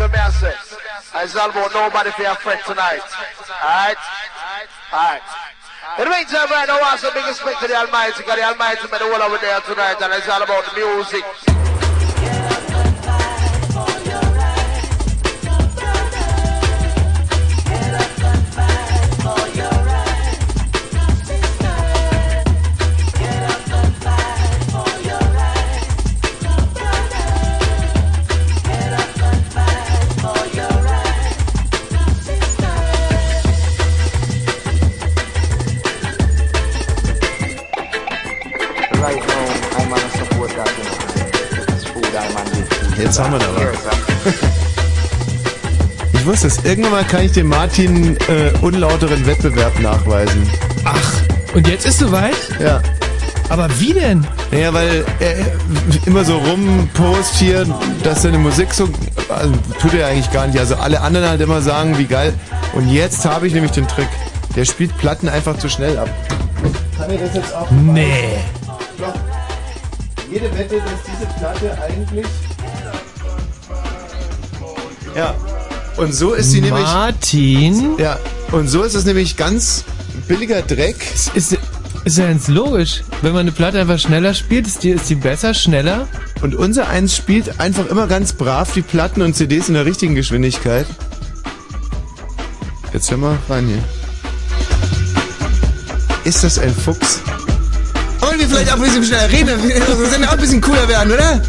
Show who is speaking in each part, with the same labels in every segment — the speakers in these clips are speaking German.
Speaker 1: So me I say, it's all about nobody for your friend tonight. Alright? Alright. In the meantime, right now, I want some big respect to the Almighty, because the Almighty made the whole over there tonight, and it's all about the music.
Speaker 2: Haben wir da was. Ich wusste es. Irgendwann mal kann ich dem Martin äh, unlauteren Wettbewerb nachweisen.
Speaker 3: Ach, und jetzt ist soweit?
Speaker 2: Ja.
Speaker 3: Aber wie denn?
Speaker 2: Naja, weil er immer so rumpost hier, dass seine Musik so, also tut er eigentlich gar nicht. Also alle anderen halt immer sagen, wie geil. Und jetzt habe ich nämlich den Trick. Der spielt Platten einfach zu schnell ab. Kann ich das jetzt auch?
Speaker 3: Nee.
Speaker 2: Doch. Jede Wette, dass diese Platte eigentlich. Ja. Und so ist sie nämlich.
Speaker 3: Martin?
Speaker 2: Ja. Und so ist es nämlich ganz billiger Dreck.
Speaker 3: Ist, ist ja ganz logisch. Wenn man eine Platte einfach schneller spielt, ist die, ist die besser, schneller?
Speaker 2: Und unser eins spielt einfach immer ganz brav die Platten und CDs in der richtigen Geschwindigkeit. Jetzt hör mal rein hier. Ist das ein Fuchs?
Speaker 4: Wollen wir vielleicht auch ein bisschen schneller reden? Wir sollen auch ein bisschen cooler werden, oder?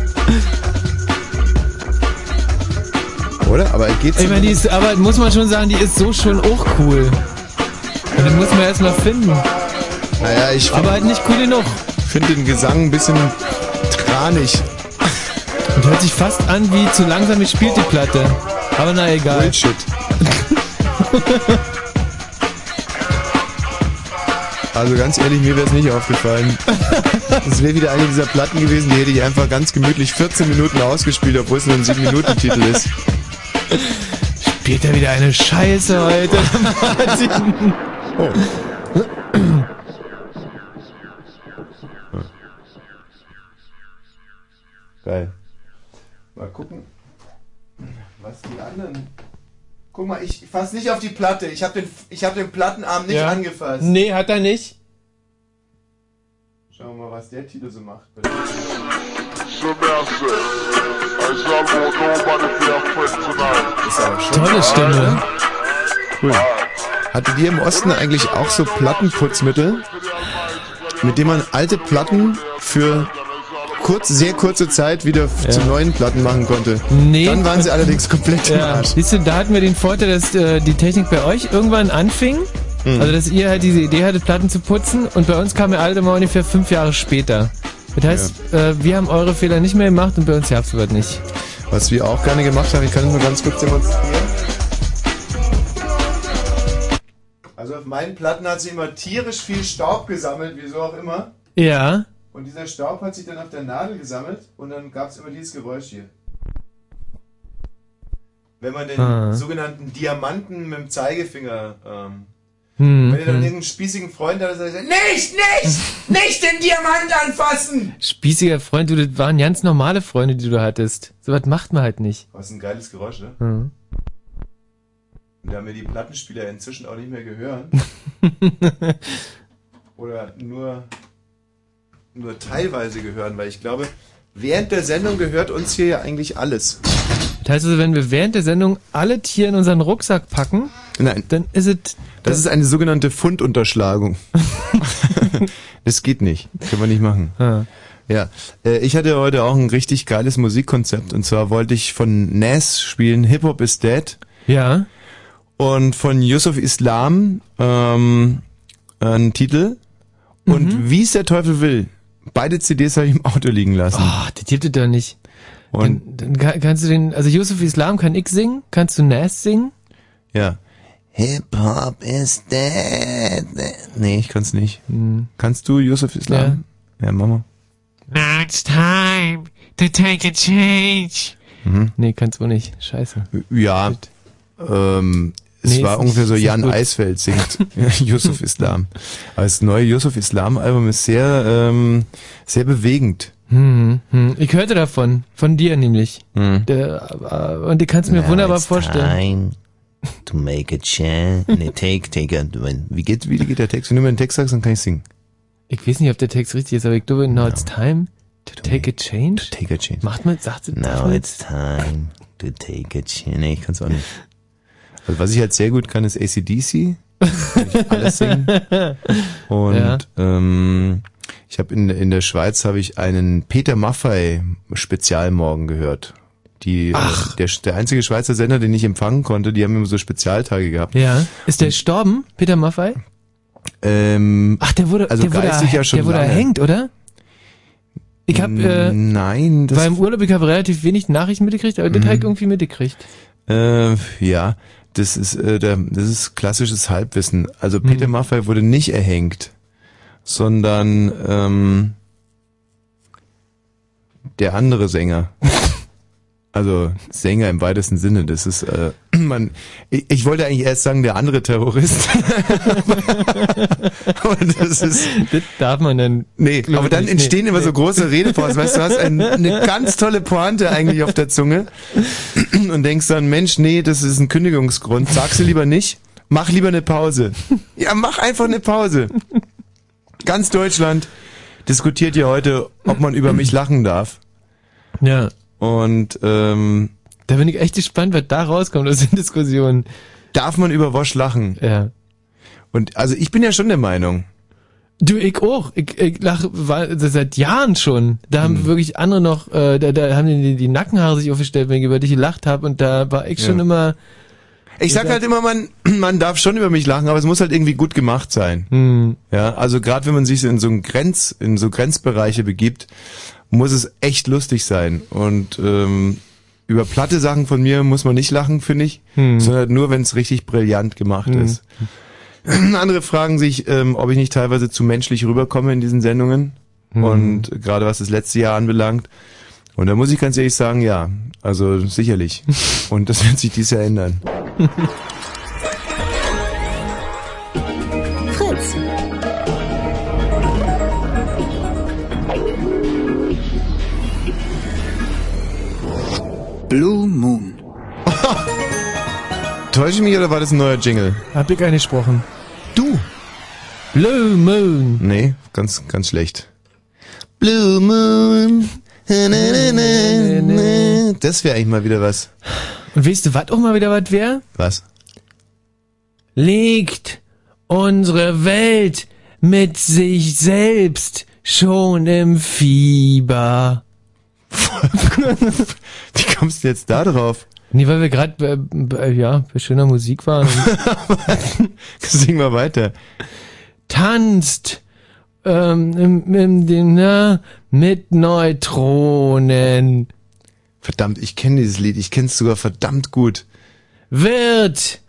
Speaker 2: Oder? Aber geht's
Speaker 3: Ich meine, die ist, aber muss man schon sagen, die ist so schon auch cool. Und den muss man erstmal finden.
Speaker 2: Naja, ich
Speaker 3: Aber halt nicht cool genug.
Speaker 2: finde den Gesang ein bisschen tranig.
Speaker 3: Und hört sich fast an wie zu langsam gespielt die Platte. Aber na egal.
Speaker 2: Bullshit. Also ganz ehrlich, mir wäre es nicht aufgefallen. Es wäre wieder eine dieser Platten gewesen, die hätte ich einfach ganz gemütlich 14 Minuten ausgespielt, obwohl es nur ein 7-Minuten-Titel ist.
Speaker 3: Spielt er wieder eine Scheiße heute. Martin.
Speaker 2: Geil. Mal gucken, was die anderen. Guck mal, ich fass nicht auf die Platte. Ich habe den, ich hab den Plattenarm nicht
Speaker 3: Ja.
Speaker 2: angefasst.
Speaker 3: Nee, hat er nicht.
Speaker 2: Schauen wir mal, was der Titel so macht.
Speaker 1: So
Speaker 3: Tolle Stimme.
Speaker 2: Cool. Hattet ihr im Osten eigentlich auch so Plattenputzmittel, mit denen man alte Platten für kurz, sehr kurze Zeit wieder f- zu neuen Platten machen konnte?
Speaker 3: Nee.
Speaker 2: Dann waren sie allerdings komplett im
Speaker 3: Ja,
Speaker 2: Arsch.
Speaker 3: siehst du, da hatten wir den Vorteil, dass äh, die Technik bei euch irgendwann anfing.
Speaker 2: Hm.
Speaker 3: Also, dass ihr halt diese Idee hattet, Platten zu putzen und bei uns kam er halt immer ungefähr fünf Jahre später. Das heißt, äh, wir haben eure Fehler nicht mehr gemacht und bei uns gab's sowas nicht.
Speaker 2: Was wir auch gerne gemacht haben, ich kann es nur ganz kurz demonstrieren. Also auf meinen Platten hat sie immer tierisch viel Staub gesammelt, wieso auch immer.
Speaker 3: Ja.
Speaker 2: Und dieser Staub hat sich dann auf der Nadel gesammelt und dann gab es immer dieses Geräusch hier. Wenn man den
Speaker 3: Ah.
Speaker 2: sogenannten Diamanten mit dem Zeigefinger, ähm,
Speaker 3: Hm,
Speaker 2: wenn ihr dann
Speaker 3: hm.
Speaker 2: irgendeinen spießigen Freund habt, der sagt, nicht, nicht, nicht den Diamant anfassen!
Speaker 3: Spießiger Freund, du, das waren ganz normale Freunde, die du hattest. Sowas macht man halt nicht.
Speaker 2: Was ein geiles Geräusch, ne?
Speaker 3: Hm.
Speaker 2: Da mir die Plattenspieler inzwischen auch nicht mehr gehören. Oder nur, nur teilweise gehören, weil ich glaube, während der Sendung gehört uns hier ja eigentlich alles.
Speaker 3: Das heißt also, wenn wir während der Sendung alle Tiere in unseren Rucksack packen,
Speaker 2: Nein,
Speaker 3: dann ist es.
Speaker 2: das ist eine sogenannte Fundunterschlagung. das geht nicht. Können wir nicht machen.
Speaker 3: Ah.
Speaker 2: Ja, äh, ich hatte heute auch ein richtig geiles Musikkonzept und zwar wollte ich von Nas spielen Hip Hop is Dead
Speaker 3: Ja.
Speaker 2: und von Yusuf Islam ähm, einen Titel und wie es der Teufel will. Beide CDs habe ich im Auto liegen lassen.
Speaker 3: Oh, das gibt es doch nicht.
Speaker 2: Und
Speaker 3: Dann, dann kann- kannst du den, also Yusuf Islam kann ich singen, kannst du Nas singen?
Speaker 2: ja. Hip Hop is dead. Nee, ich kann's nicht. Kannst du Yusuf Islam? Ja, Mama.
Speaker 3: Now it's time to take a change.
Speaker 2: Mhm.
Speaker 3: Nee, kannst du nicht. Scheiße.
Speaker 2: Ja. Ähm, es
Speaker 3: Nee,
Speaker 2: war
Speaker 3: ist
Speaker 2: ungefähr
Speaker 3: nicht-
Speaker 2: so Jan
Speaker 3: gut.
Speaker 2: Eisfeld singt Yusuf Islam. Aber das neue Yusuf Islam Album ist sehr, ähm, sehr bewegend.
Speaker 3: Hm, hm. Ich hörte davon, von dir nämlich.
Speaker 2: Hm.
Speaker 3: Der, äh, und die kannst du mir wunderbar vorstellen.
Speaker 2: Time to make a chance. Nee, take, take a, wie geht, wie geht der Text? Wenn du mir einen Text sagst, dann kann ich singen.
Speaker 3: Ich weiß nicht, ob der Text richtig ist, aber ich glaube, now it's time to take a change.
Speaker 2: Take a chance.
Speaker 3: Macht man, sagt sie,
Speaker 2: Now
Speaker 3: man
Speaker 2: it's time to take a chance. Nee, ich kann's auch nicht. Also was ich halt sehr gut kann, ist ACDC. Kann ich alles singen. Und
Speaker 3: Ja.
Speaker 2: ähm, ich habe in, in der Schweiz habe ich einen Peter Maffei Spezialmorgen gehört. Die,
Speaker 3: Ach.
Speaker 2: Äh, der, der einzige Schweizer Sender, den ich empfangen konnte, die haben immer so Spezialtage gehabt.
Speaker 3: Ja. Ist der gestorben, Peter Maffei?
Speaker 2: Ähm,
Speaker 3: Ach, der wurde,
Speaker 2: Also
Speaker 3: der wurde,
Speaker 2: geistig ja schon
Speaker 3: der wurde
Speaker 2: lange.
Speaker 3: erhängt, oder? Ich hab, äh,
Speaker 2: nein, das
Speaker 3: war im Urlaub, ich habe relativ wenig Nachrichten mitgekriegt, aber das
Speaker 2: Mhm.
Speaker 3: hab ich irgendwie mitgekriegt.
Speaker 2: Äh, ja, das ist äh, der, das ist klassisches Halbwissen. Also Peter
Speaker 3: Mhm.
Speaker 2: Maffay wurde nicht erhängt, sondern ähm, der andere Sänger. Also Sänger im weitesten Sinne. Das ist äh, man. Ich, ich wollte eigentlich erst sagen der andere Terrorist. aber das ist
Speaker 3: Das darf man dann.
Speaker 2: Nee, aber dann
Speaker 3: nicht.
Speaker 2: entstehen
Speaker 3: Nee,
Speaker 2: immer
Speaker 3: nee.
Speaker 2: so große Redepausen. Weißt du, du hast ein, eine ganz tolle Pointe eigentlich auf der Zunge und denkst dann, Mensch, nee, das ist ein Kündigungsgrund. Sag sie lieber nicht. Mach lieber eine Pause. Ja, mach einfach eine Pause. Ganz Deutschland diskutiert ja heute, ob man über mich lachen darf.
Speaker 3: Ja.
Speaker 2: Und ähm,
Speaker 3: Da bin ich echt gespannt, was da rauskommt aus den Diskussionen.
Speaker 2: darf man über Wosch lachen?
Speaker 3: Ja.
Speaker 2: Und also ich bin ja schon der Meinung.
Speaker 3: Du, ich auch. Ich, ich lach war, seit Jahren schon. Da haben
Speaker 2: Hm.
Speaker 3: wirklich andere noch, äh, da, da haben die, die Nackenhaare sich aufgestellt, wenn ich über dich gelacht habe. Und da war ich schon
Speaker 2: Ja.
Speaker 3: immer.
Speaker 2: Ich sag halt immer, man, man darf schon über mich lachen, aber es muss halt irgendwie gut gemacht sein.
Speaker 3: Hm.
Speaker 2: Ja, also gerade wenn man sich in so ein Grenz, in so Grenzbereiche begibt, muss es echt lustig sein. Und ähm, über platte Sachen von mir muss man nicht lachen, finde ich,
Speaker 3: Hm.
Speaker 2: sondern nur, wenn es richtig brillant gemacht
Speaker 3: Hm.
Speaker 2: ist. Andere fragen sich, ähm, ob ich nicht teilweise zu menschlich rüberkomme in diesen Sendungen.
Speaker 3: Hm.
Speaker 2: Und gerade was das letzte Jahr anbelangt. Und da muss ich ganz ehrlich sagen, ja, also sicherlich. Und das wird sich dieses Jahr ändern.
Speaker 5: Fritz.
Speaker 4: Blue Moon.
Speaker 2: Täusche ich mich oder war das ein neuer Jingle?
Speaker 3: Hab ich angesprochen.
Speaker 2: Du?
Speaker 3: Blue Moon.
Speaker 2: Nee, ganz, ganz schlecht. Blue Moon. Das wäre eigentlich mal wieder was.
Speaker 3: Und weißt du, was auch mal wieder was wäre?
Speaker 2: Was?
Speaker 3: Liegt unsere Welt mit sich selbst schon im Fieber.
Speaker 2: Wie kommst du jetzt da drauf?
Speaker 3: Nee, weil wir gerade, äh, ja, bei schöner Musik waren.
Speaker 2: Sing mal weiter.
Speaker 3: Tanzt ähm, im, im, na, mit Neutronen.
Speaker 2: Verdammt, ich kenne dieses Lied. Ich kenne es sogar verdammt gut.
Speaker 3: Wird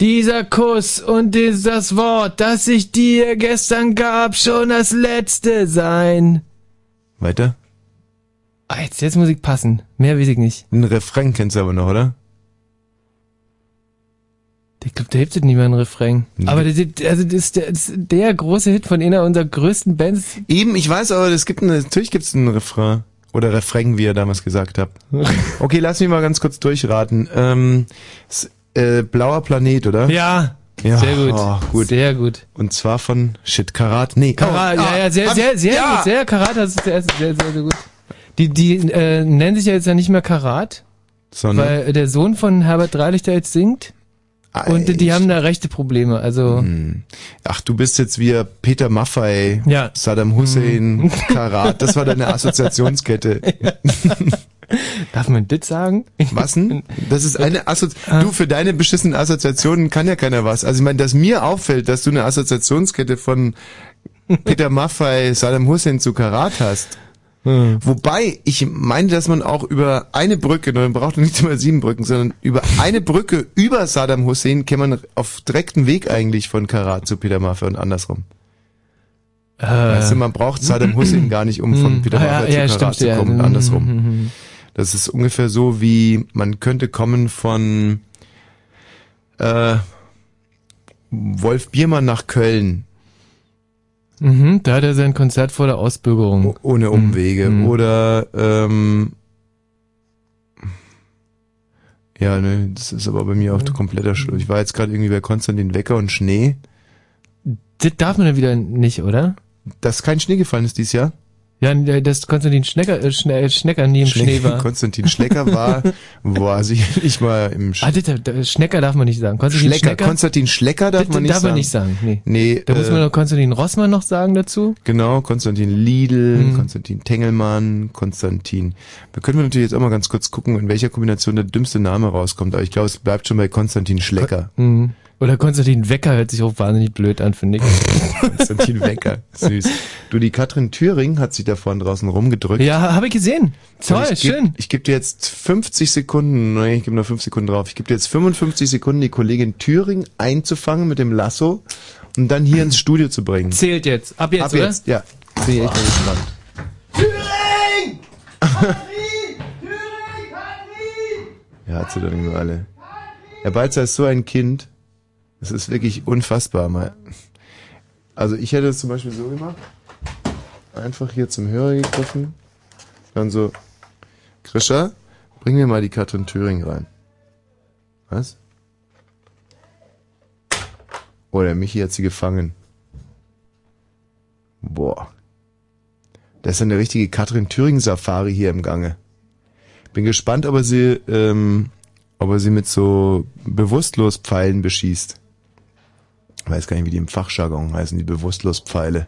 Speaker 3: dieser Kuss und dieses Wort, das ich dir gestern gab, schon das letzte sein?
Speaker 2: Weiter?
Speaker 3: Ah, jetzt, jetzt muss ich passen. Mehr weiß ich nicht.
Speaker 2: Ein Refrain kennst du aber noch, oder?
Speaker 3: Ich glaube, da hilft es nicht mehr ein Refrain.
Speaker 2: Nee.
Speaker 3: Aber das, ist- also das ist, der, das ist der große Hit von einer unserer größten Bands.
Speaker 2: Eben, ich weiß, aber es gibt eine, natürlich gibt es einen Refrain. Oder Refrain, wie ihr damals gesagt habt. Okay, lass mich mal ganz kurz durchraten. Ähm, äh, Blauer Planet, oder?
Speaker 3: Ja,
Speaker 2: Ja,
Speaker 3: sehr gut.
Speaker 2: oh, gut.
Speaker 3: Sehr gut.
Speaker 2: Und zwar von Shit Karat. Nee,
Speaker 3: Karat,
Speaker 2: oh,
Speaker 3: ja, ja, sehr,
Speaker 2: hab
Speaker 3: sehr, sehr
Speaker 2: ja.
Speaker 3: gut. Sehr Karat, das ist sehr, sehr, sehr, sehr gut. Die, die äh, nennen sich ja jetzt ja nicht mehr Karat,
Speaker 2: Sondern,
Speaker 3: weil der Sohn von Herbert Dreilichter jetzt singt. Und die haben da rechte Probleme. Also
Speaker 2: Hm. Ach, du bist jetzt wie Peter Maffei,
Speaker 3: Ja.
Speaker 2: Saddam Hussein, Karat. Das war deine Assoziationskette.
Speaker 3: darf man das sagen?
Speaker 2: Was denn? Das ist eine Assoziation. Du, für deine beschissenen Assoziationen kann ja keiner was. Also ich meine, dass mir auffällt, dass du eine Assoziationskette von Peter Maffei, Saddam Hussein zu Karat hast.
Speaker 3: Hm.
Speaker 2: Wobei, ich meine, dass man auch über eine Brücke, man braucht nicht immer sieben Brücken, sondern über eine Brücke über Saddam Hussein kann man auf direkten Weg eigentlich von Karat zu Peter Maffei und andersrum. Weißt du, man braucht Saddam Hussein gar nicht, um von
Speaker 3: Hm.
Speaker 2: Peter
Speaker 3: Ah,
Speaker 2: Maffei
Speaker 3: ja, ja,
Speaker 2: zu Karat
Speaker 3: stimmt,
Speaker 2: zu
Speaker 3: ja.
Speaker 2: kommen und
Speaker 3: Hm,
Speaker 2: andersrum.
Speaker 3: hm.
Speaker 2: Das ist ungefähr so wie, man könnte kommen von äh, Wolf Biermann nach Köln.
Speaker 3: Mhm, da hat er sein Konzert vor der Ausbürgerung.
Speaker 2: Ohne Umwege.
Speaker 3: Mhm.
Speaker 2: Oder, ähm, ja, ne, das ist aber bei mir auch kompletter Schluss. Ich war jetzt gerade irgendwie bei Konstantin Wecker und Schnee.
Speaker 3: Das darf man ja wieder nicht, oder?
Speaker 2: Dass kein Schnee gefallen ist dieses Jahr?
Speaker 3: Ja, dass Konstantin Schnecker, äh, Schne äh, Schnecker nie im Schnee war.
Speaker 2: Konstantin Schlecker war, war sicherlich mal im Sch
Speaker 3: Ah, das, das, Schnecker darf man nicht sagen. Konstantin
Speaker 2: Schlecker.
Speaker 3: Schnecker?
Speaker 2: Konstantin Schlecker darf
Speaker 3: Das
Speaker 2: man nicht
Speaker 3: darf
Speaker 2: sagen.
Speaker 3: man nicht sagen, nee.
Speaker 2: Nee,
Speaker 3: Da muss
Speaker 2: äh,
Speaker 3: man noch Konstantin Rossmann noch sagen dazu.
Speaker 2: Genau, Konstantin Liedl,
Speaker 3: Mhm.
Speaker 2: Konstantin Tengelmann, Konstantin. Wir können natürlich jetzt auch mal ganz kurz gucken, in welcher Kombination der dümmste Name rauskommt. Aber ich glaube, es bleibt schon bei Konstantin Schlecker.
Speaker 3: Mhm. Oder Konstantin Wecker hört sich auch wahnsinnig blöd an, finde ich.
Speaker 2: Konstantin Wecker. Süß. Du, die Katrin Thüring hat sich da vorne draußen rumgedrückt.
Speaker 3: Ja, habe ich gesehen. Toll,
Speaker 2: ich geb-
Speaker 3: schön.
Speaker 2: Ich gebe dir jetzt 50 Sekunden, nein, ich gebe nur 5 Sekunden drauf. Ich gebe dir jetzt 55 Sekunden, die Kollegin Thüring einzufangen mit dem Lasso und dann hier ins Studio zu bringen.
Speaker 3: Zählt jetzt. Ab jetzt,
Speaker 2: Ab
Speaker 3: oder?
Speaker 2: jetzt, ja. Bin ich echt mal gespannt. Ja, hat sie doch nicht mehr alle. Herr Balzer ist so ein Kind. Das ist wirklich unfassbar. Mal. Also ich hätte es zum Beispiel so gemacht. Einfach hier zum Hörer gegriffen. Dann so, Krischer, bring mir mal die Katrin Thüring rein. Was? Oh, der Michi hat sie gefangen. Boah. Das ist eine richtige Katrin Thüring Safari hier im Gange. Bin gespannt, ob er sie, ähm, ob er sie mit so bewusstlos Pfeilen beschießt. Ich weiß gar nicht, wie die im Fachjargon heißen, die bewusstlos Pfeile.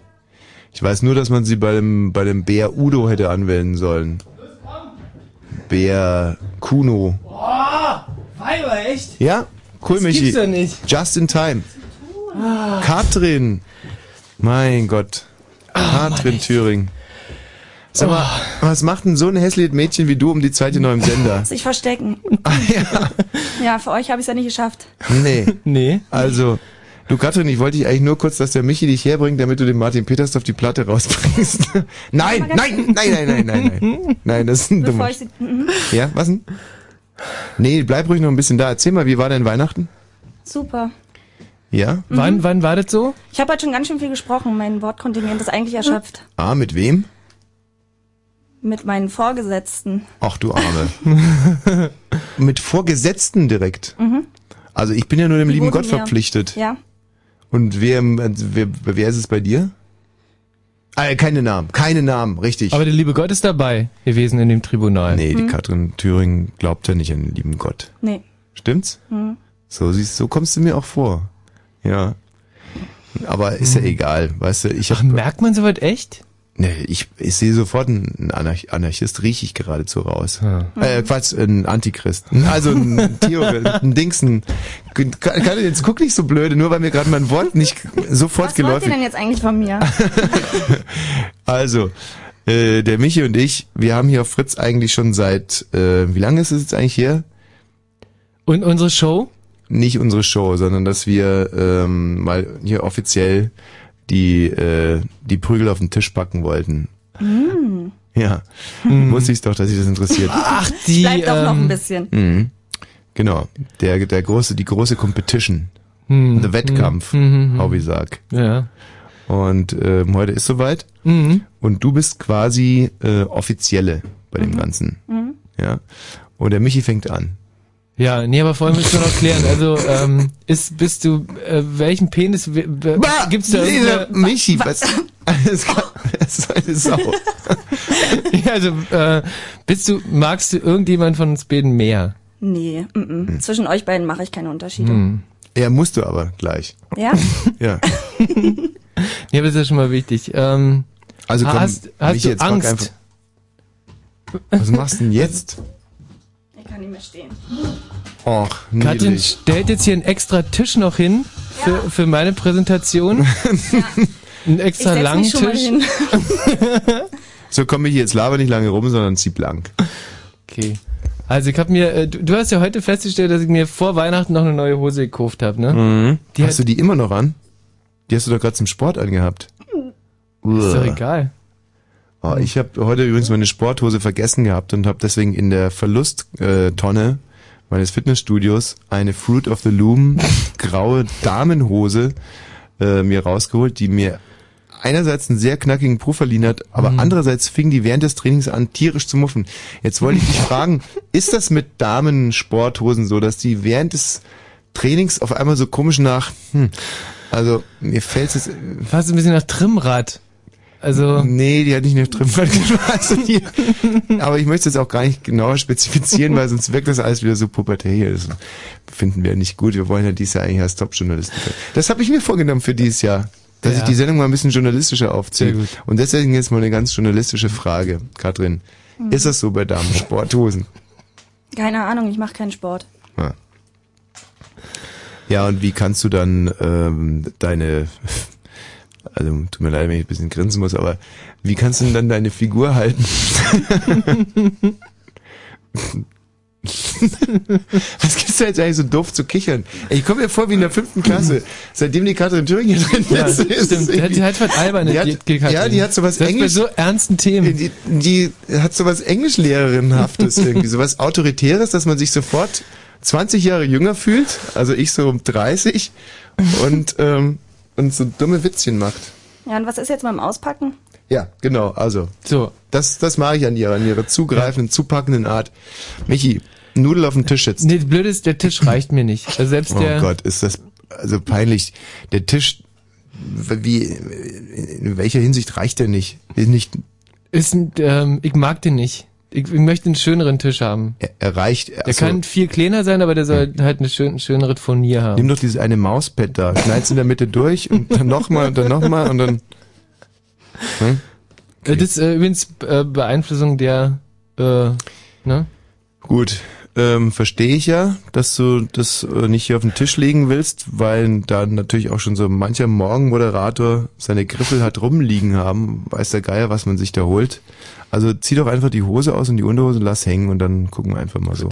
Speaker 2: Ich weiß nur, dass man sie bei dem, bei dem Bär Udo hätte anwenden sollen. Bär Kuno.
Speaker 3: Boah, Weiber, echt?
Speaker 2: Ja, cool,
Speaker 3: Das
Speaker 2: Michi.
Speaker 3: gibt's ja nicht.
Speaker 2: Just in time.
Speaker 3: Ah.
Speaker 2: Katrin. Mein Gott. Katrin Thüring. Sag mal,
Speaker 3: Oh.
Speaker 2: was macht denn so ein hässliches Mädchen wie du um die Zeit noch im Sender?
Speaker 5: Sich verstecken. ja. für euch habe ich es ja nicht geschafft.
Speaker 2: Nee.
Speaker 3: Nee.
Speaker 2: Also, du Katrin, ich wollte dich eigentlich nur kurz, dass der Michi dich herbringt, damit du den Martin Peters auf die Platte rausbringst. nein, nein, nein, nein, nein, nein, nein. Nein, das ist ein
Speaker 5: Bevor
Speaker 2: dummer.
Speaker 5: mhm.
Speaker 2: Ja, was denn? Nee, bleib ruhig noch ein bisschen da. Erzähl mal, wie war dein Weihnachten?
Speaker 5: Super.
Speaker 2: Ja?
Speaker 3: Wann, wann war das so?
Speaker 5: Ich habe heute schon ganz schön viel gesprochen. Mein Wortkontingent ist eigentlich erschöpft.
Speaker 2: Ah, mit wem?
Speaker 5: Mit meinen Vorgesetzten.
Speaker 2: Ach du Arme. mit Vorgesetzten direkt.
Speaker 5: Mhm.
Speaker 2: Also ich bin ja nur dem
Speaker 5: Die
Speaker 2: lieben Gott
Speaker 5: mir-
Speaker 2: verpflichtet.
Speaker 5: Ja.
Speaker 2: Und wer, wer, wer ist es bei dir? Ah, keine Namen, keine Namen, richtig.
Speaker 3: Aber der liebe Gott ist dabei gewesen in dem Tribunal.
Speaker 2: nee, die
Speaker 5: Mhm.
Speaker 2: Katrin Thüring glaubt ja nicht an den lieben Gott.
Speaker 5: Nee.
Speaker 2: Stimmt's?
Speaker 5: Mhm.
Speaker 2: So siehst, so kommst du mir auch vor. Ja. Aber ist ja egal, weißt du, ich hab,
Speaker 3: Ach, merkt man soweit echt?
Speaker 2: Nee, ich, ich sehe sofort einen Anarch Anarchist, rieche ich geradezu raus.
Speaker 3: Ja.
Speaker 2: Äh, Quatsch, ein Antichrist. Also ein Theorie, ein Dingsen. Kann, kann, jetzt guck nicht so blöde, nur weil mir gerade mein Wort nicht sofort
Speaker 5: Was wollt ihr
Speaker 2: geläufig
Speaker 5: denn jetzt eigentlich von mir?
Speaker 2: Also, äh, der Michi und ich, wir haben hier auf Fritz eigentlich schon seit, äh, wie lange ist es jetzt eigentlich her?
Speaker 3: Und unsere Show?
Speaker 2: Nicht unsere Show, sondern dass wir ähm, mal hier offiziell die, äh, die Prügel auf den Tisch packen wollten.
Speaker 5: Mm.
Speaker 2: Ja, wusste ich doch, dass sich das interessiert.
Speaker 3: Ach, die.
Speaker 5: Bleibt doch noch
Speaker 3: ähm,
Speaker 5: ein bisschen.
Speaker 2: Mhm. Genau, der, der große, die große Competition,
Speaker 3: Hm,
Speaker 2: der Wettkampf,
Speaker 3: hm, hm, hm.
Speaker 2: Hobby sag.
Speaker 3: Ja.
Speaker 2: Und ähm, heute ist soweit.
Speaker 3: Mhm.
Speaker 2: Und du bist quasi äh, offizielle bei dem Ganzen.
Speaker 5: Mhm.
Speaker 2: Ja. Und der Michi fängt an.
Speaker 3: Ja, nee, aber vorher müssen wir noch klären. Also, ähm, ist, bist du, äh, welchen Penis w- w- gibt's da irgendeine-
Speaker 2: Michi, was? Das, kann, das ist eine Sau.
Speaker 3: ja, also, äh, bist du, magst du irgendjemand von uns beiden mehr?
Speaker 5: Nee, mm -mm. zwischen euch beiden mache ich keine Unterschiede.
Speaker 3: Hm.
Speaker 2: Er musst du aber gleich.
Speaker 5: Ja?
Speaker 2: Ja.
Speaker 3: Ja, das ist ja schon mal wichtig. Ähm,
Speaker 2: Also komm,
Speaker 3: hast, hast
Speaker 2: Michi,
Speaker 3: du
Speaker 2: jetzt
Speaker 3: Angst?
Speaker 2: einfach- Was machst du denn jetzt?
Speaker 5: Ich kann nicht mehr stehen.
Speaker 2: Och,
Speaker 3: Katrin stellt jetzt hier einen extra Tisch noch hin für, für meine Präsentation. Einen
Speaker 5: Ich
Speaker 3: extra
Speaker 5: setz
Speaker 3: langen Tisch.
Speaker 2: So komm Michi, jetzt laber nicht lange rum, sondern zieh blank.
Speaker 3: Okay. Also ich habe mir, äh, du, du hast ja heute festgestellt, dass ich mir vor Weihnachten noch eine neue Hose gekauft habe, ne?
Speaker 2: Mhm.
Speaker 3: Die
Speaker 2: hast
Speaker 3: hat-
Speaker 2: du die immer noch an? Die hast du doch gerade zum Sport angehabt.
Speaker 3: Ist doch egal.
Speaker 2: Oh, ich habe heute übrigens meine Sporthose vergessen gehabt und habe deswegen in der Verlusttonne meines Fitnessstudios eine Fruit of the Loom graue Damenhose äh, mir rausgeholt, die mir einerseits einen sehr knackigen Po verliehen hat, aber andererseits fing die während des Trainings an, tierisch zu muffen. Jetzt wollte ich dich fragen, ist das mit Damensporthosen so, dass die während des Trainings auf einmal so komisch nach, hm, also mir fällt es
Speaker 3: Fast ein bisschen nach Trimmrad. Also.
Speaker 2: Nee, die hat nicht Trimmrad also die, Aber ich möchte es jetzt auch gar nicht genauer spezifizieren, weil sonst wirkt das alles wieder so pubertär. Das finden wir nicht gut. Wir wollen ja dieses Jahr eigentlich als Top-Journalisten. Das habe ich mir vorgenommen für dieses Jahr. Dass
Speaker 3: Ja.
Speaker 2: ich die Sendung mal ein bisschen journalistischer aufziehe. Und deswegen jetzt mal eine ganz journalistische Frage. Katrin,
Speaker 5: Mhm.
Speaker 2: ist das so bei Damensporthosen?
Speaker 5: Keine Ahnung, ich mache keinen Sport.
Speaker 2: Ja. Ja, und wie kannst du dann ähm, deine, also tut mir leid, wenn ich ein bisschen grinsen muss, aber wie kannst du denn dann deine Figur halten? Was gibt's da jetzt eigentlich so doof zu kichern? Ey, Ich komme mir vor wie in der fünften Klasse. Seitdem die Katrin Thüringen drin
Speaker 3: Ja,
Speaker 2: ist.
Speaker 3: stimmt. Die hat, die hat was alberne
Speaker 2: Die hat-
Speaker 3: die,
Speaker 2: ja, die hat sowas
Speaker 3: Selbst
Speaker 2: Englisch-
Speaker 3: bei so ernsten Themen.
Speaker 2: die, die hat sowas Englischlehrerinnenhaftes irgendwie, sowas Autoritäres, dass man sich sofort 20 Jahre jünger fühlt, also ich so um 30 und, ähm, und so dumme Witzchen macht.
Speaker 5: Ja, und was ist jetzt beim Auspacken?
Speaker 2: Ja, genau, also.
Speaker 3: So.
Speaker 2: Das, das mache ich an ihrer, an ihrer zugreifenden, zupackenden Art. Michi, Nudel auf den Tisch jetzt.
Speaker 3: Nee, das Blöde ist, der Tisch reicht mir nicht. Also selbst
Speaker 2: Oh
Speaker 3: der.
Speaker 2: Gott, ist das also peinlich. Der Tisch, wie, in welcher Hinsicht reicht der nicht? Ist nicht,
Speaker 3: Ist ähm, ich mag den nicht. Ich, ich möchte einen schöneren Tisch haben.
Speaker 2: er, er reicht.
Speaker 3: Der kann viel kleiner sein, aber der soll halt eine schön, schönere Furnier haben.
Speaker 2: Nimm doch dieses eine Mauspad da, schneid's in der Mitte durch und dann nochmal und dann nochmal und dann. Hm?
Speaker 3: Äh, Das ist äh, übrigens äh, Beeinflussung der, äh, ne?
Speaker 2: Gut, ähm, verstehe ich ja, dass du das äh, nicht hier auf den Tisch legen willst, weil da natürlich auch schon so mancher Morgenmoderator seine Griffel hat rumliegen haben, weiß der Geier, was man sich da holt. Also zieh doch einfach die Hose aus und die Unterhose und lass hängen und dann gucken wir einfach mal so.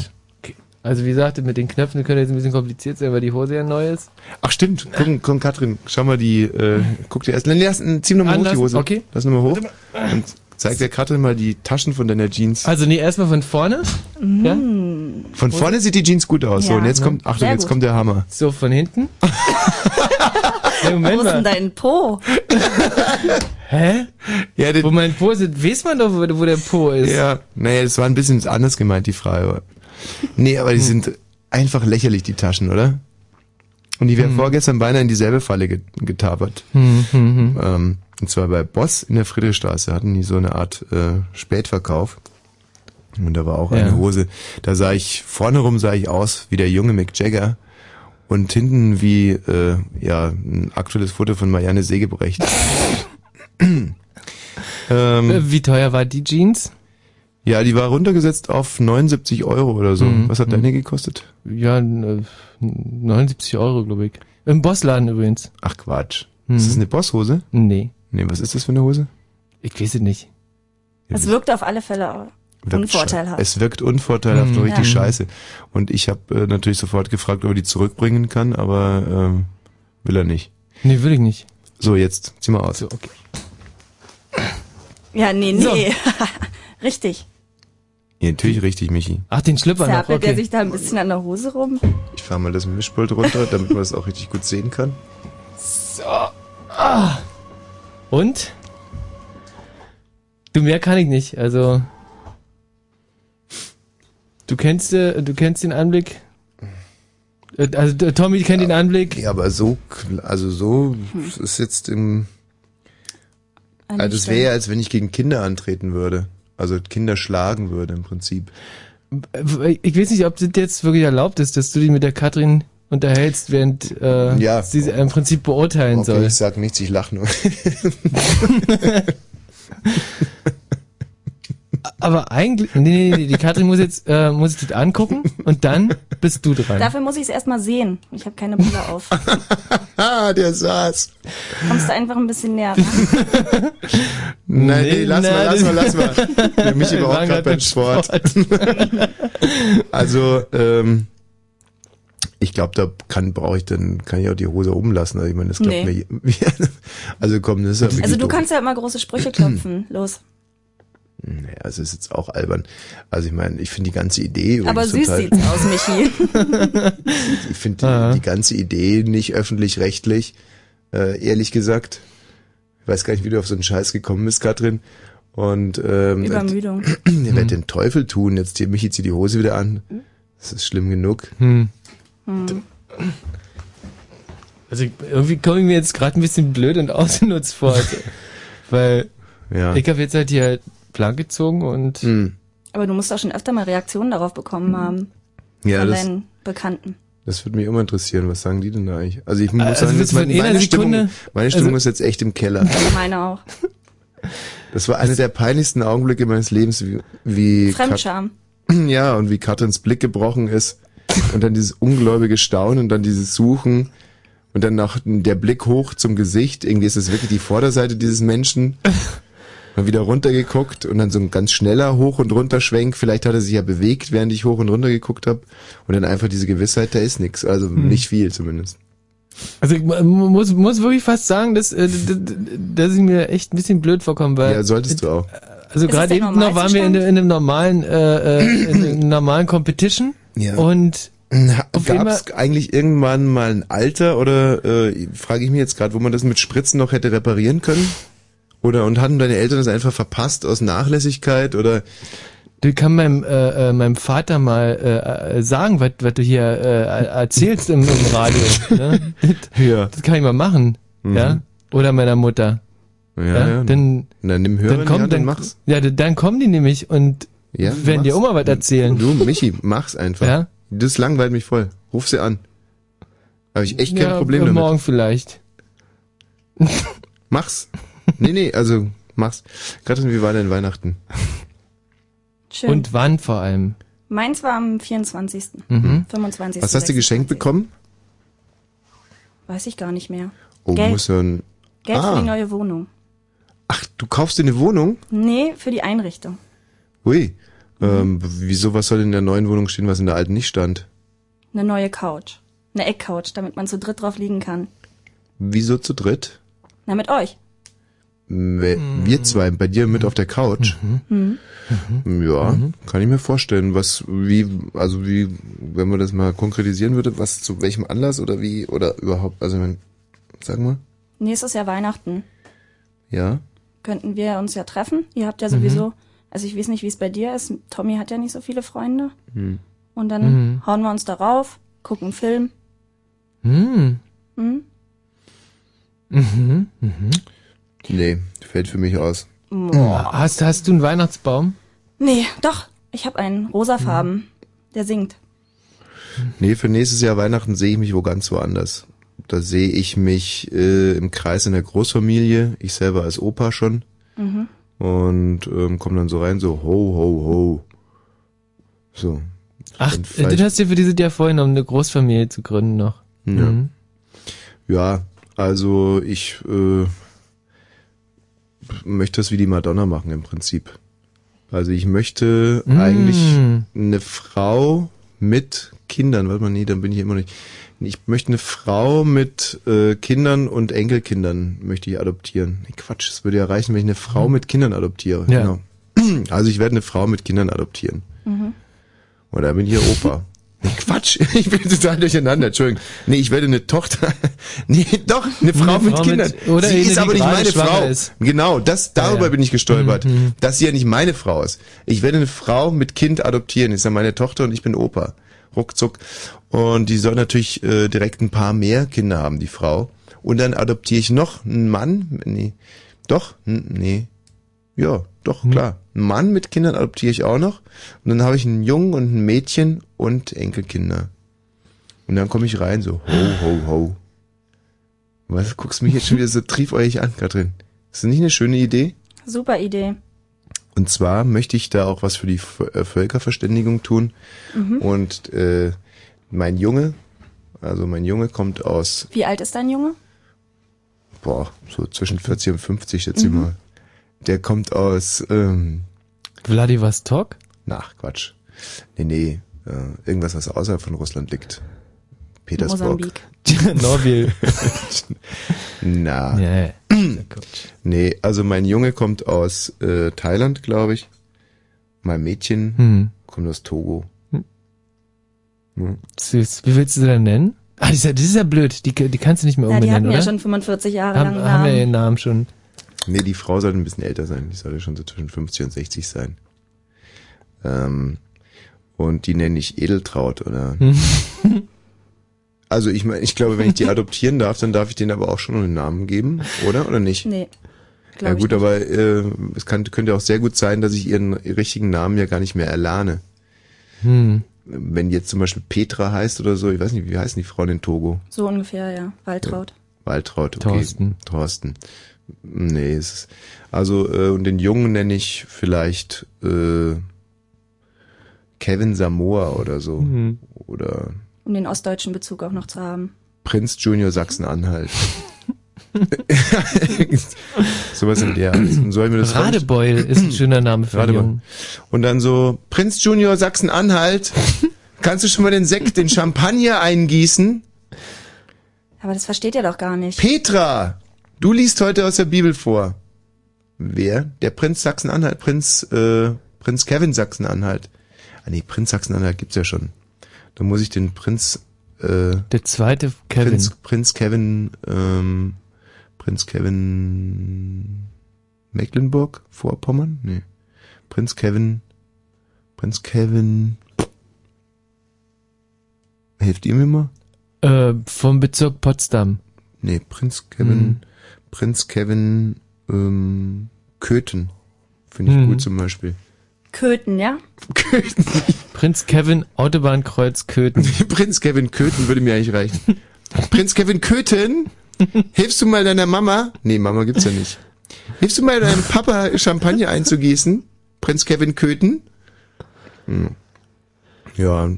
Speaker 3: Also wie gesagt, mit den Knöpfen könnte jetzt ein bisschen kompliziert sein, weil die Hose ja neu ist.
Speaker 2: Ach stimmt, guck, guck Katrin, schau mal die, äh, guck dir erst, nein, lass, zieh nochmal hoch die Hose.
Speaker 3: okay.
Speaker 2: Lass nochmal hoch und zeig der Katrin mal die Taschen von deiner Jeans.
Speaker 3: Also nee, erstmal von vorne. Ja?
Speaker 2: Von vorne sieht die Jeans gut aus. So,
Speaker 5: Ja.
Speaker 2: und jetzt kommt, Achtung,
Speaker 5: Sehr
Speaker 2: jetzt
Speaker 5: gut.
Speaker 2: kommt der Hammer.
Speaker 3: So, von hinten. nee,
Speaker 5: Wo
Speaker 3: Moment
Speaker 5: ist denn dein Po?
Speaker 3: Hä?
Speaker 2: Ja,
Speaker 3: Wo mein Po ist, weiß man doch, wo, wo der Po ist.
Speaker 2: Ja, naja, das war ein bisschen anders gemeint, die Frage. Nee, aber die sind einfach lächerlich, die Taschen, oder? Und die wäre vorgestern beinahe in dieselbe Falle get getapert.
Speaker 3: Hm, hm, hm.
Speaker 2: Ähm, und zwar bei Boss in der Friedrichstraße hatten die so eine Art äh, Spätverkauf. Und da war auch
Speaker 3: Ja.
Speaker 2: eine Hose. Da sah ich, vorne rum sah ich aus wie der junge Mick Jagger. Und hinten wie, äh, ja, ein aktuelles Foto von Marianne Segebrecht. ähm,
Speaker 3: Äh, Wie teuer war die Jeans?
Speaker 2: ja, die war runtergesetzt auf 79 Euro oder so.
Speaker 3: Mhm,
Speaker 2: Was hat
Speaker 3: mhm.
Speaker 2: deine gekostet?
Speaker 3: Ja, äh, 79 Euro, glaube ich. Im Bossladen übrigens.
Speaker 2: Ach Quatsch.
Speaker 3: Mhm.
Speaker 2: Ist das eine Bosshose?
Speaker 3: Nee,
Speaker 2: Nee, was ist das für eine Hose?
Speaker 3: ich weiß es nicht.
Speaker 5: Es wirkt auf alle Fälle unvorteilhaft.
Speaker 2: Es wirkt unvorteilhaft
Speaker 3: Mhm.
Speaker 2: und richtig
Speaker 5: Ja.
Speaker 2: scheiße. Und ich habe äh, natürlich sofort gefragt, ob er die zurückbringen kann, aber ähm, will er nicht.
Speaker 3: Nee, will ich nicht.
Speaker 2: So, jetzt zieh mal aus.
Speaker 3: So, okay.
Speaker 5: Ja, nee,
Speaker 3: So.
Speaker 5: nee. Richtig.
Speaker 2: Ja, natürlich richtig, Michi.
Speaker 3: Ach, den Schlüpper noch,
Speaker 5: Zerpelt der
Speaker 3: okay.
Speaker 5: sich da ein bisschen an der Hose rum?
Speaker 2: Ich fahr mal das Mischpult runter, damit man das auch richtig gut sehen kann.
Speaker 3: Und? Du, mehr kann ich nicht, also... Du kennst, äh, du kennst den Anblick? Äh, Also Tommy kennt den Anblick.
Speaker 2: Ja, aber so, also so ist jetzt im, also es wäre ja, als wenn ich gegen Kinder antreten würde. Also Kinder schlagen würde im Prinzip.
Speaker 3: Ich weiß nicht, ob das jetzt wirklich erlaubt ist, dass du dich mit der Katrin unterhältst, während äh,
Speaker 2: Ja.
Speaker 3: sie im Prinzip beurteilen
Speaker 2: Okay,
Speaker 3: soll.
Speaker 2: ich sag nichts, ich lach nur.
Speaker 3: Aber eigentlich, nee, nee, nee, die Katrin muss jetzt äh, muss sich das angucken und dann bist du dran.
Speaker 5: Dafür muss ich es erstmal sehen. Ich habe keine Brille auf.
Speaker 2: ah, der saß.
Speaker 5: Kommst du einfach ein bisschen näher ran?
Speaker 2: Nein, nee,
Speaker 3: Nee,
Speaker 2: lass mal,
Speaker 3: nein,
Speaker 2: lass mal, lass mal. Michi
Speaker 3: Wir
Speaker 2: war auch
Speaker 3: waren
Speaker 2: gerade
Speaker 3: grad
Speaker 2: beim
Speaker 3: beim
Speaker 2: Sport. also, ähm, ich glaube, da kann brauche ich dann kann ich auch die Hose umlassen. Also ich meine, das klappt
Speaker 5: Nee.
Speaker 2: mir. also komm, das ist ja
Speaker 5: Also du
Speaker 2: doof.
Speaker 5: kannst ja immer große Sprüche klopfen. Los.
Speaker 2: Naja, es ist jetzt auch albern. Also ich meine, ich finde die ganze Idee
Speaker 5: Aber süß
Speaker 2: total,
Speaker 5: sieht's aus, Michi.
Speaker 2: Ich finde die, die ganze Idee nicht öffentlich-rechtlich, äh, ehrlich gesagt. weiß gar nicht, wie du auf so einen Scheiß gekommen bist, Katrin. Und ähm,
Speaker 5: Übermüdung.
Speaker 2: ihr werdet den Teufel tun. Jetzt hier, Michi zieht die Hose wieder an. Das ist schlimm genug.
Speaker 3: Hm.
Speaker 5: Hm.
Speaker 3: Also irgendwie komme ich mir jetzt gerade ein bisschen blöd und ausgenutzt vor. Also, weil
Speaker 2: Ja.
Speaker 3: ich habe jetzt halt hier blank gezogen und
Speaker 2: Hm.
Speaker 5: Aber du musst auch schon öfter mal Reaktionen darauf bekommen haben.
Speaker 2: Ja,
Speaker 5: von
Speaker 2: das,
Speaker 5: deinen Bekannten.
Speaker 2: das würde mich immer interessieren. Was sagen die denn da eigentlich? Also ich muss
Speaker 3: Also
Speaker 2: sagen, jetzt meine, meine Stimmung, meine Stimmung
Speaker 3: also-
Speaker 2: ist jetzt echt im Keller.
Speaker 5: Meine auch.
Speaker 2: Das war einer der peinlichsten Augenblicke meines Lebens, wie, wie Kat-
Speaker 5: Fremdscham.
Speaker 2: Ja, und wie Katrins Blick gebrochen ist und dann dieses ungläubige Staunen und dann dieses Suchen und dann noch der Blick hoch zum Gesicht. Irgendwie ist es wirklich die Vorderseite dieses Menschen. Mal wieder runtergeguckt und dann so ein ganz schneller Hoch- und Runterschwenk. Vielleicht hat er sich ja bewegt, während ich hoch und runter geguckt habe. Und dann einfach diese Gewissheit, da ist nichts. Also
Speaker 3: Hm.
Speaker 2: nicht viel zumindest.
Speaker 3: also ich mu- muss muss wirklich fast sagen, dass äh, dass ich mir echt ein bisschen blöd vorkomme, weil
Speaker 2: Ja, solltest du auch.
Speaker 3: also gerade eben noch waren wir in, in einem normalen äh, äh, in einem normalen Competition
Speaker 2: Ja.
Speaker 3: und
Speaker 2: Gab es eigentlich irgendwann mal ein Alter oder äh, frage ich mich jetzt gerade, wo man das mit Spritzen noch hätte reparieren können? Oder und hatten deine Eltern das einfach verpasst aus Nachlässigkeit oder
Speaker 3: Du kann meinem, äh, äh, meinem Vater mal äh, äh, sagen, was was du hier äh, erzählst im, im Radio. Ne?
Speaker 2: ja,
Speaker 3: Das kann ich mal machen. Ja? Oder meiner Mutter.
Speaker 2: ja,
Speaker 3: Ja,
Speaker 2: ja.
Speaker 3: dann-
Speaker 2: Na, nimm Hörer
Speaker 3: Dann
Speaker 2: Hand und
Speaker 3: dann,
Speaker 2: mach's.
Speaker 3: ja, dann- dann kommen die nämlich und
Speaker 2: Ja,
Speaker 3: werden dir mal was erzählen.
Speaker 2: Du, Michi, mach's einfach.
Speaker 3: Ja?
Speaker 2: Das langweilt mich voll. Ruf sie an. Habe ich echt kein
Speaker 3: ja,
Speaker 2: Problem
Speaker 3: äh,
Speaker 2: damit.
Speaker 3: Morgen vielleicht.
Speaker 2: Mach's. Nee, nee, also mach's. Katrin, wie war denn Weihnachten?
Speaker 5: Schön.
Speaker 3: Und wann vor allem?
Speaker 5: Meins war am 24.
Speaker 3: Mhm.
Speaker 5: 25.
Speaker 2: Was hast du geschenkt
Speaker 5: 26..
Speaker 2: bekommen?
Speaker 5: Weiß ich gar nicht mehr.
Speaker 2: Oh,
Speaker 5: Geld.
Speaker 2: muss ja ein...
Speaker 5: Geld
Speaker 2: Ah.
Speaker 5: für die neue Wohnung.
Speaker 2: Ach, du kaufst dir eine Wohnung?
Speaker 5: Nee, für die Einrichtung.
Speaker 2: Ui. Ähm, wieso, was soll in der neuen Wohnung stehen, was in der alten nicht stand?
Speaker 5: Eine neue Couch. Eine Eckcouch, damit man zu dritt drauf liegen kann.
Speaker 2: Wieso zu dritt?
Speaker 5: Na, mit euch.
Speaker 2: Wir, zwei bei dir mit auf der Couch.
Speaker 5: Mhm.
Speaker 2: Ja, kann ich mir vorstellen. Was, wie, also wie, wenn man das mal konkretisieren würde, was zu welchem Anlass oder wie oder überhaupt, also wenn, sag mal,
Speaker 5: Nächstes Jahr Weihnachten.
Speaker 2: ja.
Speaker 5: Könnten wir uns ja treffen. Ihr habt
Speaker 2: Mhm.
Speaker 5: ja sowieso, also ich weiß nicht, wie es bei dir ist. Tommy hat ja nicht so viele Freunde.
Speaker 2: Hm.
Speaker 5: Und dann
Speaker 3: Mhm.
Speaker 5: hauen wir uns darauf, gucken einen Film.
Speaker 3: Hm.
Speaker 5: Hm?
Speaker 3: Mhm. Mhm.
Speaker 2: Nee, fällt für mich aus.
Speaker 5: Boah.
Speaker 3: Hast, hast du einen Weihnachtsbaum?
Speaker 5: Nee, doch. Ich habe einen rosafarben.
Speaker 2: Mhm.
Speaker 5: Der singt.
Speaker 2: Nee, für nächstes Jahr Weihnachten sehe ich mich wo ganz woanders. Da sehe ich mich äh, im Kreis in der Großfamilie, ich selber als Opa schon.
Speaker 5: Mhm.
Speaker 2: Und ähm, komme dann so rein, so ho, ho, ho. So.
Speaker 3: Ach, du hast dir für dieses Jahr vorgenommen, eine Großfamilie zu gründen noch.
Speaker 2: Ja.
Speaker 3: Mhm.
Speaker 2: Ja, also ich äh, möchte das wie die Madonna machen im Prinzip. Also ich möchte
Speaker 3: Mm.
Speaker 2: eigentlich eine Frau mit Kindern, warte mal, nee, dann bin ich immer nicht. Ich möchte eine Frau mit äh, Kindern und Enkelkindern möchte ich adoptieren. Nee, Quatsch, das würde ja reichen, wenn ich eine Frau mit Kindern adoptiere.
Speaker 3: Ja.
Speaker 2: Genau. Also ich werde eine Frau mit Kindern adoptieren.
Speaker 5: Mhm.
Speaker 2: Und da bin ich ihr Opa. Nee, Quatsch, ich bin total durcheinander, Entschuldigung. Nee, ich werde eine Tochter, nee, doch, eine Frau,
Speaker 3: Eine
Speaker 2: mit
Speaker 3: Frau
Speaker 2: Kindern.
Speaker 3: mit- oder
Speaker 2: Sie ist aber nicht meine Frau.
Speaker 3: ist.
Speaker 2: Genau, das, darüber
Speaker 3: Ja, ja.
Speaker 2: bin ich gestolpert.
Speaker 3: Mhm.
Speaker 2: Dass sie ja nicht meine Frau ist. Ich werde eine Frau mit Kind adoptieren. Ist ja meine Tochter und ich bin Opa. Ruckzuck. Und die soll natürlich äh, direkt ein paar mehr Kinder haben, die Frau. Und dann adoptiere ich noch einen Mann. Nee. Doch? Nee. Ja, doch,
Speaker 3: Hm.
Speaker 2: klar. Einen Mann mit Kindern adoptiere ich auch noch. Und dann habe ich einen Jungen und ein Mädchen und Enkelkinder. Und dann komme ich rein, so, ho, ho, ho. Was guckst du mich jetzt schon wieder so triefäugig an, Katrin? Ist das nicht eine schöne Idee?
Speaker 5: Super Idee.
Speaker 2: Und zwar möchte ich da auch was für die äh, Völkerverständigung tun.
Speaker 5: Mhm.
Speaker 2: Und äh, mein Junge, also mein Junge kommt aus,
Speaker 5: Wie alt ist dein Junge?
Speaker 2: boah, so zwischen 40 und 50 schätze ich
Speaker 5: Mhm.
Speaker 2: mal. Der kommt aus, ähm,
Speaker 3: Vladivostok?
Speaker 2: nach Quatsch. Nee, nee, äh, irgendwas, was außerhalb von Russland liegt. Petersburg.
Speaker 5: Mosambik.
Speaker 3: Norwil.
Speaker 2: Na.
Speaker 3: Nee.
Speaker 2: Nee, also mein Junge kommt aus äh, Thailand, glaube ich. Mein Mädchen
Speaker 3: Hm.
Speaker 2: kommt aus Togo. Hm.
Speaker 3: Süß. Wie willst du sie denn nennen? Ah, das ist ja, das ist ja blöd. Die, die kannst du nicht mehr
Speaker 5: Ja, die
Speaker 3: umbenennen,
Speaker 5: hatten ja
Speaker 3: oder?
Speaker 5: schon 45 Jahre
Speaker 3: haben,
Speaker 5: lang
Speaker 3: haben wir
Speaker 5: Namen.
Speaker 3: ihren Namen schon.
Speaker 2: Nee, die Frau sollte ein bisschen älter sein. Die sollte schon so zwischen 50 und 60 sein. Ähm, und die nenne ich Edeltraut, oder? also ich meine, ich glaube, wenn ich die adoptieren darf, dann darf ich denen aber auch schon einen Namen geben, oder? Oder nicht?
Speaker 5: Nee.
Speaker 2: Ja gut, aber äh, es kann, könnte auch sehr gut sein, dass ich ihren richtigen Namen ja gar nicht mehr erlerne.
Speaker 3: Hm.
Speaker 2: Wenn jetzt zum Beispiel Petra heißt oder so, ich weiß nicht, wie heißen die Frauen in Togo?
Speaker 5: So ungefähr, ja. Waltraud.
Speaker 2: Waltraud, okay.
Speaker 3: Thorsten.
Speaker 2: Thorsten. Nee, es ist, also äh, und den Jungen nenne ich vielleicht äh, Kevin Samoa oder so.
Speaker 3: Mhm.
Speaker 2: Oder
Speaker 5: Um den ostdeutschen Bezug auch noch zu haben.
Speaker 2: Prinz Junior Sachsen-Anhalt. Sowas in der Art. Ich mir das
Speaker 3: Radebeul ist ein schöner Name für
Speaker 2: Radebeul.
Speaker 3: Jungen.
Speaker 2: Und dann so, Prinz Junior Sachsen-Anhalt, kannst du schon mal den Sekt, den Champagner eingießen?
Speaker 5: Aber das versteht ihr doch gar nicht.
Speaker 2: Petra, du liest heute aus der Bibel vor. Wer? Der Prinz Sachsen-Anhalt, Prinz, äh, Prinz Kevin Sachsen-Anhalt. Ah nee, Prinz Sachsen-Anhalt gibt's ja schon. Da muss ich den Prinz, äh,
Speaker 3: Der zweite Kevin.
Speaker 2: Prinz, Prinz Kevin, ähm, Prinz Kevin Mecklenburg, Vorpommern? Nee. Prinz Kevin, Prinz Kevin, hilft ihr mir mal?
Speaker 3: Äh, vom Bezirk Potsdam.
Speaker 2: Nee, Prinz Kevin,
Speaker 3: Hm.
Speaker 2: Prinz Kevin, ähm, Köthen. Finde ich
Speaker 3: Hm.
Speaker 2: gut zum Beispiel.
Speaker 5: Köthen, ja?
Speaker 3: Prinz Kevin Autobahnkreuz Köthen.
Speaker 2: Prinz Kevin Köthen würde mir eigentlich reichen. Prinz Kevin Köthen, hilfst du mal deiner Mama? Nee, Mama gibt's ja nicht. Hilfst du mal deinem Papa Champagner einzugießen? Prinz Kevin Köthen? Hm. Ja,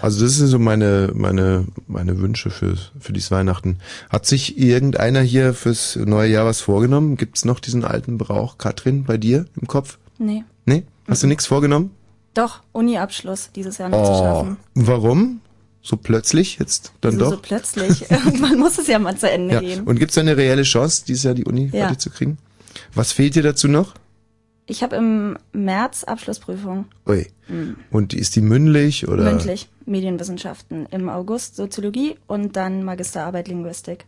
Speaker 2: also das sind so meine meine meine Wünsche für für dieses Weihnachten. Hat sich irgendeiner hier fürs neue Jahr was vorgenommen? Gibt's noch diesen alten Brauch, Katrin, bei dir im Kopf?
Speaker 5: Nee.
Speaker 2: Nee? Hast du nichts vorgenommen?
Speaker 5: Doch, Uni-Abschluss dieses Jahr noch zu
Speaker 2: Oh,
Speaker 5: schaffen.
Speaker 2: warum? So plötzlich jetzt dann
Speaker 5: Wieso
Speaker 2: doch?
Speaker 5: so plötzlich? Irgendwann muss es ja mal zu Ende
Speaker 2: Ja.
Speaker 5: gehen.
Speaker 2: Und gibt's da eine reelle Chance, dieses Jahr die Uni
Speaker 5: Ja.
Speaker 2: fertig zu kriegen? Was fehlt dir dazu noch?
Speaker 5: Ich habe im März Abschlussprüfung.
Speaker 2: Ui.
Speaker 5: Mhm.
Speaker 2: Und ist die mündlich oder?
Speaker 5: Mündlich. Medienwissenschaften. Im August Soziologie und dann Magisterarbeit Linguistik.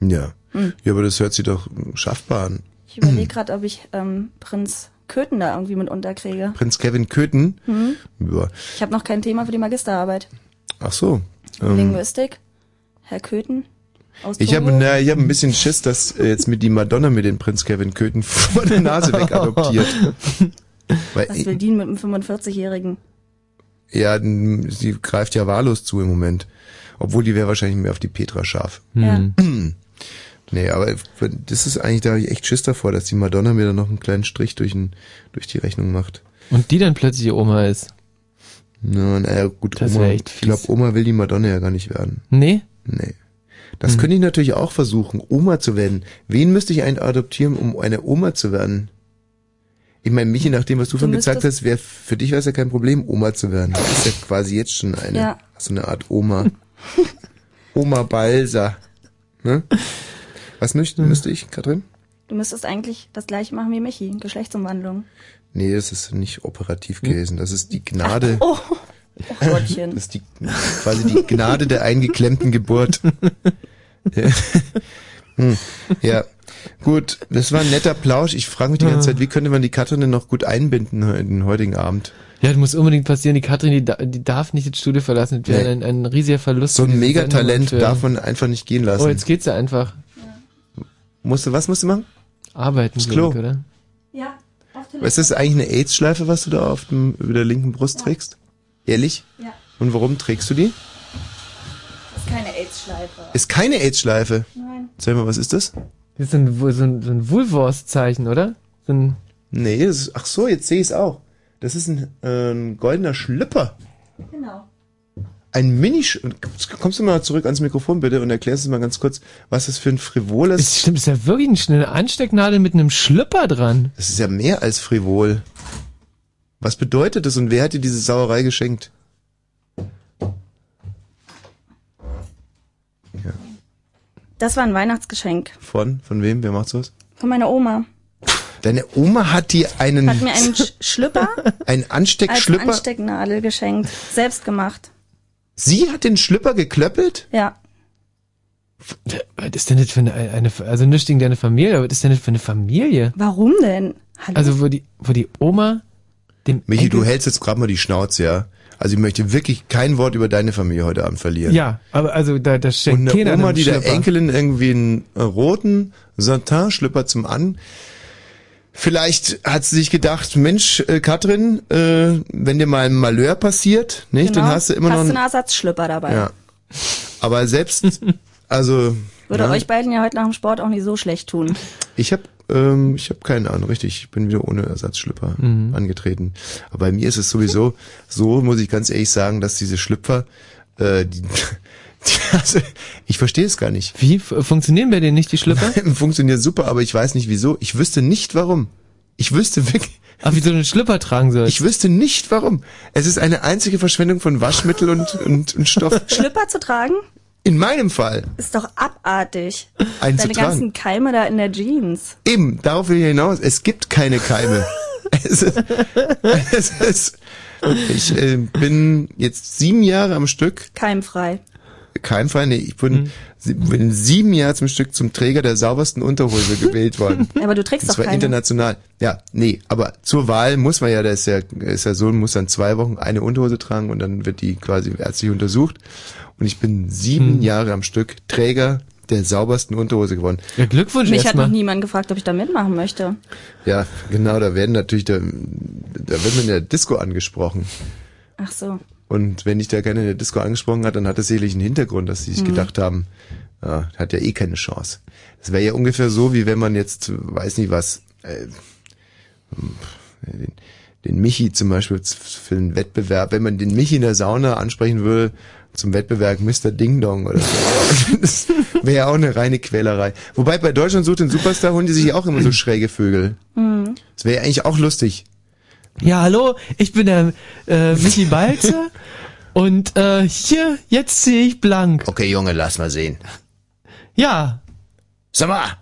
Speaker 2: Ja.
Speaker 5: Mhm.
Speaker 2: Ja, aber das hört sich doch schaffbar an.
Speaker 5: Ich überlege gerade, ob ich ähm, Prinz Köthen da irgendwie mit unterkriege.
Speaker 2: Prinz Kevin Köthen?
Speaker 5: Mhm.
Speaker 2: Ja.
Speaker 5: Ich habe noch kein Thema für die Magisterarbeit.
Speaker 2: Ach so. Ähm,
Speaker 5: Linguistik. Herr Köthen. Aus
Speaker 2: ich habe na, ich hab ein bisschen Schiss, dass äh, jetzt mit die Madonna mit den Prinz Kevin Köthen vor der Nase weg adoptiert. Weil,
Speaker 5: Was will die mit einem 45-Jährigen?
Speaker 2: ja, sie greift ja wahllos zu im Moment. Obwohl die wäre wahrscheinlich mehr auf die Petra scharf.
Speaker 5: Ja.
Speaker 2: Nee, aber das ist eigentlich, da hab ich echt Schiss davor, dass die Madonna mir dann noch einen kleinen Strich durch, den, durch die Rechnung macht.
Speaker 3: Und die dann plötzlich die Oma ist.
Speaker 2: Na, naja, gut,
Speaker 3: Das
Speaker 2: Oma,
Speaker 3: echt
Speaker 2: ich glaube, Oma will die Madonna ja gar nicht werden.
Speaker 3: Nee?
Speaker 2: Nee. Das
Speaker 3: Hm.
Speaker 2: könnte ich natürlich auch versuchen, Oma zu werden. Wen müsste ich eigentlich adoptieren, um eine Oma zu werden? Ich meine, Michi, nach dem, was du,
Speaker 5: Du
Speaker 2: von gesagt hast, wäre für dich wäre es ja kein Problem, Oma zu werden. Du bist ja quasi jetzt schon eine,
Speaker 5: Ja.
Speaker 2: so eine Art Oma. Oma Balsa. Ne? Was müsste, müsste ich, Katrin?
Speaker 5: Du müsstest eigentlich das gleiche machen wie Michi. Geschlechtsumwandlung.
Speaker 2: Nee, das ist nicht operativ gewesen. Das ist die Gnade.
Speaker 5: Oh, oh Gottchen.
Speaker 2: Das ist die, quasi die Gnade der eingeklemmten Geburt. Ja. Hm. ja. Gut, das war ein netter Plausch. Ich frage mich die ganze Zeit, wie könnte man die Katrin denn noch gut einbinden in den heutigen Abend?
Speaker 3: Ja, das muss unbedingt passieren. Die Katrin, die, da, die darf nicht das Studio verlassen. Das wäre
Speaker 2: Nee.
Speaker 3: ein, ein riesiger Verlust.
Speaker 2: So ein Megatalent darf man einfach nicht gehen lassen.
Speaker 3: Oh, jetzt geht's ja einfach.
Speaker 2: musst du, was musst du machen?
Speaker 3: Arbeiten,
Speaker 2: Das Klo.
Speaker 3: ich, oder?
Speaker 5: Ja, auf
Speaker 2: Was ist das eigentlich eine AIDS-Schleife, was du da auf dem, über der linken Brust trägst? Ehrlich?
Speaker 5: Ja.
Speaker 2: Und warum trägst du die?
Speaker 5: Das ist keine AIDS-Schleife.
Speaker 2: Ist keine AIDS-Schleife.
Speaker 5: Nein.
Speaker 2: Sag mal, was ist das?
Speaker 3: Das ist ein, so ein, so ein Wohlwurstzeichen, oder? So ein,
Speaker 2: Nee, das ist, ach so, jetzt sehe ich es auch. Das ist ein, äh, ein goldener Schlüpper.
Speaker 5: Genau.
Speaker 2: Ein Mini Kommst du mal zurück ans Mikrofon bitte und erklärst uns mal ganz kurz, was das für ein frivoles...
Speaker 3: das stimmt, das ist ja wirklich eine schnelle Anstecknadel mit einem Schlüpper dran.
Speaker 2: Das ist ja mehr als frivol. Was bedeutet das und wer hat dir diese Sauerei geschenkt?
Speaker 5: Das war ein Weihnachtsgeschenk
Speaker 2: Von? Von wem? Wer macht sowas?
Speaker 5: von meiner Oma.
Speaker 2: Deine Oma hat dir einen,
Speaker 5: Hat mir einen Sch Schlüpper
Speaker 2: einen
Speaker 5: als
Speaker 2: Ansteckschlüpper...
Speaker 5: Anstecknadel geschenkt. Selbst gemacht.
Speaker 2: Sie hat den Schlüpper geklöppelt?
Speaker 5: Ja.
Speaker 3: Was ist denn das für eine, eine also nicht gegen deine Familie, aber was ist denn das für eine Familie?
Speaker 5: Warum denn? Hallo?
Speaker 3: Also wo die, wo die Oma dem
Speaker 2: Michi,
Speaker 3: Enkel,
Speaker 2: du hältst jetzt gerade mal die Schnauze, ja? Also ich möchte wirklich kein Wort über deine Familie heute Abend verlieren.
Speaker 3: Ja, aber also da, da
Speaker 2: Und
Speaker 3: steckt
Speaker 2: eine
Speaker 3: keiner
Speaker 2: Oma, die der. Enkelin irgendwie einen äh, roten Satin-Schlipper zum An. Vielleicht hat sie sich gedacht, Mensch, äh, Katrin, äh, wenn dir mal ein Malheur passiert, nicht,
Speaker 5: genau.
Speaker 2: dann hast du immer noch
Speaker 5: hast du
Speaker 2: ein,
Speaker 5: einen Ersatzschlipper dabei.
Speaker 2: ja. Aber selbst, also
Speaker 5: Würde
Speaker 2: ja,
Speaker 5: euch beiden ja heute nach dem Sport auch nicht so schlecht tun.
Speaker 2: ich habe ähm, ich habe keine Ahnung, richtig, ich bin wieder ohne Ersatzschlüpper
Speaker 3: Mhm.
Speaker 2: angetreten. Aber bei mir ist es sowieso so, muss ich ganz ehrlich sagen, dass diese Schlüpfer, äh, die, die also, ich verstehe es gar nicht.
Speaker 3: Wie funktionieren bei denen nicht die Schlipper?
Speaker 2: Funktioniert super, aber ich weiß nicht wieso. Ich wüsste nicht warum. Ich wüsste wirklich,
Speaker 3: Ach, wie du einen Schlipper tragen sollst.
Speaker 2: ich wüsste nicht warum. Es ist eine einzige Verschwendung von Waschmittel und, und, und Stoff.
Speaker 5: Schlipper zu tragen
Speaker 2: In meinem Fall.
Speaker 5: ist doch abartig.
Speaker 2: Einen
Speaker 5: Deine ganzen Keime da in der Jeans.
Speaker 2: Eben, darauf will ich hinaus. Es gibt keine Keime. es ist, es ist, ich äh, bin jetzt sieben Jahre am Stück,
Speaker 5: Keimfrei.
Speaker 2: Keimfrei, nee, ich bin, sie- bin sieben Jahre zum Stück zum Träger der saubersten Unterhose gewählt worden.
Speaker 5: Aber du trägst
Speaker 2: Und
Speaker 5: doch
Speaker 2: zwar
Speaker 5: keine.
Speaker 2: international. Ja, nee, aber zur Wahl muss man ja, der ist ja, ist ja Sohn muss dann zwei Wochen eine Unterhose tragen und dann wird die quasi ärztlich untersucht. Und ich bin sieben
Speaker 5: Hm.
Speaker 2: Jahre am Stück Träger der saubersten Unterhose geworden.
Speaker 3: Ja, Glückwunsch
Speaker 5: Mich hat noch
Speaker 3: erstmal.
Speaker 5: niemand gefragt, ob ich da mitmachen möchte.
Speaker 2: Ja, genau, da werden natürlich, da, da wird man in der Disco angesprochen.
Speaker 5: Ach so.
Speaker 2: Und wenn dich da keiner in der Disco angesprochen hat, dann hat das sicherlich einen Hintergrund, dass sie
Speaker 5: Mhm.
Speaker 2: sich gedacht haben, ja, hat ja eh keine Chance. Das wäre ja ungefähr so, wie wenn man jetzt, weiß nicht was, äh, den, den Michi zum Beispiel für einen Wettbewerb, wenn man den Michi in der Sauna ansprechen würde, zum Wettbewerb Mr. Ding Dong oder so. Das wäre ja auch eine reine Quälerei. Wobei bei Deutschland sucht den Superstar holen die sich auch immer so schräge Vögel.
Speaker 5: Mhm.
Speaker 2: Das wäre ja eigentlich auch lustig.
Speaker 3: Ja, hallo, ich bin der äh, Michi Balze und äh, hier, jetzt ziehe ich blank.
Speaker 2: Okay, Junge, lass mal sehen.
Speaker 3: Ja,
Speaker 2: Sag mal,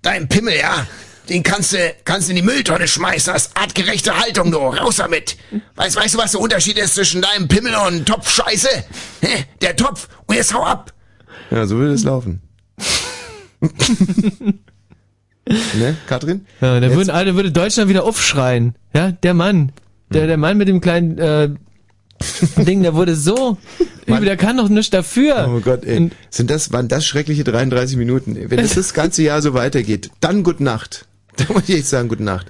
Speaker 2: dein Pimmel, ja, den kannst du, kannst du in die Mülltonne schmeißen, das artgerechte Haltung, du, raus damit. Weißt, weißt du, was der Unterschied ist zwischen deinem Pimmel und einem Topf Scheiße? Hä? Der Topf, und jetzt hau ab. Ja, so würde es laufen. ne, Katrin?
Speaker 3: ja da würden alle würde Deutschland wieder aufschreien. Ja, der Mann, der der Mann mit dem kleinen äh, Ding, der wurde so übel, der kann doch nichts dafür.
Speaker 2: Oh Gott, ey.
Speaker 3: Und-
Speaker 2: Sind das, waren das schreckliche 33 Minuten? Wenn das das ganze Jahr so weitergeht, dann gute Nacht. Da muss ich echt sagen, gute Nacht.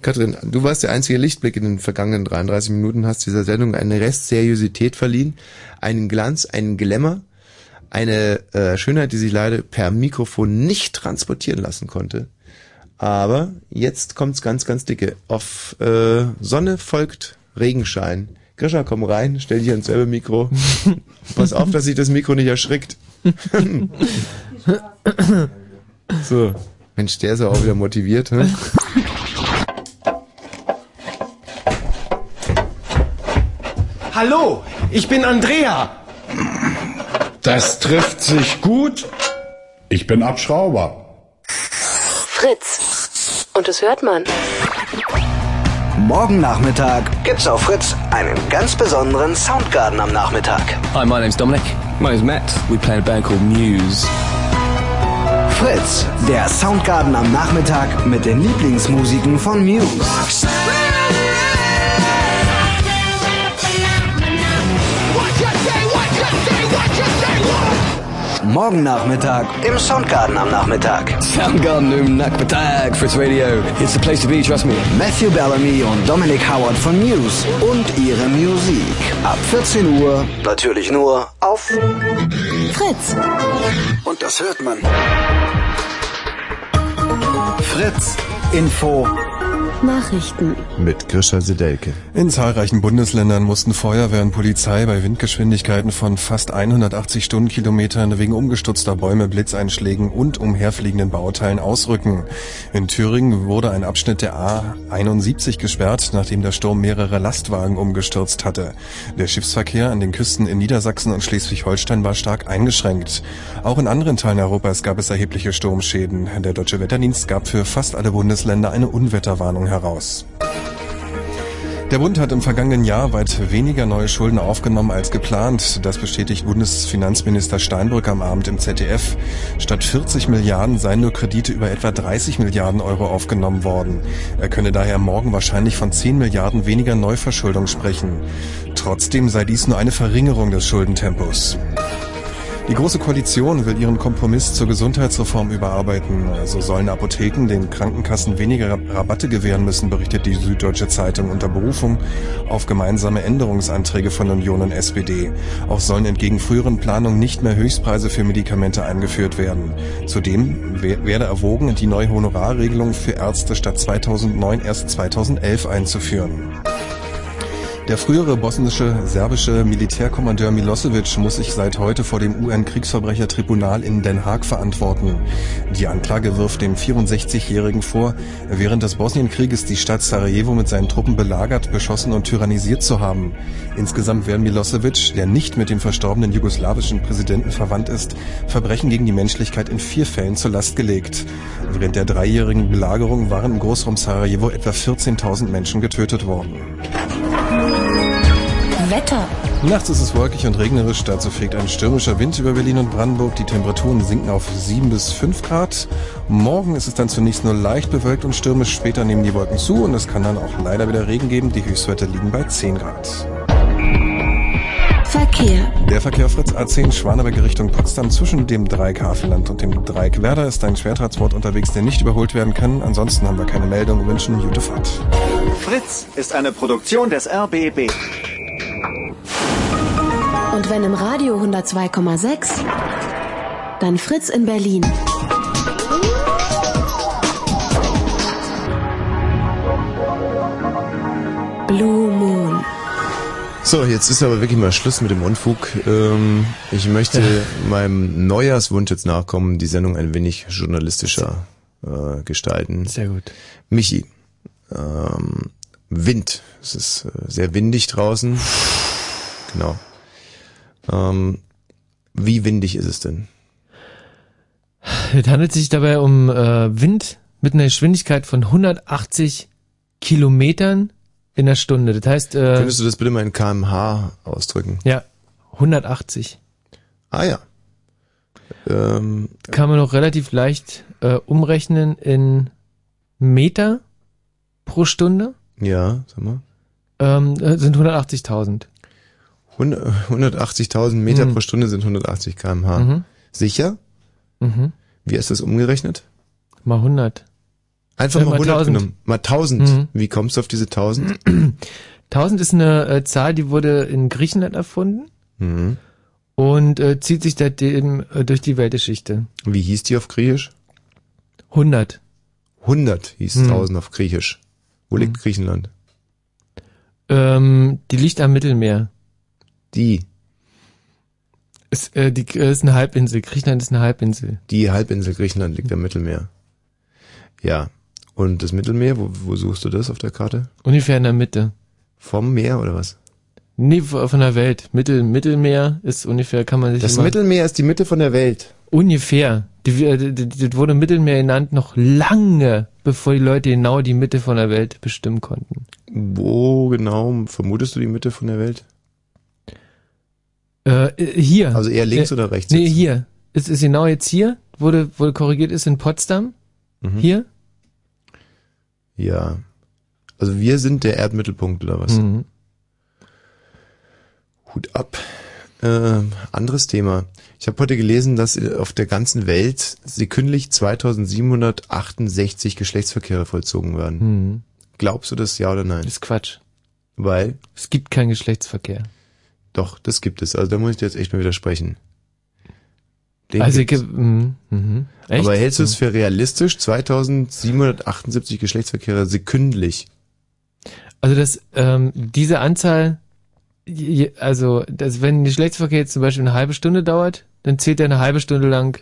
Speaker 2: Katrin, du warst der einzige Lichtblick in den vergangenen 33 Minuten, hast dieser Sendung eine Restseriosität verliehen, einen Glanz, einen Glamour, eine äh, Schönheit, die sich leider per Mikrofon nicht transportieren lassen konnte. Aber jetzt kommt's ganz, ganz dicke. Auf äh, Sonne folgt Regenschein. Grisha, komm rein, stell dich ans selbe Mikro. Pass auf, dass sich das Mikro nicht erschrickt. so. Mensch, der ist ja auch wieder motiviert. Hm?
Speaker 6: Hallo, ich bin Andrea. Das trifft sich gut.
Speaker 7: Ich bin Abschrauber.
Speaker 8: Fritz. Und das hört man.
Speaker 9: Morgen Nachmittag gibt's auf Fritz einen ganz besonderen Soundgarden am Nachmittag.
Speaker 10: Hi, my name's Dominic. My name's Matt. We play in a band called Muse.
Speaker 9: Fritz, der Soundgarden am Nachmittag mit den Lieblingsmusiken von Muse. Morgen Nachmittag im Soundgarden am Nachmittag.
Speaker 10: Soundgarden im Nakbatag, Fritz Radio. It's the place to be, trust me.
Speaker 9: Matthew Bellamy und Dominic Howard von Muse und ihre Musik. Ab 14 Uhr, natürlich nur auf
Speaker 8: Fritz.
Speaker 9: Und das hört man. Fritz Info
Speaker 8: Nachrichten.
Speaker 2: Mit Grisha Sedelke.
Speaker 11: In zahlreichen Bundesländern mussten Feuerwehr und Polizei bei Windgeschwindigkeiten von fast 180 Stundenkilometern wegen umgestürzter Bäume, Blitzeinschlägen und umherfliegenden Bauteilen ausrücken. In Thüringen wurde ein Abschnitt der A71 gesperrt, nachdem der Sturm mehrere Lastwagen umgestürzt hatte. Der Schiffsverkehr an den Küsten in Niedersachsen und Schleswig-Holstein war stark eingeschränkt. Auch in anderen Teilen Europas gab es erhebliche Sturmschäden. Der Deutsche Wetterdienst gab für fast alle Bundesländer eine Unwetterwarnung heraus. Der Bund hat im vergangenen Jahr weit weniger neue Schulden aufgenommen als geplant. Das bestätigt Bundesfinanzminister Steinbrück am Abend im ZDF. Statt 40 Milliarden seien nur Kredite über etwa 30 Milliarden Euro aufgenommen worden. Er könne daher morgen wahrscheinlich von 10 Milliarden weniger Neuverschuldung sprechen. Trotzdem sei dies nur eine Verringerung des Schuldentempos. Die Große Koalition will ihren Kompromiss zur Gesundheitsreform überarbeiten. So sollen Apotheken den Krankenkassen weniger Rabatte gewähren müssen, berichtet die Süddeutsche Zeitung unter Berufung auf gemeinsame Änderungsanträge von Union und SPD. Auch sollen entgegen früheren Planungen nicht mehr Höchstpreise für Medikamente eingeführt werden. Zudem werde erwogen, die neue Honorarregelung für Ärzte statt 2009 erst 2011 einzuführen. Der frühere bosnische serbische Militärkommandeur Milosevic muss sich seit heute vor dem UN-Kriegsverbrechertribunal in Den Haag verantworten. Die Anklage wirft dem 64-Jährigen vor, während des Bosnienkrieges die Stadt Sarajevo mit seinen Truppen belagert, beschossen und tyrannisiert zu haben. Insgesamt werden Milosevic, der nicht mit dem verstorbenen jugoslawischen Präsidenten verwandt ist, Verbrechen gegen die Menschlichkeit in vier Fällen zur Last gelegt. Während der dreijährigen Belagerung waren im Großraum Sarajevo etwa 14.000 Menschen getötet worden.
Speaker 8: Wetter.
Speaker 11: Nachts ist es wolkig und regnerisch, dazu fegt ein stürmischer Wind über Berlin und Brandenburg. Die Temperaturen sinken auf 7 bis 5 Grad. Morgen ist es dann zunächst nur leicht bewölkt und stürmisch, später nehmen die Wolken zu und es kann dann auch leider wieder Regen geben. Die Höchstwerte liegen bei 10 Grad.
Speaker 8: Verkehr.
Speaker 11: Der Verkehr auf Fritz A10 Schwaneberg Richtung Potsdam zwischen dem Dreieck Havelland und dem Dreieck Werder ist ein Schwertransport unterwegs, der nicht überholt werden kann. Ansonsten haben wir keine Meldung. Wünschen eine gute Fahrt.
Speaker 12: Fritz ist eine Produktion des RBB.
Speaker 8: Und wenn im Radio 102,6, dann Fritz in Berlin. Blue Moon.
Speaker 2: So, jetzt ist aber wirklich mal Schluss mit dem Unfug. Ähm, ich möchte meinem Neujahrswunsch jetzt nachkommen, die Sendung ein wenig journalistischer äh, gestalten.
Speaker 3: Sehr gut.
Speaker 2: Michi, ähm, Wind. Es ist äh, sehr windig draußen. Genau. Ähm, wie windig ist es denn?
Speaker 3: Es handelt sich dabei um äh, Wind mit einer Geschwindigkeit von 180 Kilometern in der Stunde. Das heißt, äh,
Speaker 2: Könntest du das bitte mal in kmh ausdrücken?
Speaker 3: ja, 180.
Speaker 2: Ah ja. Ähm,
Speaker 3: Kann man noch relativ leicht äh, umrechnen in Meter pro Stunde.
Speaker 2: Ja, sag mal.
Speaker 3: Ähm, äh, sind 180.000.
Speaker 2: 100 180.000 Meter
Speaker 3: Mhm.
Speaker 2: pro Stunde sind 180 kmh.
Speaker 3: Mhm.
Speaker 2: Sicher?
Speaker 3: Mhm.
Speaker 2: Wie ist das umgerechnet?
Speaker 3: Mal 100.
Speaker 2: Einfach
Speaker 3: Ja,
Speaker 2: mal
Speaker 3: mal
Speaker 2: 100
Speaker 3: 1000.
Speaker 2: genommen. Mal 1000.
Speaker 3: Mhm.
Speaker 2: Wie kommst du auf diese 1000?
Speaker 3: 1000 ist eine äh, Zahl, die wurde in Griechenland erfunden
Speaker 2: Mhm.
Speaker 3: und äh, zieht sich seitdem äh, durch die Weltgeschichte.
Speaker 2: Wie hieß die auf Griechisch?
Speaker 3: 100.
Speaker 2: 100 hieß
Speaker 3: Mhm.
Speaker 2: 1000 auf Griechisch. Wo liegt Griechenland?
Speaker 3: Ähm, die liegt am Mittelmeer.
Speaker 2: Die.
Speaker 3: Ist, äh, die äh, ist eine Halbinsel. Griechenland ist eine Halbinsel.
Speaker 2: Die Halbinsel Griechenland liegt am Mittelmeer. Ja. Und das Mittelmeer, wo, wo suchst du das auf der Karte?
Speaker 3: Ungefähr in der Mitte.
Speaker 2: Vom Meer oder was?
Speaker 3: Nee, von der Welt. Mittel, Mittelmeer ist ungefähr, kann man sich
Speaker 2: Das
Speaker 3: immer,
Speaker 2: Mittelmeer ist die Mitte von der Welt.
Speaker 3: Ungefähr. Äh, das wurde Mittelmeer genannt noch lange, bevor die Leute genau die Mitte von der Welt bestimmen konnten.
Speaker 2: Wo genau vermutest du die Mitte von der Welt?
Speaker 3: Äh, äh, hier.
Speaker 2: Also eher links
Speaker 3: äh,
Speaker 2: oder rechts
Speaker 3: Nee,
Speaker 2: jetzt?
Speaker 3: hier. Es ist genau jetzt hier, wurde, wurde korrigiert, ist in Potsdam.
Speaker 2: Mhm.
Speaker 3: Hier.
Speaker 2: Ja. Also wir sind der Erdmittelpunkt oder was?
Speaker 3: Mhm.
Speaker 2: Hut ab. Äh, anderes Thema. Ich habe heute gelesen, dass auf der ganzen Welt sekündlich 2768 Geschlechtsverkehre vollzogen werden.
Speaker 3: Mhm.
Speaker 2: Glaubst du das ja oder nein?
Speaker 3: Das ist Quatsch.
Speaker 2: Weil?
Speaker 3: Es gibt keinen Geschlechtsverkehr.
Speaker 2: Doch, das gibt es. Also da muss ich dir jetzt echt mal widersprechen. Den
Speaker 3: also, ich,
Speaker 2: gibt's.
Speaker 3: mhm. Mhm. Echt?
Speaker 2: Aber hältst du es für realistisch? 2778 Geschlechtsverkehre sekündlich.
Speaker 3: Also das, ähm, diese Anzahl, also das, wenn ein Geschlechtsverkehr jetzt zum Beispiel eine halbe Stunde dauert, dann zählt er eine halbe Stunde lang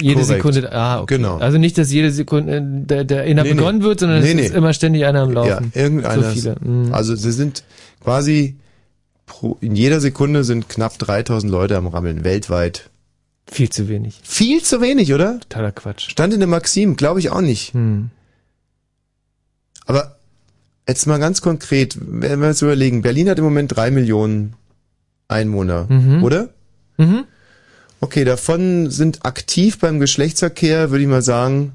Speaker 3: jede
Speaker 2: Korrekt.
Speaker 3: Sekunde. Ah, okay.
Speaker 2: Genau.
Speaker 3: Also nicht, dass jede Sekunde äh, der, der einer
Speaker 2: Nee, nee.
Speaker 3: begonnen wird, sondern
Speaker 2: Nee,
Speaker 3: es
Speaker 2: nee.
Speaker 3: ist immer ständig einer am Laufen.
Speaker 2: Ja, irgendeiner.
Speaker 3: So. Mhm.
Speaker 2: Also sie sind quasi pro, in jeder Sekunde sind knapp 3000 Leute am Rammeln, weltweit.
Speaker 3: Viel zu wenig.
Speaker 2: Viel zu wenig, oder?
Speaker 3: Totaler Quatsch.
Speaker 2: Stand in der Maxim, glaube ich auch nicht.
Speaker 3: Hm.
Speaker 2: Aber Jetzt mal ganz konkret, wenn wir uns überlegen, Berlin hat im Moment drei Millionen Einwohner,
Speaker 3: Mhm.
Speaker 2: oder?
Speaker 3: Mhm.
Speaker 2: Okay, davon sind aktiv beim Geschlechtsverkehr, würde ich mal sagen,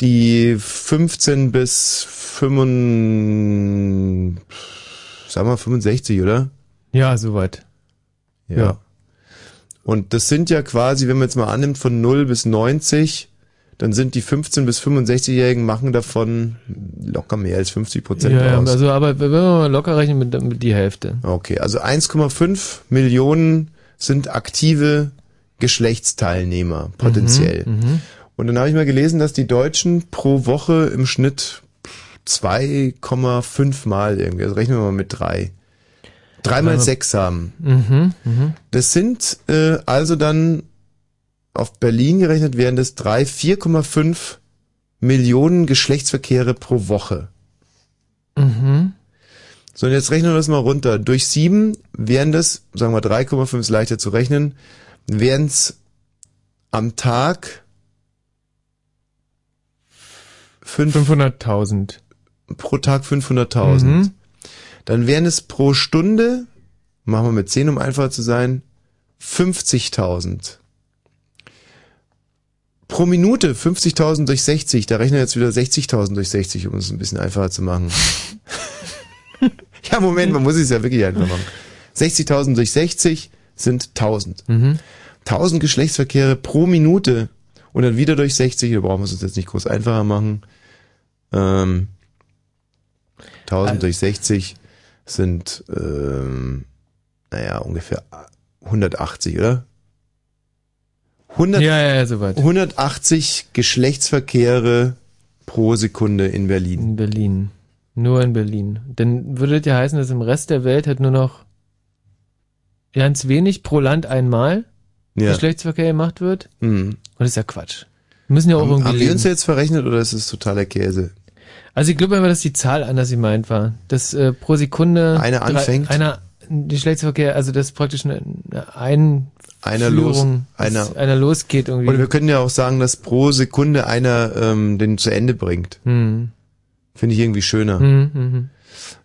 Speaker 2: die 15 bis 65, sagen wir 65, oder?
Speaker 3: Ja, soweit.
Speaker 2: Ja.
Speaker 3: Ja.
Speaker 2: Und das sind ja quasi, wenn man jetzt mal annimmt, von 0 bis 90, dann sind die 15 bis 65-Jährigen machen davon locker mehr als 50 Prozent
Speaker 3: Ja, ja,
Speaker 2: aus.
Speaker 3: also aber wenn wir mal locker rechnen mit, mit die Hälfte.
Speaker 2: Okay, also 1,5 Millionen sind aktive Geschlechtsteilnehmer, potenziell.
Speaker 3: Mhm, mhm.
Speaker 2: Und dann habe ich mal gelesen, dass die Deutschen pro Woche im Schnitt 2,5 Mal irgendwie, also rechnen wir mal mit drei. Dreimal sechs haben.
Speaker 3: Mhm, mhm.
Speaker 2: Das sind äh, also dann auf Berlin gerechnet wären das drei, 4,5 Millionen Geschlechtsverkehre pro Woche.
Speaker 3: Mhm.
Speaker 2: So, und jetzt rechnen wir das mal runter. Durch sieben wären das, sagen wir 3,5 ist leichter zu rechnen, wären es am Tag fünf-
Speaker 3: 500.000.
Speaker 2: pro Tag 500.000.
Speaker 3: Mhm.
Speaker 2: Dann wären es pro Stunde, machen wir mit 10, um einfacher zu sein, 50.000. Pro Minute 50.000 durch 60, da rechnen wir jetzt wieder 60.000 durch 60, um es ein bisschen einfacher zu machen. ja, Moment, man muss es ja wirklich einfach machen. 60.000 durch 60 sind 1000.
Speaker 3: Mhm.
Speaker 2: 1000 Geschlechtsverkehre pro Minute und dann wieder durch 60, da brauchen wir es uns jetzt nicht groß einfacher machen. Ähm, 1000 durch 60 sind, ähm, naja, ungefähr 180, oder? 100,
Speaker 3: Ja, ja, soweit.
Speaker 2: 180 Geschlechtsverkehre pro Sekunde in Berlin.
Speaker 3: In Berlin. Nur in Berlin. Dann würde das ja heißen, dass im Rest der Welt halt nur noch ganz wenig pro Land einmal
Speaker 2: Ja.
Speaker 3: Geschlechtsverkehr gemacht wird.
Speaker 2: Mhm.
Speaker 3: Und das ist ja Quatsch. Wir müssen ja auch
Speaker 2: Haben,
Speaker 3: irgendwie
Speaker 2: haben wir uns jetzt verrechnet oder ist es totaler Käse?
Speaker 3: Also ich glaube einfach, dass die Zahl anders gemeint war. Dass äh, pro Sekunde
Speaker 2: Einer anfängt?
Speaker 3: einer Geschlechtsverkehr, also das praktisch eine, eine
Speaker 2: Einer los,
Speaker 3: Einführung, dass
Speaker 2: einer,
Speaker 3: einer losgeht irgendwie.
Speaker 2: Und wir können ja auch sagen, dass pro Sekunde einer ähm, den zu Ende bringt.
Speaker 3: Hm.
Speaker 2: Finde ich irgendwie schöner.
Speaker 3: Mhm, mhm.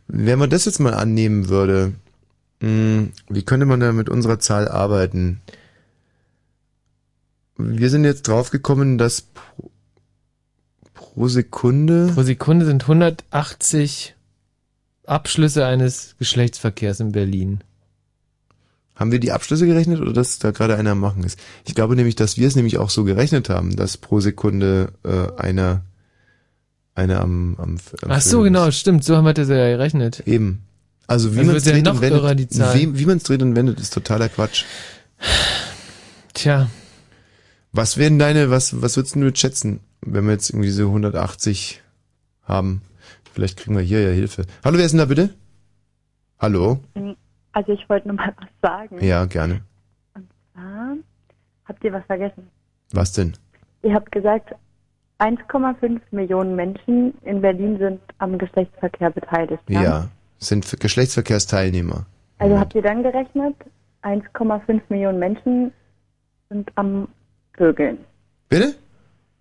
Speaker 2: Wenn man das jetzt mal annehmen würde, mh, wie könnte man da mit unserer Zahl arbeiten? Wir sind jetzt draufgekommen, dass pro, pro Sekunde
Speaker 3: Pro Sekunde sind 180 Abschlüsse eines Geschlechtsverkehrs in Berlin.
Speaker 2: Haben wir die Abschlüsse gerechnet oder dass da gerade einer am machen ist? Ich glaube nämlich, dass wir es nämlich auch so gerechnet haben, dass pro Sekunde äh, einer einer am, am, am
Speaker 3: Ach so, genau,
Speaker 2: ist.
Speaker 3: stimmt, so haben wir das ja gerechnet.
Speaker 2: Eben. Also wie
Speaker 3: Also
Speaker 2: man es
Speaker 3: ja
Speaker 2: dreht
Speaker 3: noch
Speaker 2: und wendet,
Speaker 3: irrer, die Zahl.
Speaker 2: wie, wie man es dreht und wendet, ist totaler Quatsch.
Speaker 3: Tja.
Speaker 2: Was wären deine, was, was würdest du jetzt schätzen, wenn wir jetzt irgendwie so 180 haben? Vielleicht kriegen wir hier ja Hilfe. Hallo, wer ist denn da bitte? Hallo?
Speaker 13: Also ich wollte nur mal was sagen.
Speaker 2: Ja, gerne.
Speaker 13: Ah, habt ihr was vergessen?
Speaker 2: Was denn?
Speaker 13: Ihr habt gesagt, 1,5 Millionen Menschen in Berlin sind am Geschlechtsverkehr beteiligt.
Speaker 2: Ja, sind für Geschlechtsverkehrsteilnehmer.
Speaker 13: Also habt ihr dann gerechnet, 1,5 Millionen Menschen sind am Vögeln,
Speaker 2: Bitte?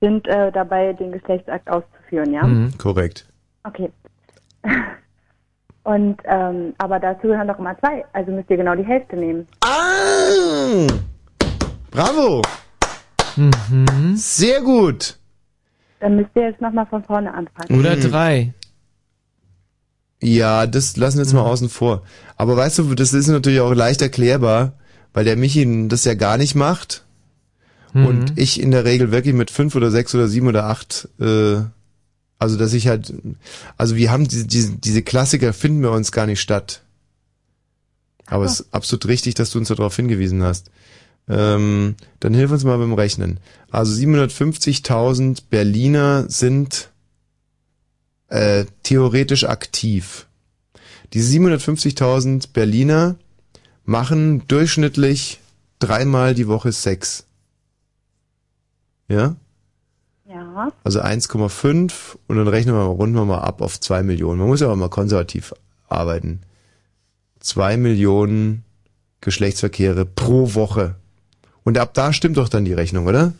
Speaker 13: sind äh, dabei, den Geschlechtsakt auszuführen, ja?
Speaker 2: Mhm, korrekt.
Speaker 13: Okay. Und ähm, aber dazu gehören doch immer zwei, also müsst ihr genau die Hälfte nehmen.
Speaker 2: Ah! Bravo!
Speaker 3: Mhm.
Speaker 2: Sehr gut!
Speaker 13: Dann müsst ihr jetzt nochmal von vorne anfangen.
Speaker 3: Oder
Speaker 2: Mhm.
Speaker 3: drei.
Speaker 2: Ja, das lassen wir jetzt mal außen vor. Aber weißt du, das ist natürlich auch leicht erklärbar, weil der Michi das ja gar nicht macht.
Speaker 3: Mhm.
Speaker 2: Und ich in der Regel wirklich mit fünf oder sechs oder sieben oder acht, äh, also dass ich halt, also wir haben diese, diese, diese Klassiker finden bei uns gar nicht statt. Aber es ist absolut richtig, dass du uns darauf hingewiesen hast. Ähm, dann hilf uns mal beim Rechnen. Also 750.000 Berliner sind äh, theoretisch aktiv. Diese 750.000 Berliner machen durchschnittlich dreimal die Woche Sex. Ja?
Speaker 13: Ja.
Speaker 2: Also 1,5 und dann rechnen wir mal, runden wir mal ab auf 2 Millionen. Man muss ja auch mal konservativ arbeiten. 2 Millionen Geschlechtsverkehre pro Woche. Und ab da stimmt doch dann die Rechnung, oder?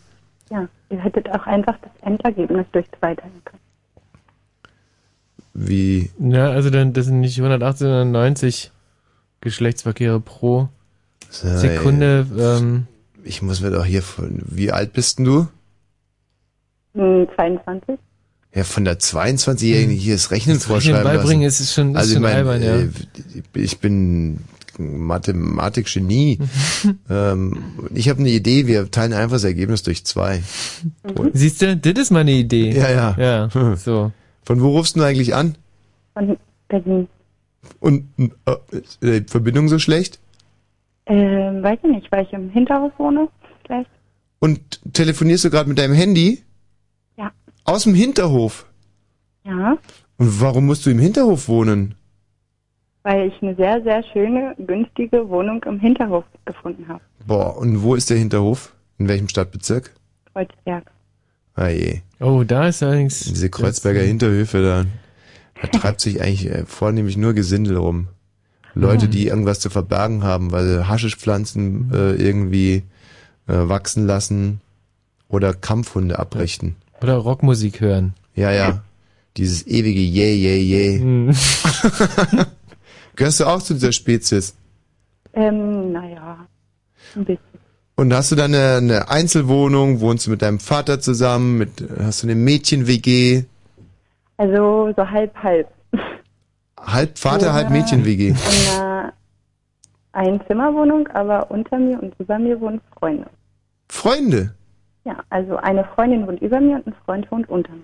Speaker 13: Ja, ihr hättet auch einfach das Endergebnis durch zwei teilen können.
Speaker 2: wie,
Speaker 3: Ja, also dann, das sind nicht 180, sondern 90 Geschlechtsverkehre pro Sekunde. Ähm,
Speaker 2: ich muss mir doch hier von, wie alt bist denn du?
Speaker 13: Hm, 22.
Speaker 2: Ja, von der 22-Jährigen hier das Rechnen vorschreiben
Speaker 3: beibringen,
Speaker 2: lassen.
Speaker 3: ist schon- ist
Speaker 2: also ich
Speaker 3: schon
Speaker 2: mein,
Speaker 3: albern, ja.
Speaker 2: äh, Ich bin Mathematik-Genie. ähm, ich habe eine Idee, wir teilen einfach das Ergebnis durch zwei.
Speaker 3: Siehst du, das ist meine Idee.
Speaker 2: Ja, ja.
Speaker 3: Ja, so.
Speaker 2: Von wo rufst du eigentlich an?
Speaker 13: Von Berlin.
Speaker 2: Und äh, ist die Verbindung so schlecht?
Speaker 13: Ähm, weiß ich nicht, weil ich im Hinterhaus wohne. Vielleicht.
Speaker 2: Und telefonierst du gerade mit deinem Handy? Aus dem Hinterhof?
Speaker 13: Ja,
Speaker 2: Und warum musst du im Hinterhof wohnen?
Speaker 13: weil ich eine sehr, sehr schöne, günstige Wohnung im Hinterhof gefunden habe.
Speaker 2: Boah, und wo ist der Hinterhof? In welchem Stadtbezirk?
Speaker 13: Kreuzberg.
Speaker 2: Ah je.
Speaker 3: Oh, da ist allerdings.
Speaker 2: Diese Kreuzberger Hinterhöfe da. Da treibt sich eigentlich äh, vornehmlich nur Gesindel rum. Leute, die irgendwas zu verbergen haben, weil sie Haschischpflanzen äh, irgendwie äh, wachsen lassen oder Kampfhunde abrichten.
Speaker 3: Oder Rockmusik hören.
Speaker 2: Ja, ja. Dieses ewige Yay, Yay, Yay. Gehörst du auch zu dieser Spezies?
Speaker 13: Ähm, naja, ein bisschen.
Speaker 2: Und hast du dann eine, eine Einzelwohnung? Wohnst du mit deinem Vater zusammen? Mit, hast du eine Mädchen-WG?
Speaker 13: Also so halb, halb.
Speaker 2: Halb Vater,
Speaker 13: Wohne
Speaker 2: halb Mädchen-WG.
Speaker 13: In einer Einzimmerwohnung, aber unter mir und über mir wohnen Freunde.
Speaker 2: Freunde?
Speaker 13: Ja, also eine Freundin wohnt über mir und ein Freund wohnt unter mir.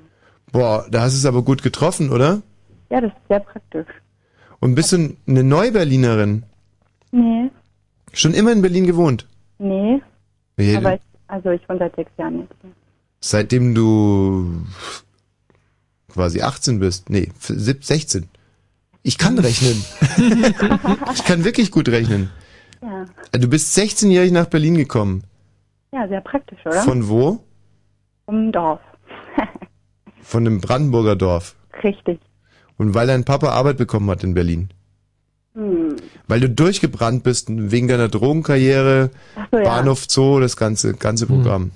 Speaker 2: Boah, da hast du es aber gut getroffen, oder?
Speaker 13: Ja, das ist sehr praktisch.
Speaker 2: Und bist du eine Neuberlinerin?
Speaker 13: Nee,
Speaker 2: Schon immer in Berlin gewohnt?
Speaker 13: nee.
Speaker 2: Ja,
Speaker 13: Aber ich, also ich wohne seit sechs Jahren jetzt hier.
Speaker 2: Seitdem du quasi 18 bist. Nee, 17, 16. Ich kann rechnen. ich kann wirklich gut rechnen.
Speaker 13: Ja.
Speaker 2: Du bist 16-jährig nach Berlin gekommen.
Speaker 13: Ja, sehr praktisch, oder?
Speaker 2: Von wo?
Speaker 13: Vom Dorf.
Speaker 2: Von einem Brandenburger Dorf.
Speaker 13: Richtig.
Speaker 2: Und weil dein Papa Arbeit bekommen hat in Berlin.
Speaker 13: Hm.
Speaker 2: Weil du durchgebrannt bist wegen deiner Drogenkarriere,
Speaker 13: so, ja.
Speaker 2: Bahnhof Zoo, das ganze, ganze Programm.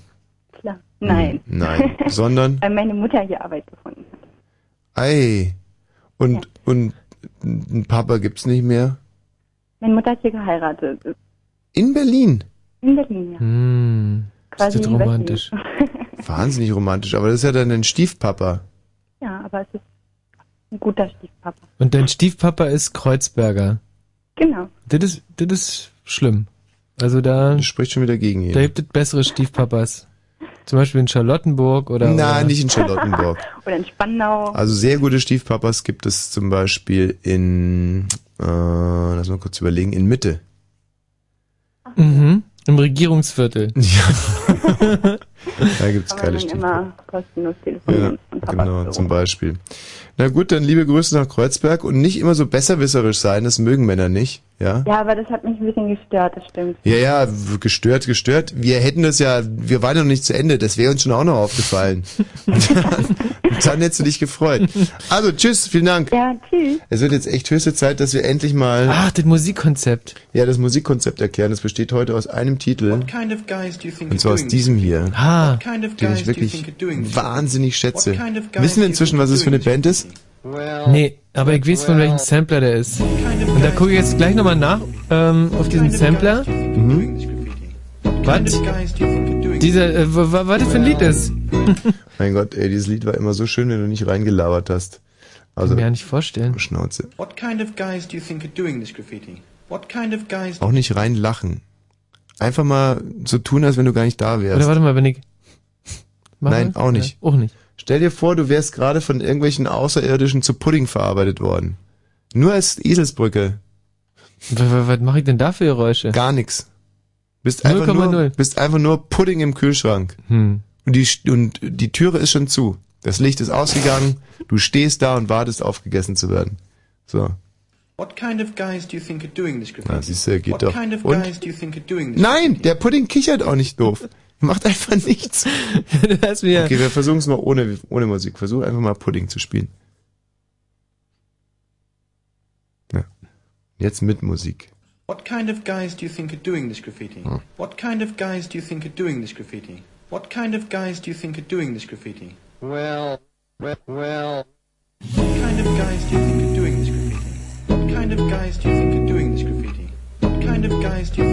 Speaker 13: Klar. Nein.
Speaker 2: Nein. Sondern,
Speaker 13: Weil meine Mutter hier Arbeit gefunden hat.
Speaker 2: ei. Und, und einen Papa gibt's nicht mehr?
Speaker 13: Meine Mutter hat hier geheiratet.
Speaker 2: In Berlin?
Speaker 13: In Berlin, ja.
Speaker 3: Hm.
Speaker 13: Quasi
Speaker 3: das
Speaker 13: in
Speaker 3: romantisch.
Speaker 2: Wahnsinnig romantisch, aber das ist ja dann dein Stiefpapa.
Speaker 13: Ja, aber es ist ein guter Stiefpapa.
Speaker 3: Und dein Stiefpapa ist Kreuzberger.
Speaker 13: Genau.
Speaker 3: Das ist, das ist schlimm. Also da. Das
Speaker 2: spricht schon wieder gegen ihn.
Speaker 3: Da gibt es bessere Stiefpapas. Zum Beispiel in Charlottenburg oder.
Speaker 2: Nein,
Speaker 3: oder
Speaker 2: nicht in Charlottenburg.
Speaker 13: Oder in Spandau.
Speaker 2: Also sehr gute Stiefpapas gibt es zum Beispiel in, äh, lass mal kurz überlegen, in Mitte.
Speaker 3: Mhm. Im Regierungsviertel.
Speaker 2: Ja. da gibt's
Speaker 13: Aber
Speaker 2: geile
Speaker 13: dann
Speaker 2: Stiefpapas.
Speaker 13: immer kostenlos telefonieren.
Speaker 2: Ja, genau, zum Beispiel. Na gut, dann liebe Grüße nach Kreuzberg und nicht immer so besserwisserisch sein, das mögen Männer nicht, ja?
Speaker 13: Ja, aber das hat mich ein bisschen gestört, das stimmt.
Speaker 2: Ja, ja, gestört, gestört. Wir hätten das ja, wir waren noch nicht zu Ende, das wäre uns schon auch noch aufgefallen. und dann hättest du dich gefreut. Also, tschüss, vielen Dank.
Speaker 13: Ja, tschüss.
Speaker 2: Es wird jetzt echt höchste Zeit, dass wir endlich mal...
Speaker 3: Ach, das Musikkonzept.
Speaker 2: Ja, das Musikkonzept erklären. Das besteht heute aus einem Titel.
Speaker 14: kind of guys do you think
Speaker 2: Und zwar aus diesem hier.
Speaker 3: Ah.
Speaker 14: Kind of
Speaker 2: Den ich wirklich wahnsinnig schätze. Wissen wir inzwischen, was es für eine Band ist?
Speaker 3: Nee, aber ich weiß, von welchem Sampler der ist. Und da gucke ich jetzt gleich nochmal nach ähm, auf diesen Sampler.
Speaker 2: Mhm.
Speaker 3: Was? Dieser, äh, wa- wa- was das für ein Lied ist?
Speaker 2: Mein Gott, ey, dieses Lied war immer so schön, wenn du nicht reingelabert hast. Also,
Speaker 3: Kann mir ja nicht vorstellen.
Speaker 2: Schnauze.
Speaker 14: What kind of guys do you think are doing this graffiti? What kind of guys
Speaker 2: Auch nicht reinlachen. Einfach mal so tun, als wenn du gar nicht da wärst.
Speaker 3: Oder warte mal, wenn ich.
Speaker 2: Nein, auch nicht.
Speaker 3: Ja, auch nicht.
Speaker 2: Stell dir vor, du wärst gerade von irgendwelchen Außerirdischen zu Pudding verarbeitet worden. Nur als Eselsbrücke.
Speaker 3: Was, was, was mache ich denn da für Geräusche?
Speaker 2: Gar nix. Bist einfach,
Speaker 3: 0,0.
Speaker 2: nur, bist einfach nur Pudding im Kühlschrank.
Speaker 3: Hm.
Speaker 2: Und die, und die Türe ist schon zu. Das Licht ist ausgegangen. Du stehst da und wartest auf gegessen zu werden. So.
Speaker 14: What kind of guys do you think are doing this, graffiti?
Speaker 2: Na, siehst du, er geht
Speaker 14: What
Speaker 2: doch.
Speaker 14: Kind of
Speaker 2: Und? Nein, der Pudding kichert auch nicht doof. Macht einfach nichts.
Speaker 3: das
Speaker 2: okay, wir versuchen es mal ohne, ohne Musik. Versuch einfach mal Pudding zu spielen. Ja. Jetzt mit Musik.
Speaker 14: What kind of guys do you think are doing this graffiti?
Speaker 2: Hm.
Speaker 14: What kind of guys do you think are doing this graffiti? What kind of guys do you think are doing this graffiti?
Speaker 15: Well, well, well.
Speaker 14: What kind of guys do you think are doing this graffiti? kind of guys do you think are doing this graffiti? What kind of guys do you think?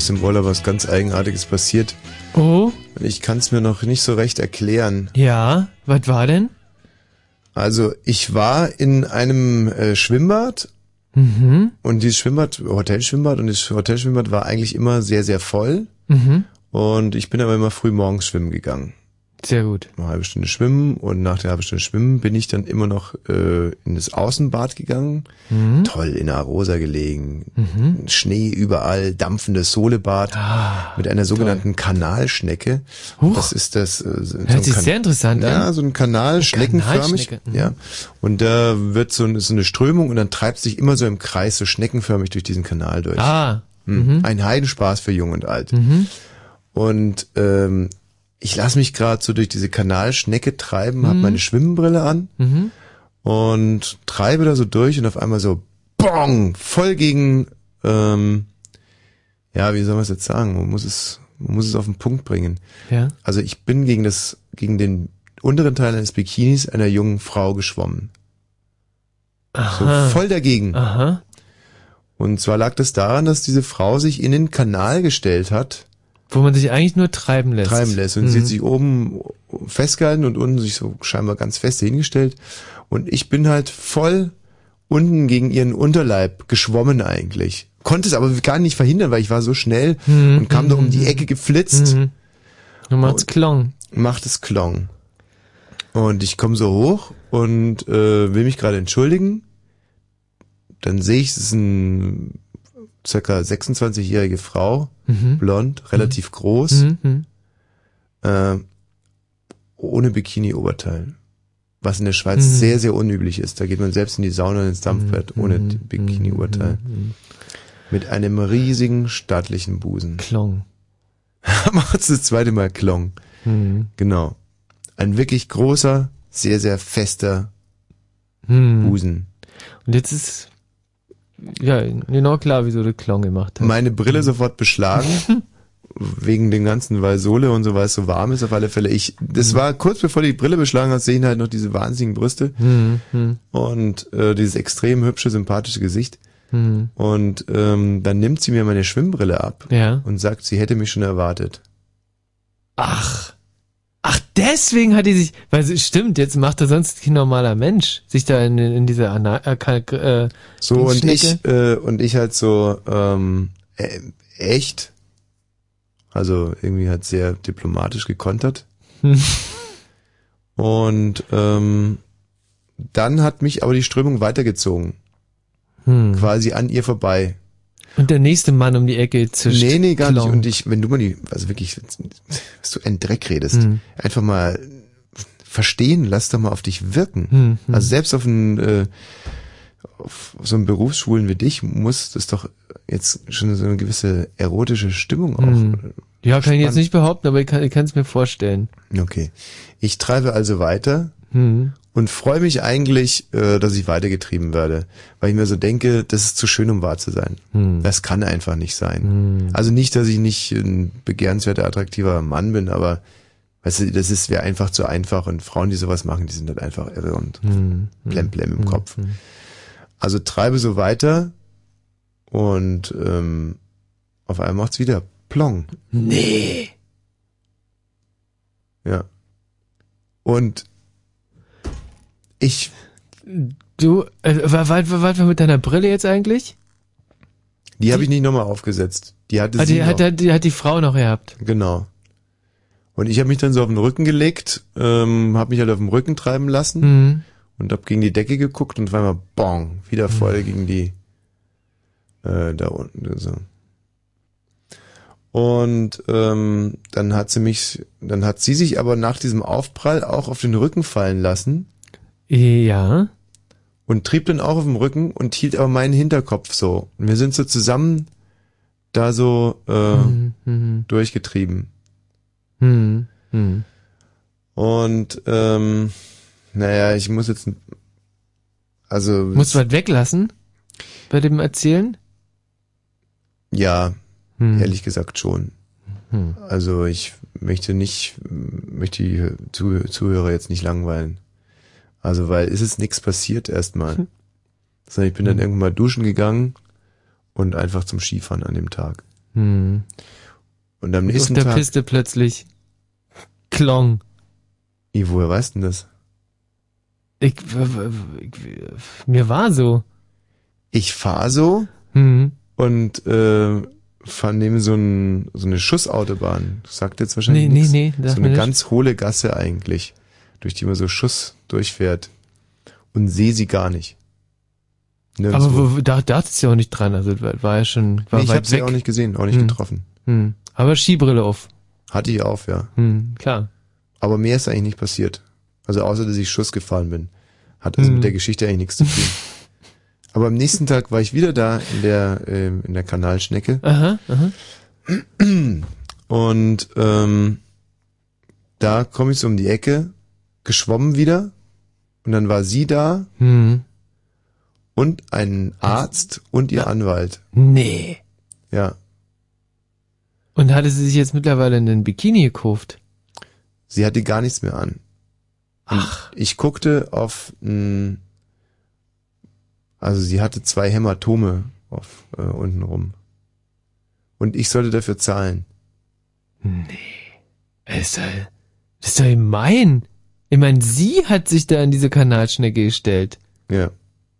Speaker 2: ist im Urlaub was ganz Eigenartiges passiert.
Speaker 3: Oh.
Speaker 2: Ich kann es mir noch nicht so recht erklären.
Speaker 3: Ja, was war denn?
Speaker 2: Also ich war in einem äh, Schwimmbad
Speaker 3: mhm.
Speaker 2: und dieses Schwimmbad, Hotelschwimmbad und das Hotelschwimmbad war eigentlich immer sehr, sehr voll.
Speaker 3: Mhm.
Speaker 2: Und ich bin aber immer früh morgens schwimmen gegangen.
Speaker 3: Sehr gut.
Speaker 2: Eine halbe Stunde schwimmen und nach der halben Stunde schwimmen bin ich dann immer noch äh, in das Außenbad gegangen.
Speaker 3: Mhm.
Speaker 2: Toll, in Arosa gelegen.
Speaker 3: Mhm.
Speaker 2: Schnee überall, dampfendes Sohlebad
Speaker 3: Ah,
Speaker 2: mit einer sogenannten Kanalschnecke. Das ist das. Äh, so
Speaker 3: Hört sich sehr interessant
Speaker 2: ja,
Speaker 3: an.
Speaker 2: so ein Kanal, schneckenförmig.
Speaker 3: Mhm.
Speaker 2: Ja. Und da wird so, eine- so eine Strömung und dann treibt sich immer so im Kreis, so schneckenförmig durch diesen Kanal durch.
Speaker 3: Ah.
Speaker 2: Mhm.
Speaker 3: Mhm.
Speaker 2: Ein Heidenspaß für Jung und Alt.
Speaker 3: Mhm.
Speaker 2: Und ähm, ich lasse mich gerade so durch diese Kanalschnecke treiben, hab
Speaker 3: Mhm.
Speaker 2: meine Schwimmbrille an
Speaker 3: Mhm.
Speaker 2: und treibe da so durch und auf einmal so bong, voll gegen, ähm, ja, wie soll man es jetzt sagen? Man muss es, man muss es auf den Punkt bringen.
Speaker 3: Ja.
Speaker 2: Also ich bin gegen das, gegen den unteren Teil eines Bikinis einer jungen Frau geschwommen.
Speaker 3: Aha.
Speaker 2: So voll dagegen.
Speaker 3: Aha.
Speaker 2: Und zwar lag das daran, dass diese Frau sich in den Kanal gestellt hat.
Speaker 3: Wo man sich eigentlich nur treiben lässt.
Speaker 2: Treiben lässt. Und
Speaker 3: Mhm.
Speaker 2: sie hat sich oben festgehalten und unten sich so scheinbar ganz fest hingestellt. Und ich bin halt voll unten gegen ihren Unterleib geschwommen eigentlich. Konnte es aber gar nicht verhindern, weil ich war so schnell
Speaker 3: Mhm.
Speaker 2: und kam da um die Ecke geflitzt.
Speaker 3: Mhm. Du machst Klong.
Speaker 2: Macht es Klong. Und ich komme so hoch und äh, will mich gerade entschuldigen. Dann sehe ich, es ist ein circa 26-jährige Frau,
Speaker 3: Mhm.
Speaker 2: blond, relativ groß,
Speaker 3: Mhm. Mhm.
Speaker 2: äh, ohne Bikini-Oberteil. Was in der Schweiz
Speaker 3: Mhm.
Speaker 2: sehr, sehr unüblich ist. Da geht man selbst in die Sauna und ins Dampfbad ohne
Speaker 3: Mhm.
Speaker 2: Bikini-Oberteil. Mit einem riesigen, stattlichen Busen.
Speaker 3: Klong.
Speaker 2: Macht's das zweite Mal Klong.
Speaker 3: Mhm.
Speaker 2: Genau. Ein wirklich großer, sehr, sehr fester
Speaker 3: Mhm.
Speaker 2: Busen.
Speaker 3: Und jetzt ist ja genau klar, wieso du Klong gemacht hast.
Speaker 2: Meine Brille sofort beschlagen. wegen dem ganzen, weil Sohle und so, weil es so warm ist, auf alle Fälle. Ich, das war kurz bevor die Brille beschlagen hat, sehen halt noch diese wahnsinnigen Brüste
Speaker 3: Mhm. Mhm.
Speaker 2: und äh, dieses extrem hübsche, sympathische Gesicht.
Speaker 3: Mhm.
Speaker 2: Und ähm, dann nimmt sie mir meine Schwimmbrille ab
Speaker 3: Ja.
Speaker 2: und sagt, sie hätte mich schon erwartet.
Speaker 3: Ach. Ach, deswegen hat die sich, weil es stimmt, jetzt macht er sonst kein normaler Mensch, sich da in, in diese Ana äh, äh,
Speaker 2: So und ich äh, und ich halt so ähm, äh, echt, also irgendwie halt sehr diplomatisch gekontert.
Speaker 3: Hm.
Speaker 2: Und ähm, dann hat mich aber die Strömung weitergezogen,
Speaker 3: Hm.
Speaker 2: quasi an ihr vorbei.
Speaker 3: Und der nächste Mann um die Ecke zischt.
Speaker 2: Nee, nee, gar
Speaker 3: Klong.
Speaker 2: nicht. Und ich, wenn du mal die, also wirklich, was du ein Dreck redest,
Speaker 3: Hm.
Speaker 2: einfach mal verstehen, lass doch mal auf dich wirken.
Speaker 3: Hm, hm.
Speaker 2: Also selbst auf einen, äh, auf so einen Berufsschulen wie dich muss das doch jetzt schon so eine gewisse erotische Stimmung auch.
Speaker 3: Hm. Ja, kann ich jetzt
Speaker 2: Spannend.
Speaker 3: nicht behaupten, aber ich kann es mir vorstellen.
Speaker 2: Okay. Ich treibe also weiter
Speaker 3: Hm.
Speaker 2: Und freue mich eigentlich, äh, dass ich weitergetrieben werde, weil ich mir so denke, das ist zu schön, um wahr zu sein.
Speaker 3: Hm.
Speaker 2: Das kann einfach nicht sein. Also nicht, dass ich nicht ein begehrenswerter, attraktiver Mann bin, aber weißt du, das ist wäre einfach zu einfach und Frauen, die sowas machen, die sind halt einfach irre und
Speaker 3: Hm.
Speaker 2: blemblem im
Speaker 3: Hm.
Speaker 2: Kopf. Also treibe so weiter und ähm, auf einmal macht's wieder Plong.
Speaker 3: Nee.
Speaker 2: Ja. Und ich,
Speaker 3: Du, äh, war, war, war, war mit deiner Brille jetzt eigentlich?
Speaker 2: die habe ich nicht nochmal aufgesetzt. Die hatte
Speaker 3: Hat
Speaker 2: sie
Speaker 3: die,
Speaker 2: noch.
Speaker 3: hat, die, hat die Frau noch gehabt.
Speaker 2: Genau. Und ich habe mich dann so auf den Rücken gelegt, ähm, habe mich halt auf dem Rücken treiben lassen
Speaker 3: Mhm.
Speaker 2: und habe gegen die Decke geguckt und auf einmal bong, wieder voll gegen die äh, da unten so. Und ähm, dann hat sie mich, dann hat sie sich aber nach diesem Aufprall auch auf den Rücken fallen lassen
Speaker 3: Ja.
Speaker 2: und trieb dann auch auf dem Rücken und hielt aber meinen Hinterkopf so. Und wir sind so zusammen da so äh,
Speaker 3: Mhm. Mhm.
Speaker 2: durchgetrieben.
Speaker 3: Mhm. Mhm.
Speaker 2: Und ähm, naja, ich muss jetzt also
Speaker 3: Musst du was weglassen? Bei dem Erzählen?
Speaker 2: ja,
Speaker 3: Hm.
Speaker 2: ehrlich gesagt schon.
Speaker 3: Hm.
Speaker 2: Also ich möchte nicht, möchte die Zuh- Zuhörer jetzt nicht langweilen. Also weil es ist nichts passiert erstmal.
Speaker 3: Hm.
Speaker 2: Sondern ich bin dann irgendwann mal duschen gegangen und einfach zum Skifahren an dem Tag.
Speaker 3: Hm.
Speaker 2: Und am nächsten
Speaker 3: auf der
Speaker 2: Tag.
Speaker 3: Piste plötzlich Klong.
Speaker 2: I, woher weißt du denn das?
Speaker 3: Ich, ich, mir war so.
Speaker 2: Ich fahr so
Speaker 3: Mhm.
Speaker 2: und äh, fahren neben so, ein, so eine Schussautobahn. Das sagt jetzt wahrscheinlich
Speaker 3: Nee, nee,
Speaker 2: nichts.
Speaker 3: nee, sagt
Speaker 2: So eine ganz hohle Gasse eigentlich, durch die man so Schuss durchfährt. Und sehe sie gar nicht. Nirgendwo.
Speaker 3: Aber wo, da dachtest du ja auch nicht dran, also war, ja schon war
Speaker 2: Nee, ich habe sie auch nicht gesehen, auch nicht
Speaker 3: Hm.
Speaker 2: getroffen.
Speaker 3: Hm. Aber Skibrille auf.
Speaker 2: Hatte ich auf, ja.
Speaker 3: Hm, klar.
Speaker 2: Aber mehr ist eigentlich nicht passiert. Also außer, dass ich Schuss gefahren bin. Hat also
Speaker 3: Hm.
Speaker 2: mit der Geschichte eigentlich nichts zu tun. Aber am nächsten Tag war ich wieder da in der, ähm, in der Kanalschnecke.
Speaker 3: Aha, aha.
Speaker 2: Und ähm, da komme ich so um die Ecke, geschwommen wieder. Und dann war sie da
Speaker 3: Hm.
Speaker 2: und ein Arzt und ihr Anwalt.
Speaker 3: Nee.
Speaker 2: Ja.
Speaker 3: Und hatte sie sich jetzt mittlerweile einen Bikini gekauft?
Speaker 2: Sie hatte gar nichts mehr an. Ach. Ich guckte auf, mh, also sie hatte zwei Hämatome auf äh, unten rum. Und ich sollte dafür zahlen.
Speaker 3: Nee. Das ist doch, das ist doch gemein. Ich meine, sie hat sich da in diese Kanalschnecke gestellt.
Speaker 2: Ja.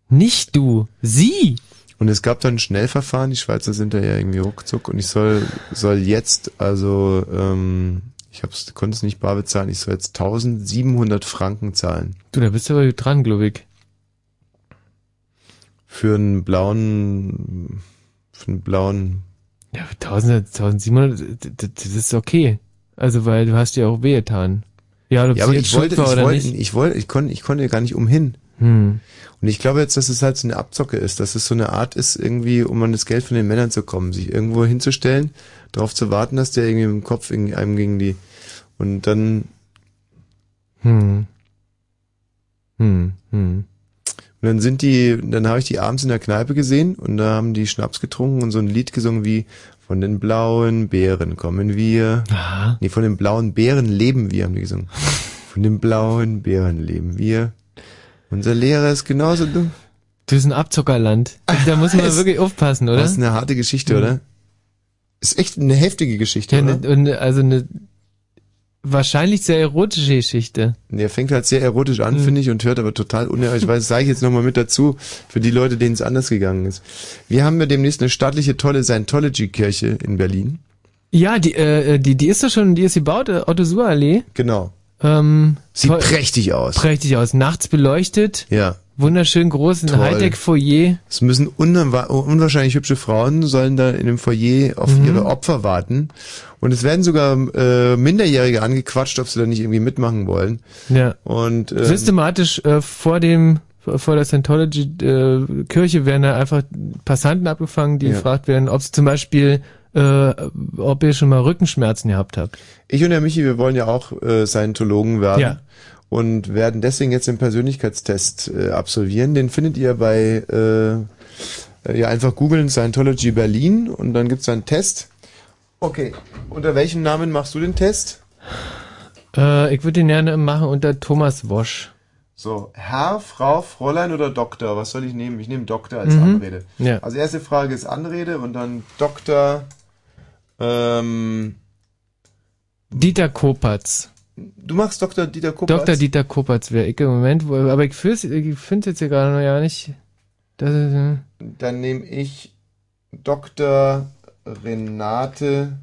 Speaker 3: Nicht du. Sie.
Speaker 2: Und es gab dann ein Schnellverfahren, die Schweizer sind da ja irgendwie ruckzuck und ich soll, soll jetzt, also, ähm, ich hab's, konnte es nicht bar bezahlen, ich soll jetzt 1700 Franken zahlen.
Speaker 3: Du, da bist du aber dran, glaube ich.
Speaker 2: Für einen blauen, für einen blauen,
Speaker 3: Ja, 1000, 1700, das, das ist okay. Also, weil du hast ja auch wehgetan. Ja,
Speaker 2: ja, aber ich wollte, ich wollte,
Speaker 3: nicht.
Speaker 2: ich wollte, ich konnte, ich konnte gar nicht umhin.
Speaker 3: Hm.
Speaker 2: Und ich glaube jetzt, dass es halt so eine Abzocke ist, dass es so eine Art ist, irgendwie, um an das Geld von den Männern zu kommen, sich irgendwo hinzustellen, darauf zu warten, dass der irgendwie im Kopf irgendwie einem gegen die, und dann,
Speaker 3: Hm. Hm. Hm.
Speaker 2: Und dann sind die, dann habe ich die abends in der Kneipe gesehen und da haben die Schnaps getrunken und so ein Lied gesungen wie Von den blauen Bären kommen wir.
Speaker 3: Aha.
Speaker 2: Nee, von den blauen Bären leben wir, haben die gesungen. Von den blauen Bären leben wir. Unser Lehrer ist genauso dumm.
Speaker 3: Du bist ein Abzockerland. Da muss man wirklich aufpassen, oder?
Speaker 2: Das ist eine harte Geschichte,
Speaker 3: Mhm.
Speaker 2: oder? Ist echt eine heftige Geschichte,
Speaker 3: Ja,
Speaker 2: oder?
Speaker 3: ne, und also eine wahrscheinlich sehr erotische Geschichte.
Speaker 2: Der fängt halt sehr erotisch an,
Speaker 3: Mhm.
Speaker 2: finde ich, und hört aber total unerotisch. Ich weiß, das sage ich jetzt nochmal mit dazu, für die Leute, denen es anders gegangen ist. Wir haben ja demnächst eine staatliche, tolle Scientology-Kirche in Berlin.
Speaker 3: Ja, die, äh, die, die ist doch schon, die ist gebaut, äh, Otto-Suhr-Allee.
Speaker 2: Genau.
Speaker 3: Ähm,
Speaker 2: Sieht prächtig aus.
Speaker 3: Prächtig aus. Nachts beleuchtet.
Speaker 2: Ja.
Speaker 3: Wunderschön groß, ein
Speaker 2: Toll.
Speaker 3: Hightech-Foyer.
Speaker 2: Es müssen unwa- unwahrscheinlich hübsche Frauen sollen da in dem Foyer auf
Speaker 3: Mhm.
Speaker 2: ihre Opfer warten. Und es werden sogar äh, Minderjährige angequatscht, ob sie da nicht irgendwie mitmachen wollen.
Speaker 3: Ja.
Speaker 2: Und ähm,
Speaker 3: Systematisch äh, vor dem vor der Scientology-Kirche werden da einfach Passanten abgefangen, die
Speaker 2: Ja.
Speaker 3: gefragt werden, ob sie zum Beispiel, äh, ob ihr schon mal Rückenschmerzen gehabt habt.
Speaker 2: ich und der Michi, wir wollen ja auch äh, Scientologen werden.
Speaker 3: Ja.
Speaker 2: Und werden deswegen jetzt den Persönlichkeitstest äh, absolvieren. Den findet ihr bei äh, ja einfach googeln Scientology Berlin und dann gibt's da einen Test. Okay. Unter welchem Namen machst du den Test?
Speaker 3: Äh, ich würde den gerne machen unter Thomas Wosch.
Speaker 2: So, Herr, Frau, Fräulein oder Doktor? Was soll ich nehmen? Ich nehme Doktor als
Speaker 3: Mhm.
Speaker 2: Anrede.
Speaker 3: Ja.
Speaker 2: Also erste Frage ist Anrede und dann Doktor ähm,
Speaker 3: Dieter Kopatz.
Speaker 2: Du machst Dr. Dieter Kopatz?
Speaker 3: Dr. Dieter Kopatz wäre ich im Moment, wo, aber ich finde es jetzt hier gerade noch ja nicht. Das ist, äh,
Speaker 2: Dann nehme ich Dr. Renate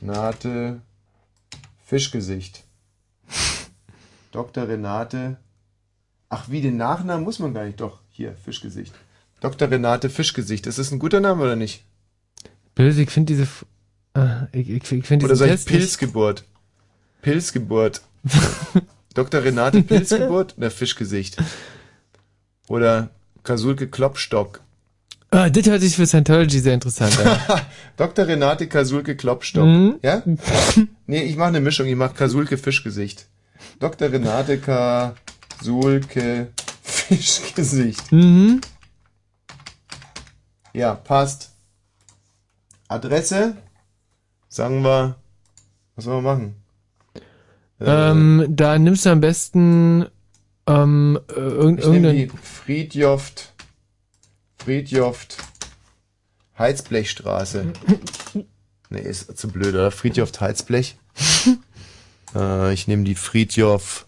Speaker 2: Renate Fischgesicht. Dr. Renate Ach, wie den Nachnamen muss man gar nicht. Doch, hier, Fischgesicht. Dr. Renate Fischgesicht. Ist das ein guter Name oder nicht?
Speaker 3: böse, ich finde diese, äh, ich, ich, ich finde
Speaker 2: Oder sag ich Pilzgeburt? Pilzgeburt. Dr. Renate Pilzgeburt oder Fischgesicht? Oder Kasulke Klopstock?
Speaker 3: Ah, das hört sich für Scientology sehr interessant an.
Speaker 2: Dr. Renate Kasulke Klopstock.
Speaker 3: Mhm.
Speaker 2: Ja? Nee, ich mache eine Mischung. Ich mache Kasulke Fischgesicht. Dr. Renate Kasulke Fischgesicht.
Speaker 3: mhm.
Speaker 2: Ja, passt. Adresse? Sagen wir, was sollen wir machen?
Speaker 3: Ähm, da nimmst du am besten ähm, äh, irgend,
Speaker 2: Ich nehme die
Speaker 3: irgendeinen.
Speaker 2: Friedjoft, Friedjoft, Heizblechstraße. Nee, ist zu blöd, oder? Friedjoft Heizblech. äh, ich nehme die Friedjof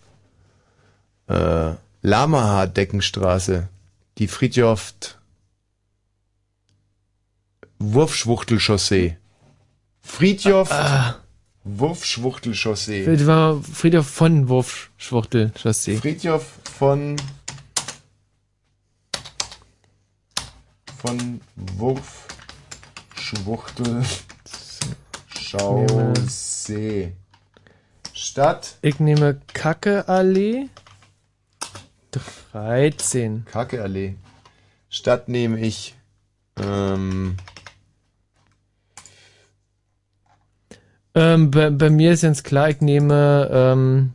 Speaker 2: äh, Lamaha Deckenstraße. Die Friedjoft Wurfschwuchtelchaussee. Friedjof
Speaker 3: Ah.
Speaker 2: Wurfschwuchtelchaussee.
Speaker 3: Das war Friedhof von Wurfschwuchtel Chaussee.
Speaker 2: Friedjof von von Wurf Schwuchtel Chaussee. Stadt
Speaker 3: Ich nehme Kackeallee 13.
Speaker 2: Kackeallee. Stadt nehme ich ähm,
Speaker 3: Ähm, bei, bei mir ist ganz klar, ich nehme ähm,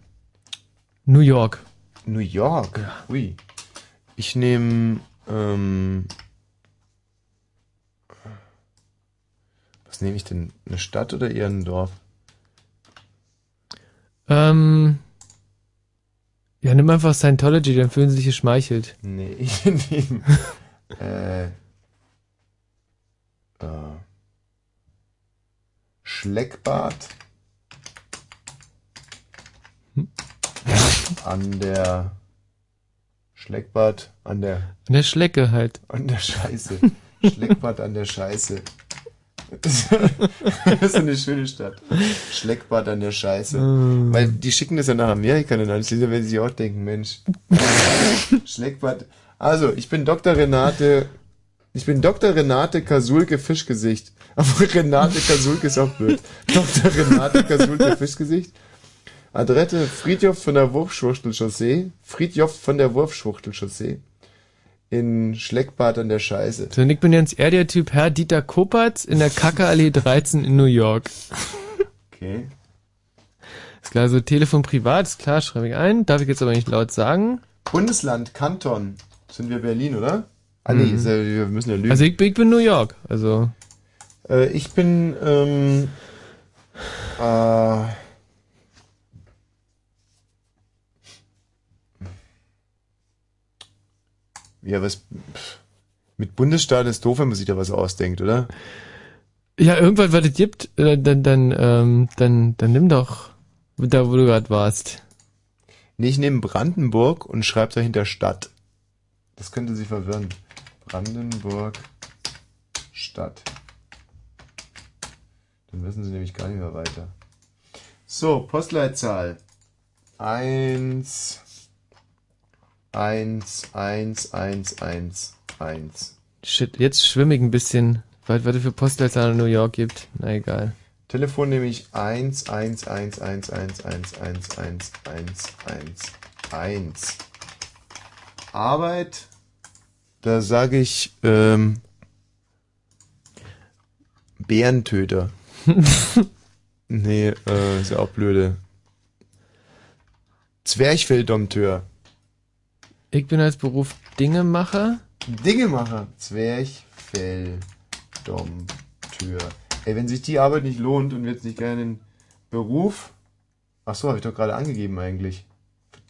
Speaker 3: New York.
Speaker 2: New York. Ui. Ich nehme ähm, was nehme ich denn? Eine Stadt oder eher ein Dorf?
Speaker 3: Ähm, ja, nimm einfach Scientology, dann fühlen sie sich geschmeichelt.
Speaker 2: Nee, ich nehme äh, äh, Schleckbad an der Schleckbad an der
Speaker 3: An der Schlecke halt.
Speaker 2: an der Scheiße. Schleckbad an der Scheiße. Das ist eine schöne Stadt. Schleckbad an der Scheiße.
Speaker 3: Mm.
Speaker 2: Weil die schicken das ja nach Amerika dann alles. Werden sie sich auch denken, Mensch. Schleckbad. Also, ich bin Dr. Renate. Ich bin Dr. Renate Kasulke Fischgesicht. Aber Renate Kasulke ist auch blöd. Dr. Renate Kasulke Fischgesicht. Adrette Friedhof von der Wurfschwuchtelchaussee. Friedhof von der Wurfschwuchtelchaussee. In Schleckbad an der Scheiße.
Speaker 3: So, und ich bin jetzt eher der Typ Herr Dieter Kopatz in der Kackeallee 13 in New York.
Speaker 2: Okay.
Speaker 3: Ist klar, so Telefon privat, ist klar, schreibe ich ein. Darf ich jetzt aber nicht laut sagen.
Speaker 2: Bundesland, Kanton. Sind wir Berlin, oder? Ah, nee,
Speaker 3: Mhm.
Speaker 2: wir müssen ja lügen.
Speaker 3: Also ich, ich bin New York, also.
Speaker 2: Äh, ich bin, ähm, äh, ja, was, pff, mit Bundesstaat ist doof, wenn man sich da was ausdenkt, oder?
Speaker 3: Ja, irgendwann, was es gibt, äh, dann, dann, ähm, dann, dann nimm doch da, wo du gerade warst.
Speaker 2: Nee, ich nehme Brandenburg und schreibe dahinter Stadt. Das könnte Sie verwirren. Brandenburg, Stadt. Dann wissen Sie nämlich gar nicht mehr weiter. So, Postleitzahl. 1, 1, 1, 1, 1, 1.
Speaker 3: Shit, jetzt schwimme ich ein bisschen, weil es für Postleitzahlen in New York gibt. Na egal.
Speaker 2: Telefon nehme ich 1, 1, 1, 1, 1, 1, 1, 1, 1, 1, 1. Arbeit, da sage ich ähm, Bärentöter. nee, äh, ist ja auch blöde. Zwerchfelldompteur.
Speaker 3: Ich bin als Beruf Dingemacher.
Speaker 2: Dingemacher. Zwerchfelldompteur. Ey, wenn sich die Arbeit nicht lohnt und wir jetzt nicht gerne den Beruf. Ach so, habe ich doch gerade angegeben eigentlich.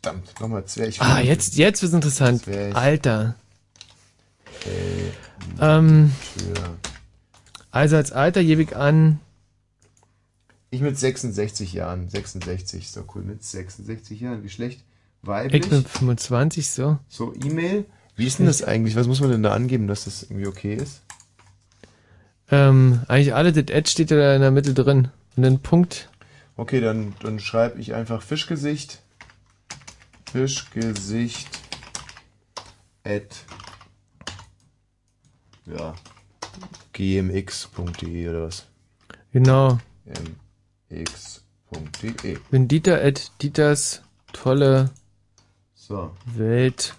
Speaker 2: Verdammt, nochmal Zwerchfell.
Speaker 3: Ah, jetzt, jetzt wird's interessant.
Speaker 2: Zwerch-
Speaker 3: Alter.
Speaker 2: Äh,
Speaker 3: Ähm, also als Alter gebe ich an,
Speaker 2: Ich mit 66 Jahren. 66, so cool. Mit 66 Jahren. Geschlecht weiblich.
Speaker 3: ich bin 25, so.
Speaker 2: So, E-Mail. Wie ist denn das eigentlich? Was muss man denn da angeben, dass das irgendwie okay ist?
Speaker 3: Ähm, eigentlich alle, das Ad steht da in der Mitte drin. Und dann Punkt.
Speaker 2: Okay, dann, dann schreibe ich einfach Fischgesicht. Fischgesicht. At. Ja. gmx.de oder was?
Speaker 3: Genau.
Speaker 2: mx.de.
Speaker 3: Bin Dieter at Dieters tolle
Speaker 2: So.
Speaker 3: Welt.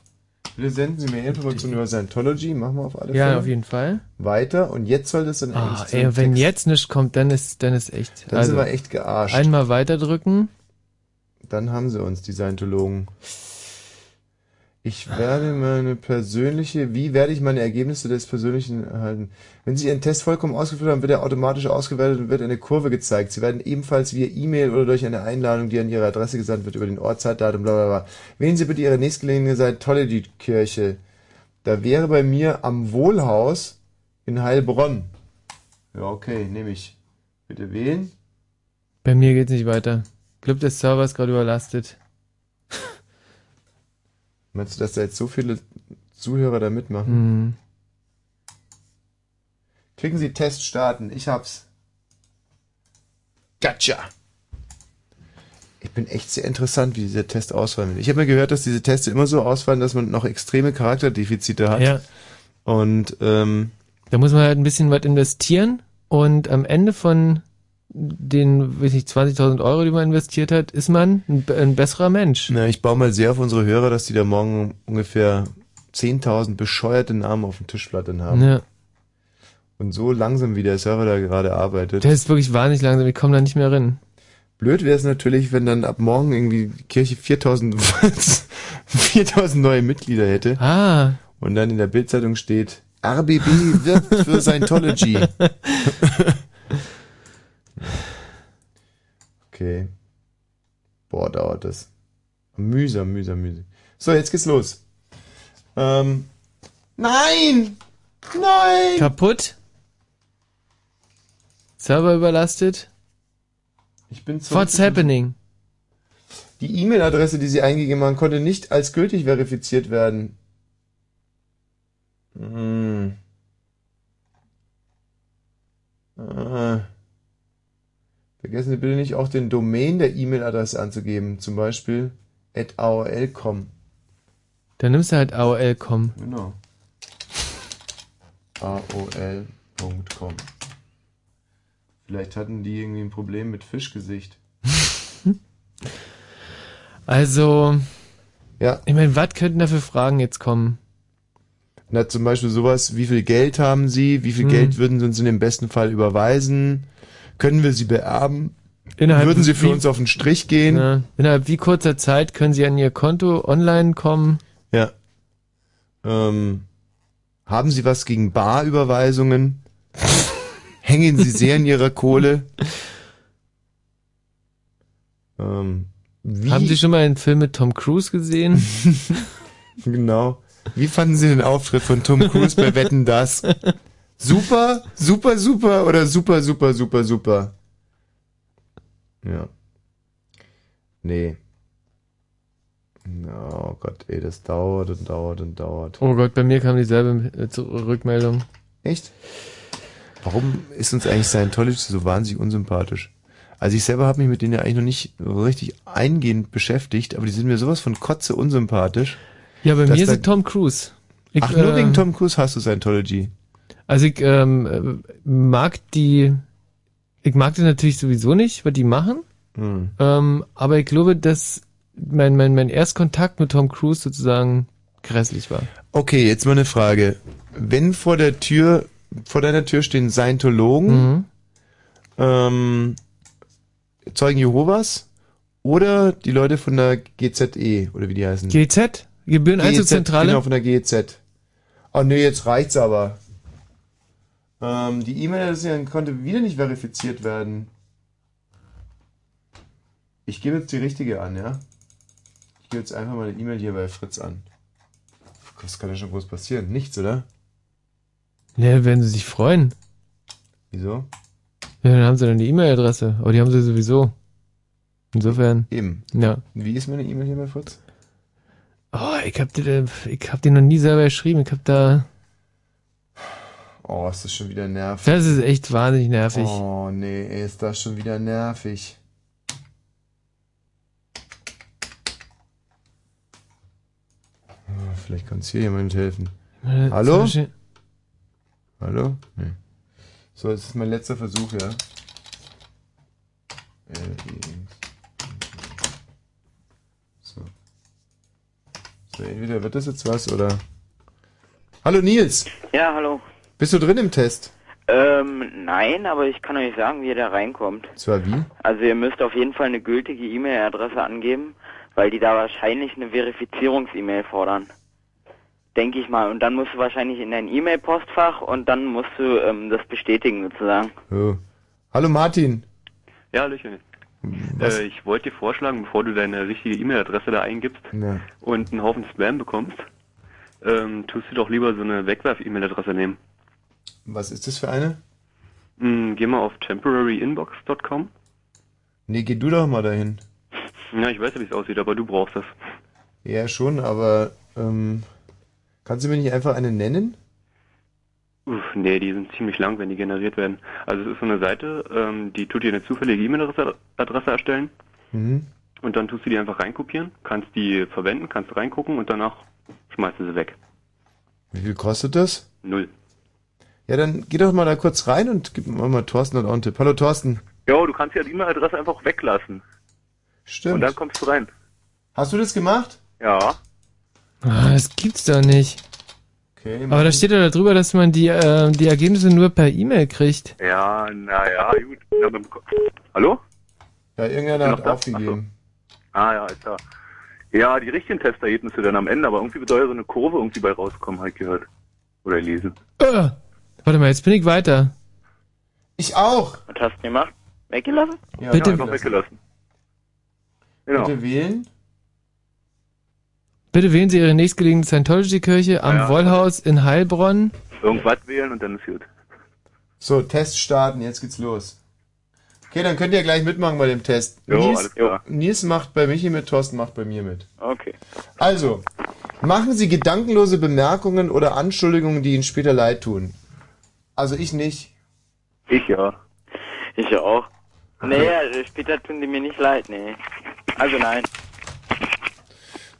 Speaker 2: Bitte senden Sie mir Informationen über Scientology. Machen wir auf alle
Speaker 3: Ja,
Speaker 2: Fälle.
Speaker 3: auf jeden Fall.
Speaker 2: Weiter. Und jetzt soll das dann
Speaker 3: Ah,
Speaker 2: eigentlich
Speaker 3: ey, wenn
Speaker 2: Text-
Speaker 3: jetzt nichts kommt, dann ist, dann ist echt.
Speaker 2: Dann sind wir echt gearscht.
Speaker 3: Einmal weiterdrücken.
Speaker 2: Dann haben sie uns, die Scientologen. Ich werde meine persönliche, wie werde ich meine Ergebnisse des Persönlichen erhalten? Wenn Sie Ihren Test vollkommen ausgeführt haben, wird er automatisch ausgewertet und wird eine Kurve gezeigt. Sie werden ebenfalls via E-Mail oder durch eine Einladung, die an Ihre Adresse gesandt wird, über den Ort, Zeitdatum, bla bla bla. Wählen Sie bitte Ihre nächstgelegene Scientology-Kirche. Da wäre bei mir am Wohlhaus in Heilbronn. Ja, okay, nehme ich. Bitte wählen.
Speaker 3: Bei mir geht's nicht weiter. Club des Server ist gerade überlastet.
Speaker 2: Meinst du, dass da jetzt so viele Zuhörer da mitmachen?
Speaker 3: Mhm.
Speaker 2: Klicken Sie Test starten. Ich hab's. Gotcha. Ich bin echt sehr interessant, wie dieser Test ausfallen wird. Ich habe mir gehört, dass diese Tests immer so ausfallen, dass man noch extreme Charakterdefizite hat.
Speaker 3: Ja.
Speaker 2: Und ähm,
Speaker 3: Da muss man halt ein bisschen was investieren und am Ende von den, weiß ich, 20.000 Euro, die man investiert hat, ist man ein, ein besserer Mensch.
Speaker 2: na, ich baue mal sehr auf unsere Hörer, dass die da morgen ungefähr 10.000 bescheuerte Namen auf dem Tischplatte haben.
Speaker 3: Ja.
Speaker 2: Und so langsam, wie der Server da gerade arbeitet.
Speaker 3: Der ist wirklich wahnsinnig langsam, ich komme da nicht mehr rein.
Speaker 2: Blöd wäre es natürlich, wenn dann ab morgen irgendwie die Kirche 4000, 4000 neue Mitglieder hätte.
Speaker 3: Ah.
Speaker 2: Und dann in der Bildzeitung steht, RBB wirbt für Scientology. okay. Boah, dauert das. Mühsam, mühsam, mühsam. So, jetzt geht's los. Ähm, nein! Nein!
Speaker 3: Kaputt? Server überlastet?
Speaker 2: Ich bin
Speaker 3: What's happening?
Speaker 2: Die E-Mail-Adresse, die sie eingegeben haben, konnte nicht als gültig verifiziert werden. Hm. Ah. Vergessen Sie bitte nicht auch den Domain der E-Mail-Adresse anzugeben, zum Beispiel at aol.com.
Speaker 3: Dann nimmst du halt AOL.com.
Speaker 2: Genau. aol.com. Vielleicht hatten die irgendwie ein Problem mit Fischgesicht.
Speaker 3: Also,
Speaker 2: ja.
Speaker 3: ich meine, was könnten da für Fragen jetzt kommen?
Speaker 2: Na, zum Beispiel sowas, wie viel Geld haben Sie? Wie viel
Speaker 3: Hm.
Speaker 2: Geld würden Sie uns in dem besten Fall überweisen? Können wir Sie beerben?
Speaker 3: Innerhalb
Speaker 2: würden Sie für
Speaker 3: wie-
Speaker 2: uns auf den Strich gehen?
Speaker 3: Ja. Innerhalb wie kurzer Zeit können Sie an Ihr Konto online kommen?
Speaker 2: Ja. Ähm, haben Sie was gegen Barüberweisungen? Hängen Sie sehr in Ihrer Kohle? Ähm?
Speaker 3: Haben Sie schon mal einen Film mit Tom Cruise gesehen?
Speaker 2: Genau. Wie fanden Sie den Auftritt von Tom Cruise bei Wetten das? Super, super, super oder super, super, super, super? Ja. Nee. Oh Gott, ey, das dauert und dauert und dauert.
Speaker 3: Oh Gott, bei mir kam dieselbe äh, Rückmeldung.
Speaker 2: Echt? Warum ist uns eigentlich Scientology so wahnsinnig unsympathisch? Also ich selber habe mich mit denen ja eigentlich noch nicht richtig eingehend beschäftigt, aber die sind mir sowas von Kotze unsympathisch.
Speaker 3: Ja, bei mir ist Tom Cruise. Ich,
Speaker 2: Ach, nur
Speaker 3: äh,
Speaker 2: wegen Tom Cruise hast du Scientology.
Speaker 3: Also ich ähm, äh, mag die, ich mag die natürlich sowieso nicht, was die machen.
Speaker 2: Hm.
Speaker 3: Ähm, aber ich glaube, dass mein, mein, mein Erstkontakt mit Tom Cruise sozusagen grässlich war.
Speaker 2: Okay, jetzt mal eine Frage. Wenn vor der Tür, vor deiner Tür stehen Scientologen,
Speaker 3: Mhm.
Speaker 2: ähm, Zeugen Jehovas oder die Leute von der GZE oder wie die heißen?
Speaker 3: GZ? Gebühreneinzugszentrale?
Speaker 2: Genau, von der GEZ. Oh nee, jetzt reicht's aber. Ähm, die E-Mail-Adresse konnte wieder nicht verifiziert werden. Ich gebe jetzt die richtige an, ja? Ich gebe jetzt einfach mal eine E-Mail hier bei Fritz an. Was kann denn schon groß passieren? Nichts, oder?
Speaker 3: Ja, werden sie sich freuen.
Speaker 2: Wieso?
Speaker 3: Ja, dann haben sie dann die E-Mail-Adresse. Aber die haben sie sowieso. Insofern.
Speaker 2: Eben.
Speaker 3: Ja.
Speaker 2: Wie ist meine E-Mail hier bei Fritz?
Speaker 3: Oh, ich hab die, ich hab die noch nie selber geschrieben. Ich hab da,
Speaker 2: Oh, ist das schon wieder nervig.
Speaker 3: das ist echt wahnsinnig nervig.
Speaker 2: Oh, nee, ey, ist das schon wieder nervig. Oh, vielleicht kann es hier jemand helfen.
Speaker 3: Äh,
Speaker 2: Hallo? Hallo? Nee. So, das ist mein letzter Versuch, ja. Äh, So. So, entweder wird das jetzt was oder. Hallo Nils!
Speaker 16: Ja, hallo.
Speaker 2: Bist du drin im Test?
Speaker 16: Ähm, nein, aber ich kann euch sagen, wie ihr da reinkommt.
Speaker 2: Zwar wie?
Speaker 16: Also ihr müsst auf jeden Fall eine gültige E-Mail-Adresse angeben, weil die da wahrscheinlich eine Verifizierungs-E-Mail fordern. Denke ich mal. Und dann musst du wahrscheinlich in dein E-Mail-Postfach und dann musst du ähm, das bestätigen sozusagen.
Speaker 2: Oh. Hallo Martin!
Speaker 17: Ja, Hallöchen. Äh, ich wollte dir vorschlagen, bevor du deine richtige E-Mail-Adresse da eingibst
Speaker 2: Ja.
Speaker 17: und einen Haufen Spam bekommst, ähm, tust du doch lieber so eine Wegwerf-E-Mail-Adresse nehmen.
Speaker 2: Was ist das für eine?
Speaker 17: Hm, geh mal auf temporaryinbox.com.
Speaker 2: Nee, geh du doch mal dahin.
Speaker 17: Ja, ich weiß ja, wie es aussieht, aber du brauchst das.
Speaker 2: Ja, schon, aber ähm, kannst du mir nicht einfach eine nennen?
Speaker 17: Uff, nee, die sind ziemlich lang, wenn die generiert werden. Also es ist so eine Seite, ähm, die tut dir eine zufällige E-Mail-Adresse Adresse erstellen
Speaker 2: Mhm.
Speaker 17: und dann tust du die einfach reinkopieren, kannst die verwenden, kannst reingucken und danach schmeißt du sie weg.
Speaker 2: Wie viel kostet das?
Speaker 17: Null.
Speaker 2: Ja, dann geh doch mal da kurz rein und gib mal, mal Thorsten und auch einen Tipp. Hallo Thorsten.
Speaker 17: Ja, du kannst ja die E-Mail-Adresse einfach weglassen.
Speaker 2: Stimmt.
Speaker 17: Und dann kommst du rein.
Speaker 2: Hast du das gemacht?
Speaker 17: Ja.
Speaker 3: Ah, das gibt's doch nicht.
Speaker 2: Okay,
Speaker 3: Aber da steht ja da drüber, dass man die, äh, die Ergebnisse nur per E-Mail kriegt.
Speaker 17: Ja, naja, gut. Ko- Hallo?
Speaker 2: Ja, irgendeiner hat
Speaker 17: noch da?
Speaker 2: aufgegeben.
Speaker 17: Ah ja, ist klar. Ja, die richtigen Testergebnisse dann am Ende, aber irgendwie da ja so eine Kurve irgendwie bei rauskommen, halt gehört. Oder lesen.
Speaker 3: Äh, warte mal, jetzt bin ich weiter.
Speaker 2: Ich auch.
Speaker 16: Was hast du gemacht? Weggelassen?
Speaker 2: Ja,
Speaker 3: Bitte-
Speaker 17: einfach weggelassen. Genau.
Speaker 2: Bitte wählen.
Speaker 3: Bitte wählen Sie Ihre nächstgelegene Scientology-Kirche am
Speaker 17: Ja.
Speaker 3: Wollhaus in Heilbronn.
Speaker 17: Irgendwas wählen und dann ist gut.
Speaker 2: So, Test starten, jetzt geht's los. Okay, dann könnt ihr gleich mitmachen bei dem Test.
Speaker 17: Jo,
Speaker 2: Nils,
Speaker 17: alles klar.
Speaker 2: Nils macht bei Michi mit, Thorsten macht bei mir mit.
Speaker 16: Okay.
Speaker 2: Also, machen Sie gedankenlose Bemerkungen oder Anschuldigungen, die Ihnen später leid tun. Also ich nicht.
Speaker 17: Ich ja.
Speaker 16: Ich auch. Nee, also später tun die mir nicht leid, nee. Also nein.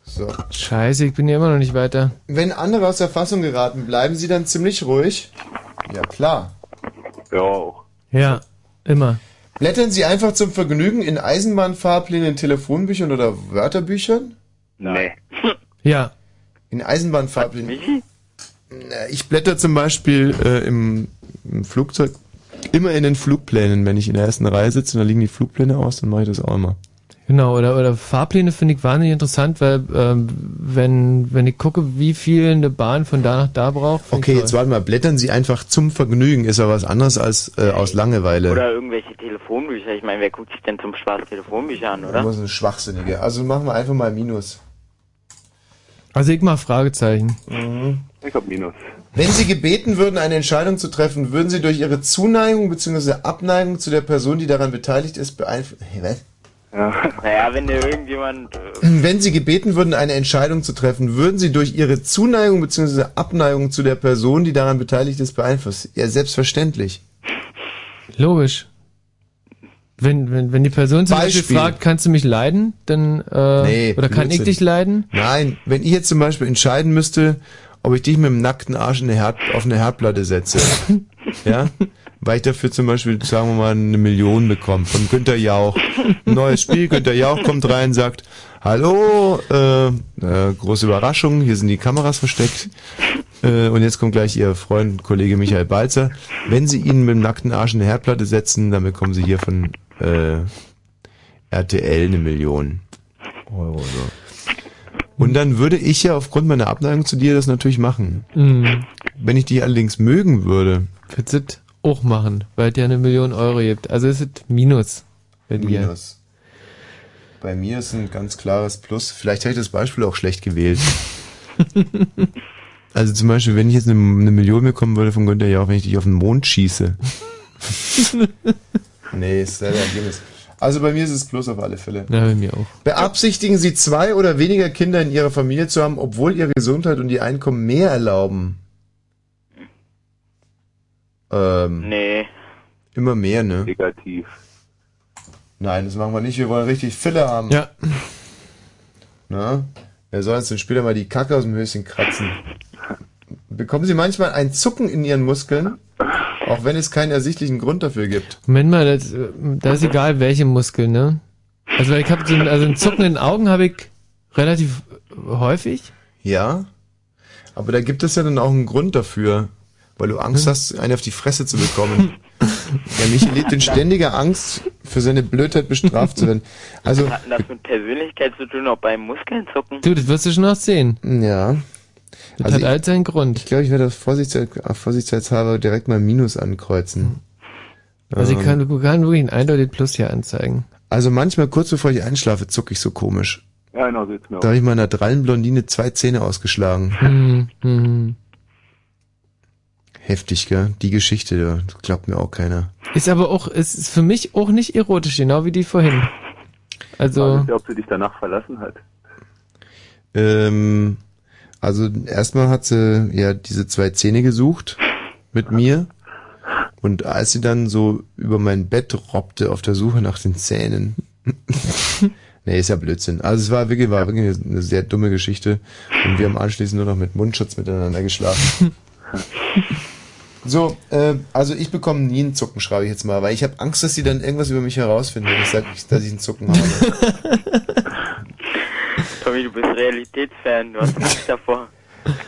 Speaker 2: So.
Speaker 3: Scheiße, ich bin ja immer noch nicht weiter.
Speaker 2: Wenn andere aus der Fassung geraten, bleiben Sie dann ziemlich ruhig? Ja, klar.
Speaker 17: Ja, auch.
Speaker 3: Ja, immer.
Speaker 2: Blättern Sie einfach zum Vergnügen in Eisenbahnfahrplänen, Telefonbüchern oder Wörterbüchern?
Speaker 17: Nee.
Speaker 3: Ja.
Speaker 2: In Eisenbahnfahrplänen. Ich blätter zum Beispiel äh, im, im Flugzeug immer in den Flugplänen. Wenn ich in der ersten Reihe sitze und da liegen die Flugpläne aus, dann mache ich das auch immer.
Speaker 3: Genau, oder, oder Fahrpläne finde ich wahnsinnig interessant, weil ähm, wenn, wenn ich gucke, wie viel eine Bahn von da nach da braucht.
Speaker 2: Okay, jetzt warte mal, blättern Sie einfach zum Vergnügen, ist ja was anderes als äh, aus Langeweile.
Speaker 16: Oder irgendwelche Telefonbücher. Ich meine, wer guckt sich denn zum Spaß Telefonbücher an,
Speaker 2: Das
Speaker 16: oder?
Speaker 2: ist eine schwachsinnige. Also machen wir einfach mal Minus.
Speaker 3: Also ich mach Fragezeichen.
Speaker 17: Ich hab Minus.
Speaker 2: Wenn Sie gebeten würden, eine Entscheidung zu treffen, würden Sie durch Ihre Zuneigung bzw. Abneigung zu der Person, die daran beteiligt ist, beeinflussen. Hey, was?
Speaker 17: Ja.
Speaker 16: Naja, wenn dir irgendjemand... Äh,
Speaker 2: Wenn Sie gebeten würden, eine Entscheidung zu treffen, würden Sie durch Ihre Zuneigung bzw. Abneigung zu der Person, die daran beteiligt ist, beeinflussen. Ja, selbstverständlich.
Speaker 3: Logisch. Wenn, wenn, wenn die Person zum Beispiel,
Speaker 2: Beispiel.
Speaker 3: fragt, kannst du mich leiden, dann äh,
Speaker 2: Nee,
Speaker 3: oder kann ich
Speaker 2: Blödsinn.
Speaker 3: dich leiden?
Speaker 2: Nein, wenn ich jetzt zum Beispiel entscheiden müsste, ob ich dich mit dem nackten Arsch in eine Herd, auf eine Herdplatte setze, ja, weil ich dafür zum Beispiel, sagen wir mal, eine Million bekomme von Günter Jauch. Ein neues Spiel, Günter Jauch kommt rein, sagt, hallo, äh, äh, große Überraschung, hier sind die Kameras versteckt. Äh, und jetzt kommt gleich Ihr Freund, und Kollege Michael Balzer. Wenn Sie ihn mit dem nackten Arsch in eine Herdplatte setzen, dann bekommen Sie hier von äh, RTL eine Million Euro. So. Und dann würde ich ja aufgrund meiner Abneigung zu dir das natürlich machen.
Speaker 3: Mhm.
Speaker 2: Wenn ich dich allerdings mögen würde.
Speaker 3: Würdest du auch machen, weil es ja eine Million Euro gibt. Also ist es Minus bei dir.
Speaker 2: Minus. Bei mir ist ein ganz klares Plus. Vielleicht habe ich das Beispiel auch schlecht gewählt. also zum Beispiel, wenn ich jetzt eine, eine Million bekommen würde von Günther Jauch, wenn ich dich auf den Mond schieße. nee, ist leider Ergebnis. Also bei mir ist es Plus auf alle Fälle.
Speaker 3: Ja, bei mir auch.
Speaker 2: Beabsichtigen Sie zwei oder weniger Kinder in Ihrer Familie zu haben, obwohl Ihre Gesundheit und Ihr Einkommen mehr erlauben? Ähm,
Speaker 16: nee.
Speaker 2: immer mehr, ne?
Speaker 17: Negativ.
Speaker 2: Nein, das machen wir nicht. Wir wollen richtig Fille haben.
Speaker 3: Ja.
Speaker 2: Na? Wer soll uns denn später mal die Kacke aus dem Höschen kratzen? Bekommen Sie manchmal ein Zucken in Ihren Muskeln, auch wenn es keinen ersichtlichen Grund dafür gibt?
Speaker 3: Moment mal, das, äh, da ist egal, welche Muskeln, ne? Also ich habe so ein, also ein Zucken in den Augen habe ich relativ häufig.
Speaker 2: Ja, aber da gibt es ja dann auch einen Grund dafür, weil du Angst hast, einen auf die Fresse zu bekommen. ja, Michi lebt in ständiger Angst, für seine Blödheit bestraft zu werden. Also,
Speaker 16: Was hat denn das mit Persönlichkeit zu tun, auch beim Muskeln zucken?
Speaker 3: Du, das wirst du schon noch sehen.
Speaker 2: ja.
Speaker 3: Das
Speaker 2: Also
Speaker 3: hat
Speaker 2: ich-
Speaker 3: alles seinen Grund.
Speaker 2: Ich glaube, ich werde das Vorsichtshalber, vorsichtshalber direkt mal Minus ankreuzen.
Speaker 3: Also ich
Speaker 2: Ähm,
Speaker 3: kann, du kann wirklich ein eindeutig Plus hier anzeigen.
Speaker 2: Also manchmal kurz bevor ich einschlafe, zucke ich so komisch.
Speaker 17: Ja, genau, so jetzt mir
Speaker 2: Da habe ich meiner drallen Blondine zwei Zähne ausgeschlagen.
Speaker 3: Hm, hm.
Speaker 2: Heftig, gell? Die Geschichte, da glaubt mir auch keiner.
Speaker 3: Ist aber auch, ist ist für mich auch nicht erotisch, genau wie die vorhin. Also,
Speaker 17: Weiß ja, ob sie dich danach verlassen hat.
Speaker 2: Ähm, also erstmal hat sie ja diese zwei Zähne gesucht. mit mir. Und als sie dann so über mein Bett robbte auf der Suche nach den Zähnen. nee, ist ja Blödsinn. Also es war wirklich, war wirklich eine sehr dumme Geschichte. Und wir haben anschließend nur noch mit Mundschutz miteinander geschlafen. So, äh, also ich bekomme nie einen Zucken, schreibe ich jetzt mal, weil ich habe Angst, dass sie dann irgendwas über mich herausfinden, wenn ich sage, dass ich einen Zucken habe.
Speaker 16: Tommy, du bist Realitätsfan, du hast nichts davor.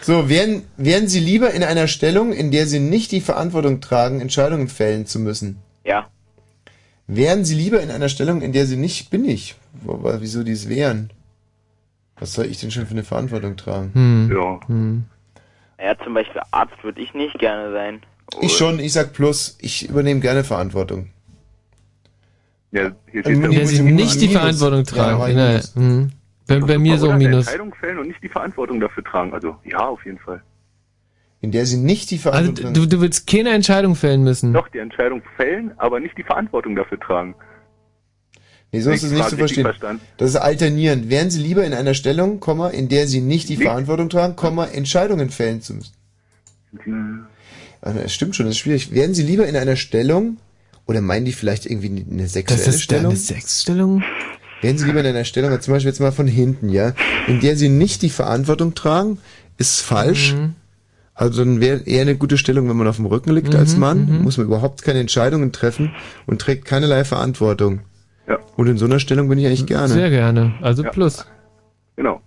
Speaker 2: So, wären, wären Sie lieber in einer Stellung, in der Sie nicht die Verantwortung tragen, Entscheidungen fällen zu müssen?
Speaker 16: Ja.
Speaker 2: Wären Sie lieber in einer Stellung, in der Sie nicht bin ich? Wo- wo- Wieso dies wären? Was soll ich denn schon für eine Verantwortung tragen?
Speaker 3: Hm.
Speaker 17: Ja.
Speaker 3: Hm.
Speaker 16: Ja, zum Beispiel Arzt würde ich nicht gerne sein.
Speaker 2: Ich schon, ich sag plus, ich übernehme gerne Verantwortung.
Speaker 17: Ja, hier
Speaker 2: Ähm,
Speaker 17: steht
Speaker 3: Der sie nicht die Verantwortung tragen.
Speaker 2: Ja,
Speaker 3: Nein, hm. Bei, bei mir
Speaker 17: eine
Speaker 3: Minus.
Speaker 17: Entscheidung fällen und nicht die Verantwortung dafür tragen. Also ja, auf jeden Fall.
Speaker 2: In der sie nicht die
Speaker 3: Also
Speaker 2: Verantwortung
Speaker 3: du, du willst keine Entscheidung fällen müssen.
Speaker 17: Doch, die Entscheidung fällen, aber nicht die Verantwortung dafür tragen.
Speaker 2: Nee, so ist es nicht zu verstehen. Das ist alternierend. Wären Sie lieber in einer Stellung, Komma, in der Sie nicht die
Speaker 17: Nicht.
Speaker 2: Verantwortung tragen, Komma, Entscheidungen fällen zu müssen? Ah, Das stimmt schon, das ist schwierig. Wären Sie lieber in einer Stellung, oder meinen die vielleicht irgendwie eine sexuelle
Speaker 3: Das ist
Speaker 2: Stellung?
Speaker 3: eine Sexstellung?
Speaker 2: Wären Sie lieber in einer Stellung, zum Beispiel jetzt mal von hinten, ja, in der Sie nicht die Verantwortung tragen, ist falsch.
Speaker 3: Mhm.
Speaker 2: Also dann wäre eher eine gute Stellung, wenn man auf dem Rücken liegt
Speaker 3: Mhm,
Speaker 2: als Mann, muss man überhaupt keine Entscheidungen treffen und trägt keinerlei Verantwortung.
Speaker 17: Ja.
Speaker 2: Und in so einer Stellung bin ich eigentlich gerne.
Speaker 3: Sehr gerne. Also plus.
Speaker 17: Genau.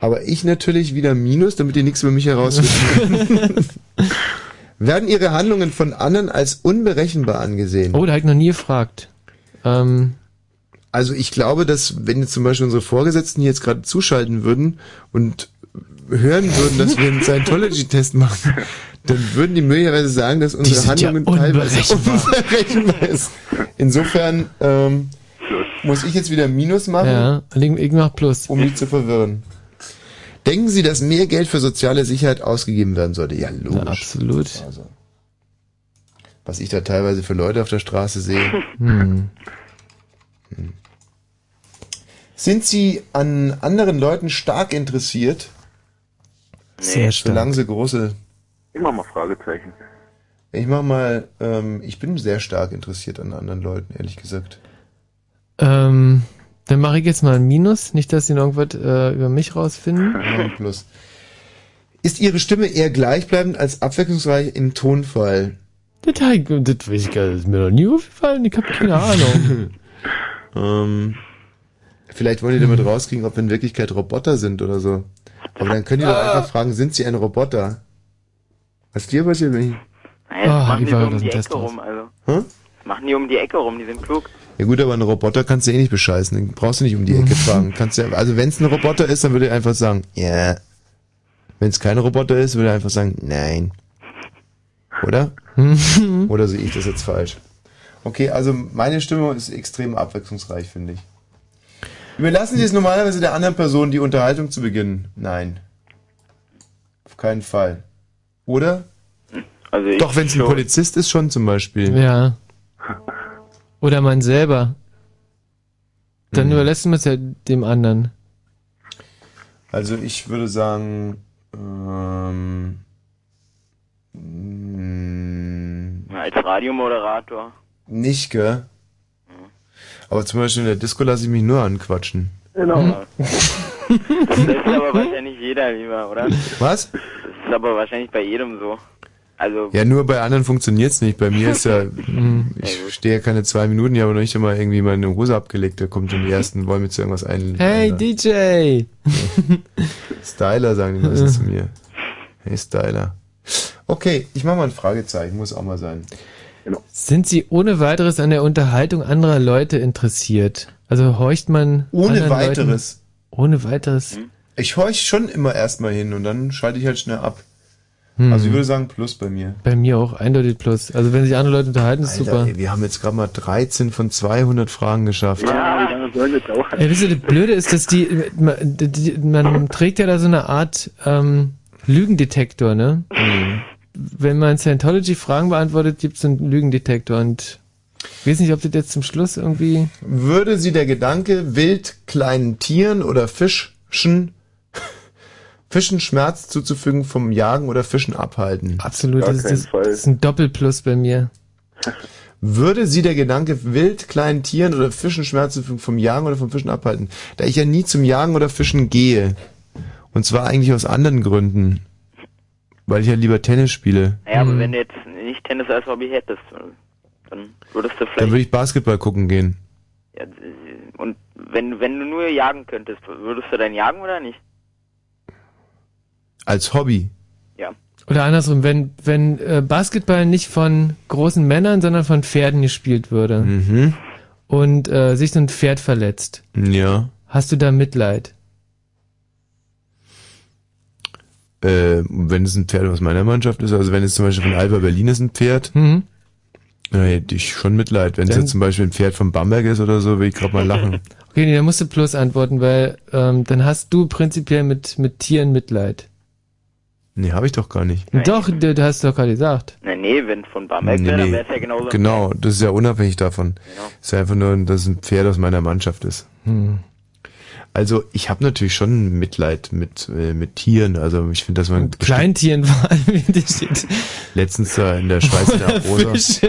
Speaker 2: Aber ich natürlich wieder Minus, damit ihr nichts über mich herausfinden könnt. Werden Ihre Handlungen von anderen als unberechenbar angesehen?
Speaker 3: Oh, da habe ich noch nie gefragt. Ähm,
Speaker 2: Also ich glaube, dass wenn jetzt zum Beispiel unsere Vorgesetzten hier jetzt gerade zuschalten würden und hören würden, dass wir einen Scientology-Test machen, dann würden die möglicherweise sagen, dass unsere
Speaker 3: sind ja
Speaker 2: Handlungen teilweise
Speaker 3: unberechenbar.
Speaker 2: ist. Insofern ähm, muss ich jetzt wieder Minus machen,
Speaker 3: ja, ich, mach plus.
Speaker 2: um die zu verwirren. Denken Sie, dass mehr Geld für soziale Sicherheit ausgegeben werden sollte? Ja, logisch.
Speaker 3: Ja, absolut.
Speaker 2: Also, was ich da teilweise für Leute auf der Straße sehe.
Speaker 3: Hm.
Speaker 2: Sind Sie an anderen Leuten stark interessiert?
Speaker 3: Sehr stark.
Speaker 2: Solange sie große.
Speaker 17: Ich mach mal Fragezeichen.
Speaker 2: Ich mach mal, ähm, ich bin sehr stark interessiert an anderen Leuten, ehrlich gesagt.
Speaker 3: Ähm, dann mache ich jetzt mal ein Minus, nicht, dass sie noch irgendwas äh, über mich rausfinden.
Speaker 2: Ja, ein Plus. Ist Ihre Stimme eher gleichbleibend als abwechslungsreich im Tonfall?
Speaker 3: Das, das weiß ich gar nicht, das ist mir noch nie aufgefallen, ich habe keine Ahnung.
Speaker 2: ähm, vielleicht wollen die damit rauskriegen, ob wir in Wirklichkeit Roboter sind oder so. Aber dann können die doch einfach fragen, sind Sie ein Roboter? Was dir passiert, wenn ich...
Speaker 16: Naja,
Speaker 3: Ah,
Speaker 16: machen die
Speaker 3: war
Speaker 16: so um die Ecke rum, also.
Speaker 2: Hä?
Speaker 16: Das machen die um die Ecke rum, die sind klug.
Speaker 2: Ja gut, aber einen Roboter kannst du eh nicht bescheißen. Den brauchst du nicht um die Ecke fragen. Kannst ja, also wenn es ein Roboter ist, dann würde er einfach sagen, ja. Wenn es kein Roboter ist, würde er einfach sagen, nein. Oder? Oder sehe ich das jetzt falsch? Okay, also meine Stimme ist extrem abwechslungsreich, finde ich. Überlassen Sie es normalerweise der anderen Person, die Unterhaltung zu beginnen? Nein. Auf keinen Fall. Oder?
Speaker 16: Also ich
Speaker 2: Doch, wenn es ein. Polizist ist, schon zum Beispiel.
Speaker 3: Ja. Oder man selber. Dann
Speaker 2: Mhm.
Speaker 3: überlässt man es ja dem anderen.
Speaker 2: Also ich würde sagen, ähm, mm,
Speaker 16: Als Radiomoderator.
Speaker 2: nicht, gell? Aber zum Beispiel in der Disco lasse ich mich nur anquatschen.
Speaker 16: Genau. Das ist aber wahrscheinlich jeder lieber, oder?
Speaker 2: Was?
Speaker 16: Das ist aber wahrscheinlich bei jedem so. Also,
Speaker 2: Ja, nur bei anderen funktioniert's nicht. Bei mir ist ja, ich stehe ja keine zwei Minuten, ich habe noch nicht einmal irgendwie meine Hose abgelegt, da kommt schon die ersten, wollen mir zu irgendwas ein.
Speaker 3: Hey DJ!
Speaker 2: Styler sagen die meisten zu mir. Hey Styler. Okay, ich mache mal ein Fragezeichen, muss auch mal sein.
Speaker 3: Sind Sie ohne weiteres an der Unterhaltung anderer Leute interessiert? Also horcht man
Speaker 2: Ohne weiteres.
Speaker 3: Leuten, ohne weiteres.
Speaker 2: Ich horch schon immer erstmal hin und dann schalte ich halt schnell ab.
Speaker 3: Hm.
Speaker 2: Also ich würde sagen Plus bei mir.
Speaker 3: Bei mir auch eindeutig plus. Also wenn sich andere Leute unterhalten, ist
Speaker 2: Alter,
Speaker 3: super.
Speaker 2: ey, wir haben jetzt gerade mal 13 von 200 Fragen geschafft.
Speaker 17: Ja?
Speaker 3: Ey, wisst ihr, das Blöde ist, dass die, man, die, man trägt ja da so eine Art ähm, Lügendetektor, ne?
Speaker 2: Mhm.
Speaker 3: Wenn man Scientology Fragen beantwortet, gibt's einen Lügendetektor und ich weiß nicht, ob das jetzt zum Schluss irgendwie.
Speaker 2: Würde sie der Gedanke wild kleinen Tieren oder Fischen Fischen Schmerz zuzufügen vom Jagen oder Fischen abhalten?
Speaker 3: Absolut, das, ist, das ist ein Doppelplus bei mir.
Speaker 2: Würde Sie der Gedanke wild kleinen Tieren oder Fischen Schmerz zufügen vom Jagen oder vom Fischen abhalten? Da ich ja nie zum Jagen oder Fischen gehe. Und zwar eigentlich aus anderen Gründen. Weil ich ja lieber Tennis spiele.
Speaker 16: Naja, aber wenn du jetzt nicht Tennis als Hobby hättest, dann würdest du
Speaker 2: Dann
Speaker 16: vielleicht.
Speaker 2: würde ich Basketball gucken gehen.
Speaker 16: Ja, und wenn, wenn du nur jagen könntest, würdest du dann jagen oder nicht?
Speaker 2: Als Hobby.
Speaker 16: Ja.
Speaker 3: Oder andersrum, wenn, wenn äh, Basketball nicht von großen Männern, sondern von Pferden gespielt würde
Speaker 2: Mhm.
Speaker 3: und äh, sich so ein Pferd verletzt,
Speaker 2: Ja.
Speaker 3: hast du da Mitleid?
Speaker 2: Äh, wenn es ein Pferd aus meiner Mannschaft ist, also wenn es zum Beispiel von Alba Berlin ist ein Pferd,
Speaker 3: Mhm.
Speaker 2: dann hätte ich schon Mitleid. Wenn es jetzt zum Beispiel ein Pferd von Bamberg ist oder so, will ich gerade mal lachen.
Speaker 3: Okay, nee, dann musst du Plus antworten, weil ähm, dann hast du prinzipiell mit, mit Tieren Mitleid.
Speaker 2: Nee, habe ich doch gar nicht.
Speaker 3: Doch, du, du hast doch gerade gesagt.
Speaker 16: Na, nee, wenn von Bamberg wäre, dann wäre es ja genauso.
Speaker 2: Genau, das ist ja unabhängig davon.
Speaker 16: Genau.
Speaker 2: Es ist einfach nur, dass es ein Pferd aus meiner Mannschaft ist.
Speaker 3: Hm.
Speaker 2: Also ich habe natürlich schon Mitleid mit mit, äh, mit Tieren. Also ich finde, dass man
Speaker 3: Kleintieren vor allem,
Speaker 2: letztens da in der Schweiz der Rosa,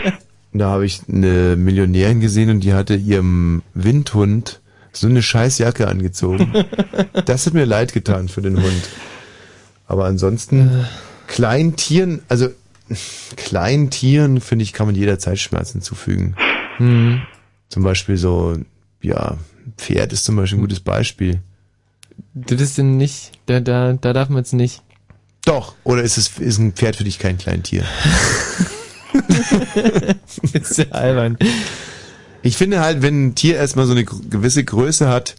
Speaker 2: da habe ich eine Millionärin gesehen und die hatte ihrem Windhund so eine Scheißjacke angezogen. Das hat mir leid getan für den Hund. Aber ansonsten kleinen Tieren, also kleinen Tieren finde ich kann man jederzeit Schmerzen zufügen.
Speaker 3: Hm.
Speaker 2: Zum Beispiel so, ja, Pferd ist zum Beispiel ein gutes Beispiel.
Speaker 3: Das ist denn nicht, da, da, da darf man es nicht.
Speaker 2: Doch, oder ist es ist ein Pferd für dich kein Kleintier?
Speaker 3: ist ja albern.
Speaker 2: Ich finde halt, wenn ein Tier erstmal so eine gewisse Größe hat,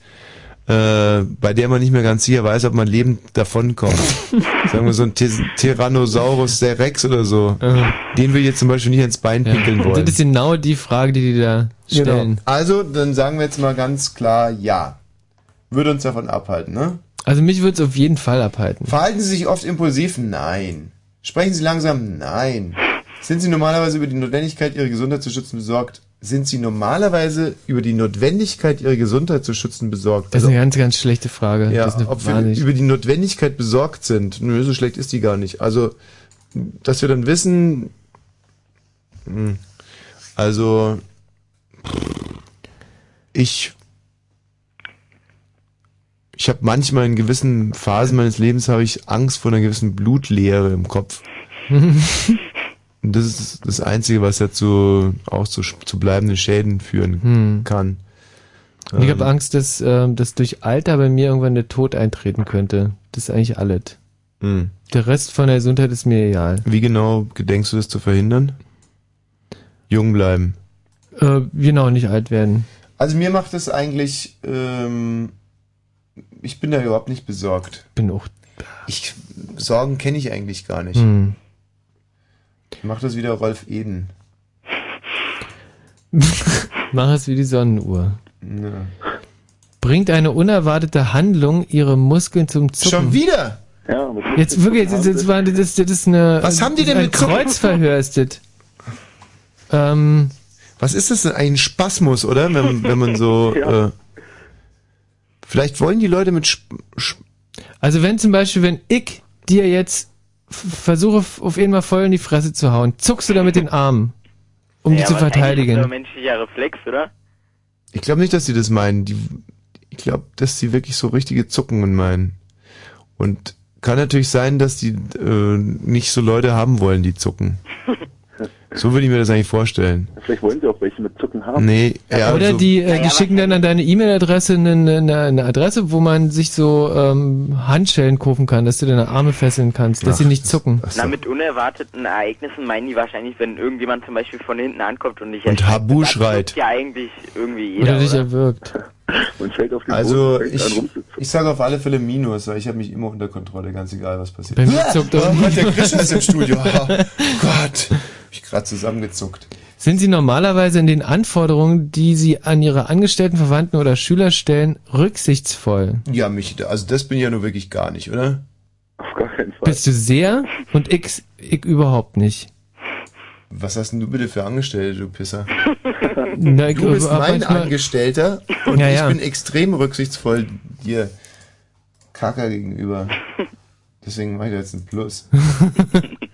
Speaker 2: äh, bei der man nicht mehr ganz sicher weiß, ob man lebend davonkommt. Sagen wir so ein Ty- Tyrannosaurus der Rex oder so. Den will ich jetzt zum Beispiel nicht ins Bein pinkeln wollen.
Speaker 3: Das ist genau die Frage, die die da stellen.
Speaker 2: Genau. Also, dann sagen wir jetzt mal ganz klar ja. Würde uns davon abhalten, ne?
Speaker 3: Also mich würde es auf jeden Fall abhalten.
Speaker 2: Verhalten Sie sich oft impulsiv? Nein. Sprechen Sie langsam? Nein. Sind Sie normalerweise über die Notwendigkeit, Ihre Gesundheit zu schützen, besorgt? Sind Sie normalerweise über die Notwendigkeit, Ihre Gesundheit zu schützen, besorgt?
Speaker 3: Das ist eine ganz, ganz schlechte Frage.
Speaker 2: Ja, ob wir
Speaker 3: wahnsinnig-
Speaker 2: über die Notwendigkeit besorgt sind. Nö, so schlecht ist die gar nicht. Also, dass wir dann wissen, hm, also, ich, ich habe manchmal in gewissen Phasen meines Lebens habe ich Angst vor einer gewissen Blutleere im Kopf. Das ist das Einzige, was dazu auch zu, zu bleibenden Schäden führen
Speaker 3: Hm.
Speaker 2: kann.
Speaker 3: Und ich
Speaker 2: Ähm,
Speaker 3: habe Angst, dass, ähm, dass durch Alter bei mir irgendwann der Tod eintreten könnte. Das ist eigentlich alles.
Speaker 2: Hm.
Speaker 3: Der Rest von der Gesundheit ist mir egal.
Speaker 2: Wie genau gedenkst du das zu verhindern? Jung bleiben.
Speaker 3: Äh, genau, nicht alt werden.
Speaker 2: Also mir macht es eigentlich, ähm, ich bin da überhaupt nicht besorgt.
Speaker 3: Bin auch.
Speaker 2: Ich, Sorgen kenne ich eigentlich gar nicht.
Speaker 3: Hm.
Speaker 2: Mach das wieder Rolf Eden.
Speaker 3: Mach es wie die Sonnenuhr.
Speaker 2: Ja.
Speaker 3: Bringt eine unerwartete Handlung ihre Muskeln zum Zucken.
Speaker 2: Schon wieder?
Speaker 17: Ja,
Speaker 3: Jetzt wirklich, das, das, war, das, das ist eine.
Speaker 2: Was haben die denn mit?
Speaker 3: Kreuzverhör ist das. Ähm,
Speaker 2: Was ist das denn? Ein Spasmus, oder? Wenn, wenn man so,
Speaker 3: Ja.
Speaker 2: äh, vielleicht wollen die Leute mit, Sp Sp
Speaker 3: Also wenn zum Beispiel, wenn ich dir jetzt versuche, auf jeden Mal voll in die Fresse zu hauen, zuckst du da mit den Armen, um
Speaker 16: ja,
Speaker 3: die zu
Speaker 16: Das ist
Speaker 3: verteidigen.
Speaker 16: ein menschlicher Reflex, oder?
Speaker 2: ich glaube nicht, dass sie das meinen. Die, ich glaube, dass sie wirklich so richtige Zuckungen meinen. Und kann natürlich sein, dass die äh, nicht so Leute haben wollen, die zucken. So würde ich mir das eigentlich vorstellen.
Speaker 17: Vielleicht wollen sie auch welche mit Zucken haben.
Speaker 2: Nee, ja,
Speaker 3: Oder
Speaker 2: so-
Speaker 3: die, äh, die schicken dann an deine E-Mail-Adresse eine, eine, eine Adresse, wo man sich so ähm, Handschellen kaufen kann, dass du deine Arme fesseln kannst, dass
Speaker 2: Ach,
Speaker 3: sie nicht zucken.
Speaker 16: Na, mit unerwarteten Ereignissen meinen die wahrscheinlich, wenn irgendjemand zum Beispiel von hinten ankommt und dich
Speaker 2: Und Habu schreit.
Speaker 16: Ja, eigentlich irgendwie jeder.
Speaker 3: Oder dich
Speaker 16: oder?
Speaker 3: erwürgt.
Speaker 17: Und fällt auf den
Speaker 2: Also
Speaker 17: Boden,
Speaker 2: ich, ich sage auf alle Fälle Minus, weil ich habe mich immer unter Kontrolle, ganz egal was passiert.
Speaker 3: Bei mir zuckt
Speaker 2: oh
Speaker 3: auch
Speaker 2: Gott, der. Grischer ist im Studio. Oh Gott, hab ich gerade zusammengezuckt.
Speaker 3: Sind Sie normalerweise in den Anforderungen, die Sie an Ihre Angestellten, Verwandten oder Schüler stellen, rücksichtsvoll?
Speaker 2: Ja, mich, also das bin ich ja nur wirklich gar nicht, oder?
Speaker 17: Auf gar keinen Fall.
Speaker 3: Bist du sehr und ich, ich überhaupt nicht.
Speaker 2: Was hast denn du bitte für Angestellte, du Pisser?
Speaker 3: Na, ich-
Speaker 2: Du bist mein
Speaker 3: manchmal-
Speaker 2: Angestellter und
Speaker 3: Ja,
Speaker 2: ich
Speaker 3: ja.
Speaker 2: bin extrem rücksichtsvoll dir Kacker gegenüber. Deswegen mache ich da jetzt ein Plus.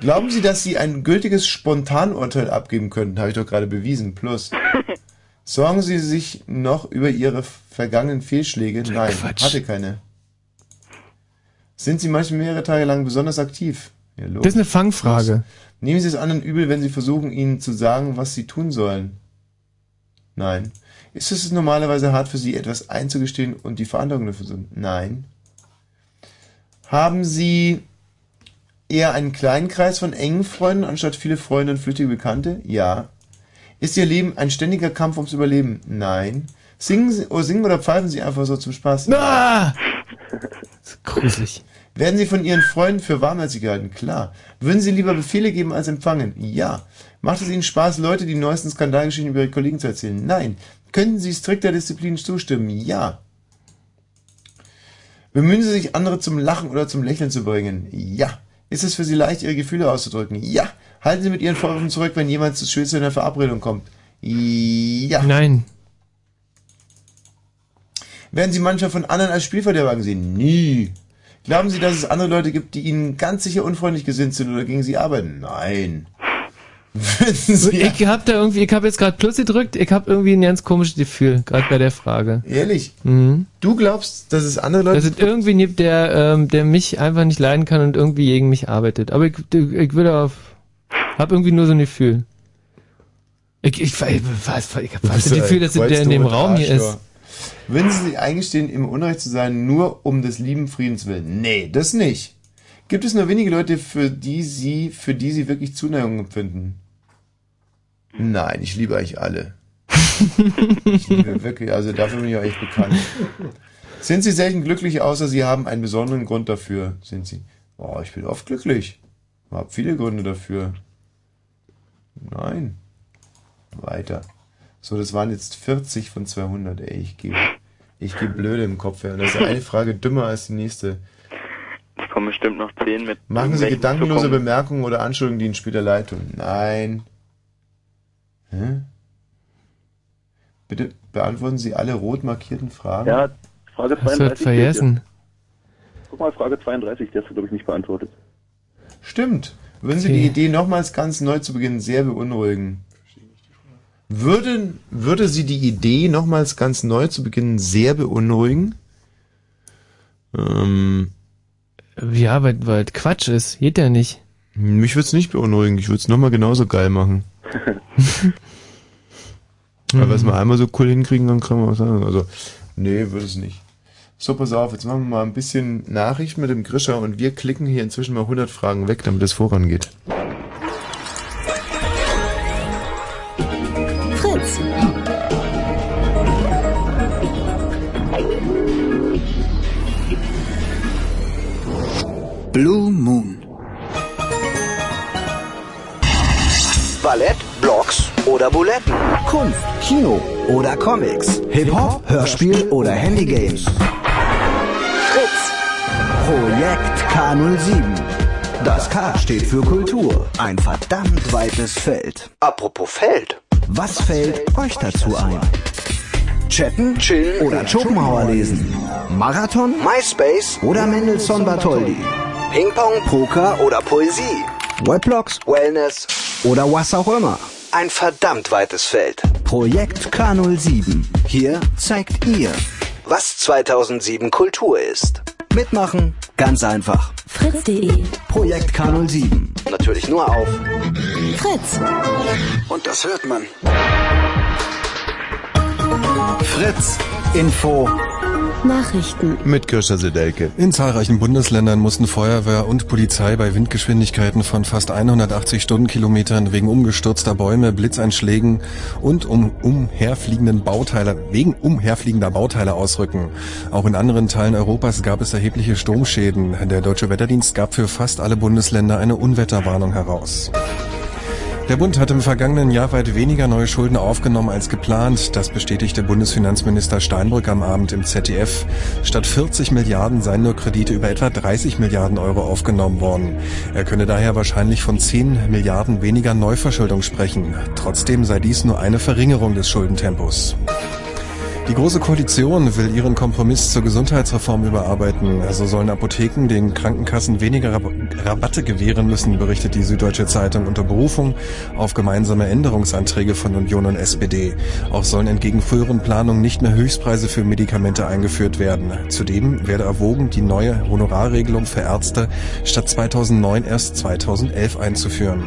Speaker 2: Glauben Sie, dass Sie ein gültiges Spontanurteil abgeben könnten? Habe ich doch gerade bewiesen. Plus. Sorgen Sie sich noch über Ihre vergangenen Fehlschläge? Nein,
Speaker 3: Quatsch.
Speaker 2: hatte keine. Sind Sie manchmal mehrere Tage lang besonders aktiv? Ja,
Speaker 3: Das ist eine Fangfrage.
Speaker 2: Nehmen Sie es anderen übel, wenn Sie versuchen, Ihnen zu sagen, was Sie tun sollen? Nein. Ist es normalerweise hart für Sie, etwas einzugestehen und die Verantwortung dafür zu Nein. Haben Sie eher einen kleinen Kreis von engen Freunden anstatt viele Freunde und flüchtige Bekannte? Ja. Ist Ihr Leben ein ständiger Kampf ums Überleben? Nein. Singen, Sie, oder singen oder pfeifen Sie einfach so zum Spaß?
Speaker 3: Ah! Gruselig.
Speaker 2: Werden Sie von Ihren Freunden für warmherzig gehalten? Klar. Würden Sie lieber Befehle geben als empfangen? Ja. Macht es Ihnen Spaß, Leute die neuesten Skandalgeschichten über Ihre Kollegen zu erzählen? Nein. Könnten Sie strikter Disziplin zustimmen? Ja. Bemühen Sie sich, andere zum Lachen oder zum Lächeln zu bringen? Ja. Ist es für Sie leicht, Ihre Gefühle auszudrücken? Ja. Halten Sie mit Ihren Vorwürfen zurück, wenn jemand zu spät zu einer Verabredung kommt? Ja.
Speaker 3: Nein.
Speaker 2: Werden Sie manchmal von anderen als Spielverderber angesehen? Nie. Glauben Sie, dass es andere Leute gibt, die Ihnen ganz sicher unfreundlich gesinnt sind oder gegen Sie arbeiten? Nein.
Speaker 3: Ich hab da irgendwie, ich habe jetzt gerade Plus gedrückt, ich habe irgendwie ein ganz komisches Gefühl, gerade bei der Frage.
Speaker 2: Ehrlich?
Speaker 3: Mhm.
Speaker 2: Du glaubst, dass es andere Leute
Speaker 3: Dass es irgendwie gibt, der, ähm, der mich einfach nicht leiden kann und irgendwie gegen mich arbeitet. Aber ich, ich will auf, hab irgendwie nur so ein Gefühl. Ich, ich, ich, ich, ich habe das Gefühl, dass der in dem Raum hier ist.
Speaker 2: Würden Sie sich eingestehen, im Unrecht zu sein, nur um des lieben Friedens willen? Nee, das nicht. Gibt es nur wenige Leute, für die Sie, für die Sie wirklich Zuneigung empfinden? Nein, ich liebe euch alle. ich liebe wirklich, also dafür bin ich auch echt bekannt. Sind Sie selten glücklich, außer Sie haben einen besonderen Grund dafür? Sind Sie? Oh, ich bin oft glücklich. Ich habe viele Gründe dafür. Nein. Weiter. So, das waren jetzt 40 von 200. Ey, ich gehe ich geh blöde im Kopf. Ja. Und das ist eine Frage dümmer als die nächste.
Speaker 16: Es kommen bestimmt noch zehn mit.
Speaker 2: Machen Sie gedankenlose Bemerkungen oder Anschuldigungen, die Ihnen später leid tun? Nein. Hä? Bitte beantworten Sie alle rot markierten Fragen.
Speaker 17: Ja, Frage
Speaker 3: Hast du
Speaker 17: 32.
Speaker 3: das vergessen?
Speaker 17: Guck mal, Frage 32, der hast du, glaube ich, nicht beantwortet.
Speaker 2: Stimmt. Würden Sie die Idee nochmals ganz neu zu beginnen sehr beunruhigen? Würden, würde Sie die Idee nochmals ganz neu zu beginnen sehr beunruhigen? Ähm,
Speaker 3: Ja, weil, weil es Quatsch ist. Geht ja nicht.
Speaker 2: Mich würde es nicht beunruhigen. Ich würde es nochmal genauso geil machen. Aber was wir einmal so cool hinkriegen, dann kann man was sagen. Also, nee, würde es nicht. So, pass auf, jetzt machen wir mal ein bisschen Nachricht mit dem Grischer und wir klicken hier inzwischen mal 100 Fragen weg, damit es vorangeht.
Speaker 8: Fritz.
Speaker 9: Blue Moon. Ballett, Blogs oder Buletten. Kunst, Kino oder Comics. Hip-Hop, Hörspiel oder Handygames. Fritz. Projekt K07. Das K steht für Kultur. Ein verdammt weites Feld. Apropos Feld. Was fällt euch dazu ein? Chatten, chillen oder Schopenhauer lesen? Marathon, MySpace oder Mendelssohn Bartholdy? Ping-Pong, Poker oder Poesie? Weblogs, Wellness oder was auch immer. Ein verdammt weites Feld. Projekt K07. Hier zeigt ihr, was 2007 Kultur ist. Mitmachen? Ganz einfach.
Speaker 8: Fritz.de.
Speaker 9: Projekt K07. Natürlich nur auf
Speaker 8: Fritz.
Speaker 9: Und das hört man. Fritz. Info.
Speaker 8: Nachrichten.
Speaker 2: Mit Kirscher Sedelke.
Speaker 11: In zahlreichen Bundesländern mussten Feuerwehr und Polizei bei Windgeschwindigkeiten von fast 180 Stundenkilometern wegen umgestürzter Bäume, Blitzeinschlägen und um umherfliegenden Bauteile, wegen umherfliegender Bauteile ausrücken. Auch in anderen Teilen Europas gab es erhebliche Sturmschäden. Der Deutsche Wetterdienst gab für fast alle Bundesländer eine Unwetterwarnung heraus. Der Bund hat im vergangenen Jahr weit weniger neue Schulden aufgenommen als geplant. Das bestätigte Bundesfinanzminister Steinbrück am Abend im ZDF. Statt 40 Milliarden seien nur Kredite über etwa 30 Milliarden Euro aufgenommen worden. Er könne daher wahrscheinlich von 10 Milliarden weniger Neuverschuldung sprechen. Trotzdem sei dies nur eine Verringerung des Schuldentempos. Die Große Koalition will ihren Kompromiss zur Gesundheitsreform überarbeiten. Also sollen Apotheken den Krankenkassen weniger Rab Rabatte gewähren müssen, berichtet die Süddeutsche Zeitung unter Berufung auf gemeinsame Änderungsanträge von Union und SPD. Auch sollen entgegen früheren Planungen nicht mehr Höchstpreise für Medikamente eingeführt werden. Zudem werde erwogen, die neue Honorarregelung für Ärzte statt 2009 erst 2011 einzuführen.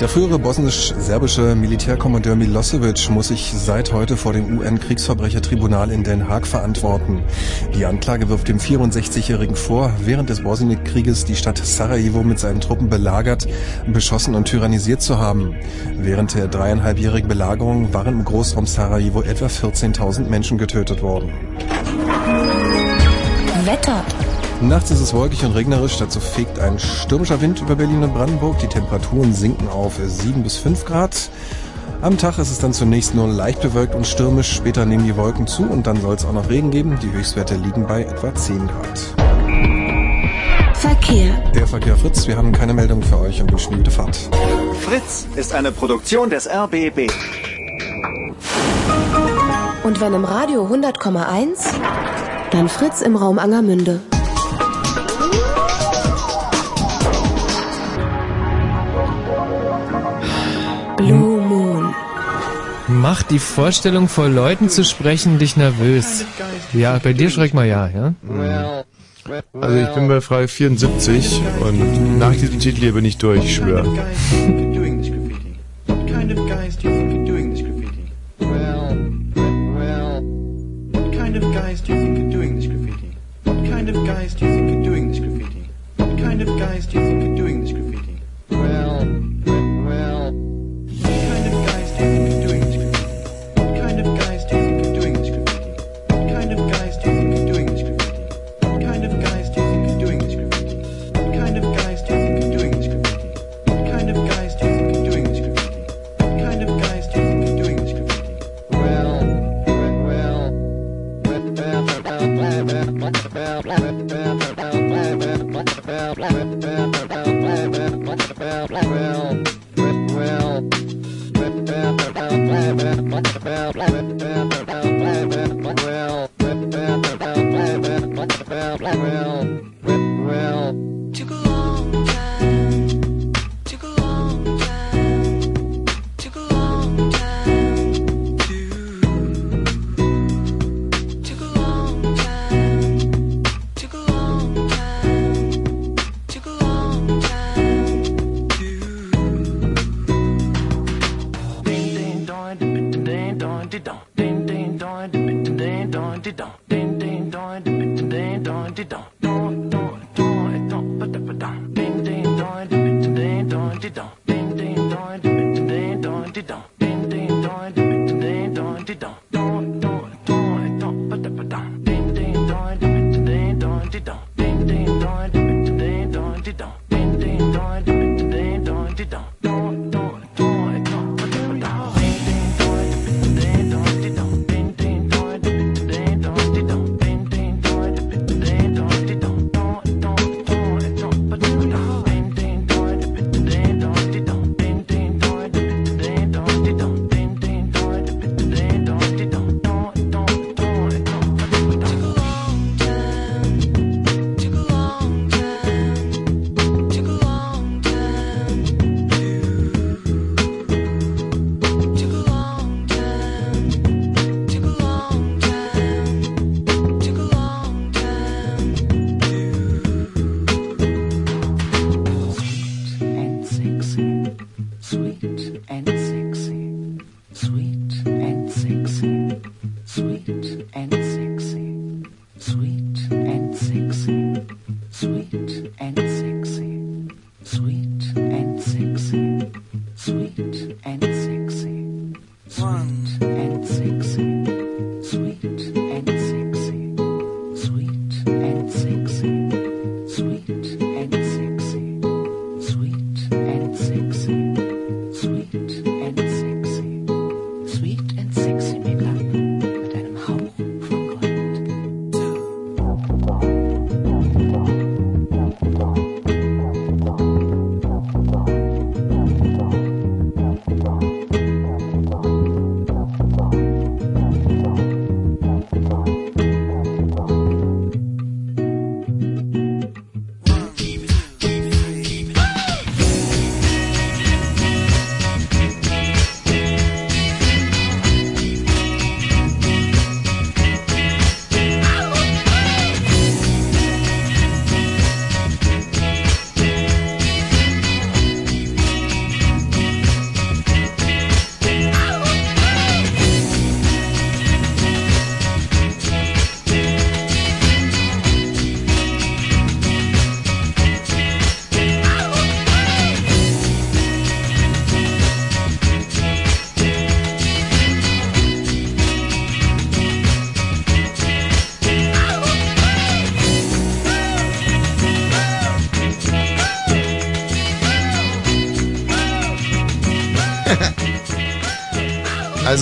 Speaker 11: Der frühere bosnisch-serbische Militärkommandeur Milosevic muss sich seit heute vor dem UN-Kriegsverbrechertribunal in Den Haag verantworten. Die Anklage wirft dem 64-Jährigen vor, während des Bosnienkrieges die Stadt Sarajevo mit seinen Truppen belagert, beschossen und tyrannisiert zu haben. Während der dreieinhalbjährigen Belagerung waren im Großraum Sarajevo etwa 14.000 Menschen getötet worden.
Speaker 8: Wetter.
Speaker 11: Nachts ist es wolkig und regnerisch, dazu fegt ein stürmischer Wind über Berlin und Brandenburg. Die Temperaturen sinken auf 7 bis 5 Grad. Am Tag ist es dann zunächst nur leicht bewölkt und stürmisch, später nehmen die Wolken zu und dann soll es auch noch Regen geben. Die Höchstwerte liegen bei etwa 10 Grad.
Speaker 8: Verkehr.
Speaker 11: Der Verkehr Fritz, wir haben keine Meldung für euch und wünschen gute Fahrt.
Speaker 12: Fritz ist eine Produktion des RBB.
Speaker 8: Und wenn im Radio 100,1, dann Fritz im Raum Angermünde. Blue Moon.
Speaker 3: Macht die Vorstellung, vor Leuten zu sprechen, dich nervös. Ja, bei dir schreck mal ja, ja?
Speaker 2: Also ich bin bei Frage 74 und nach diesem Titel hier bin ich durch, ich schwöre.
Speaker 14: What kind of guys do you think are doing this graffiti? What kind of guys do you think are doing this Well,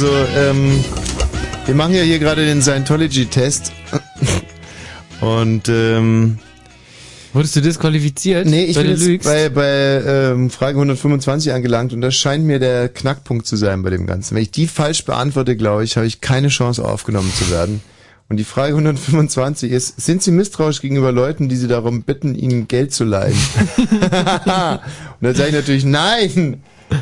Speaker 2: Also, ähm, wir machen ja hier gerade den Scientology-Test. Und, ähm,
Speaker 3: Wurdest du disqualifiziert?
Speaker 2: Nee, ich bin jetzt bei, bei ähm, Frage 125 angelangt und das scheint mir der Knackpunkt zu sein bei dem Ganzen. Wenn ich die falsch beantworte, glaube ich, habe ich keine Chance aufgenommen zu werden. Und die Frage 125 ist, sind Sie misstrauisch gegenüber Leuten, die Sie darum bitten, Ihnen Geld zu leihen? und dann sage ich natürlich, nein,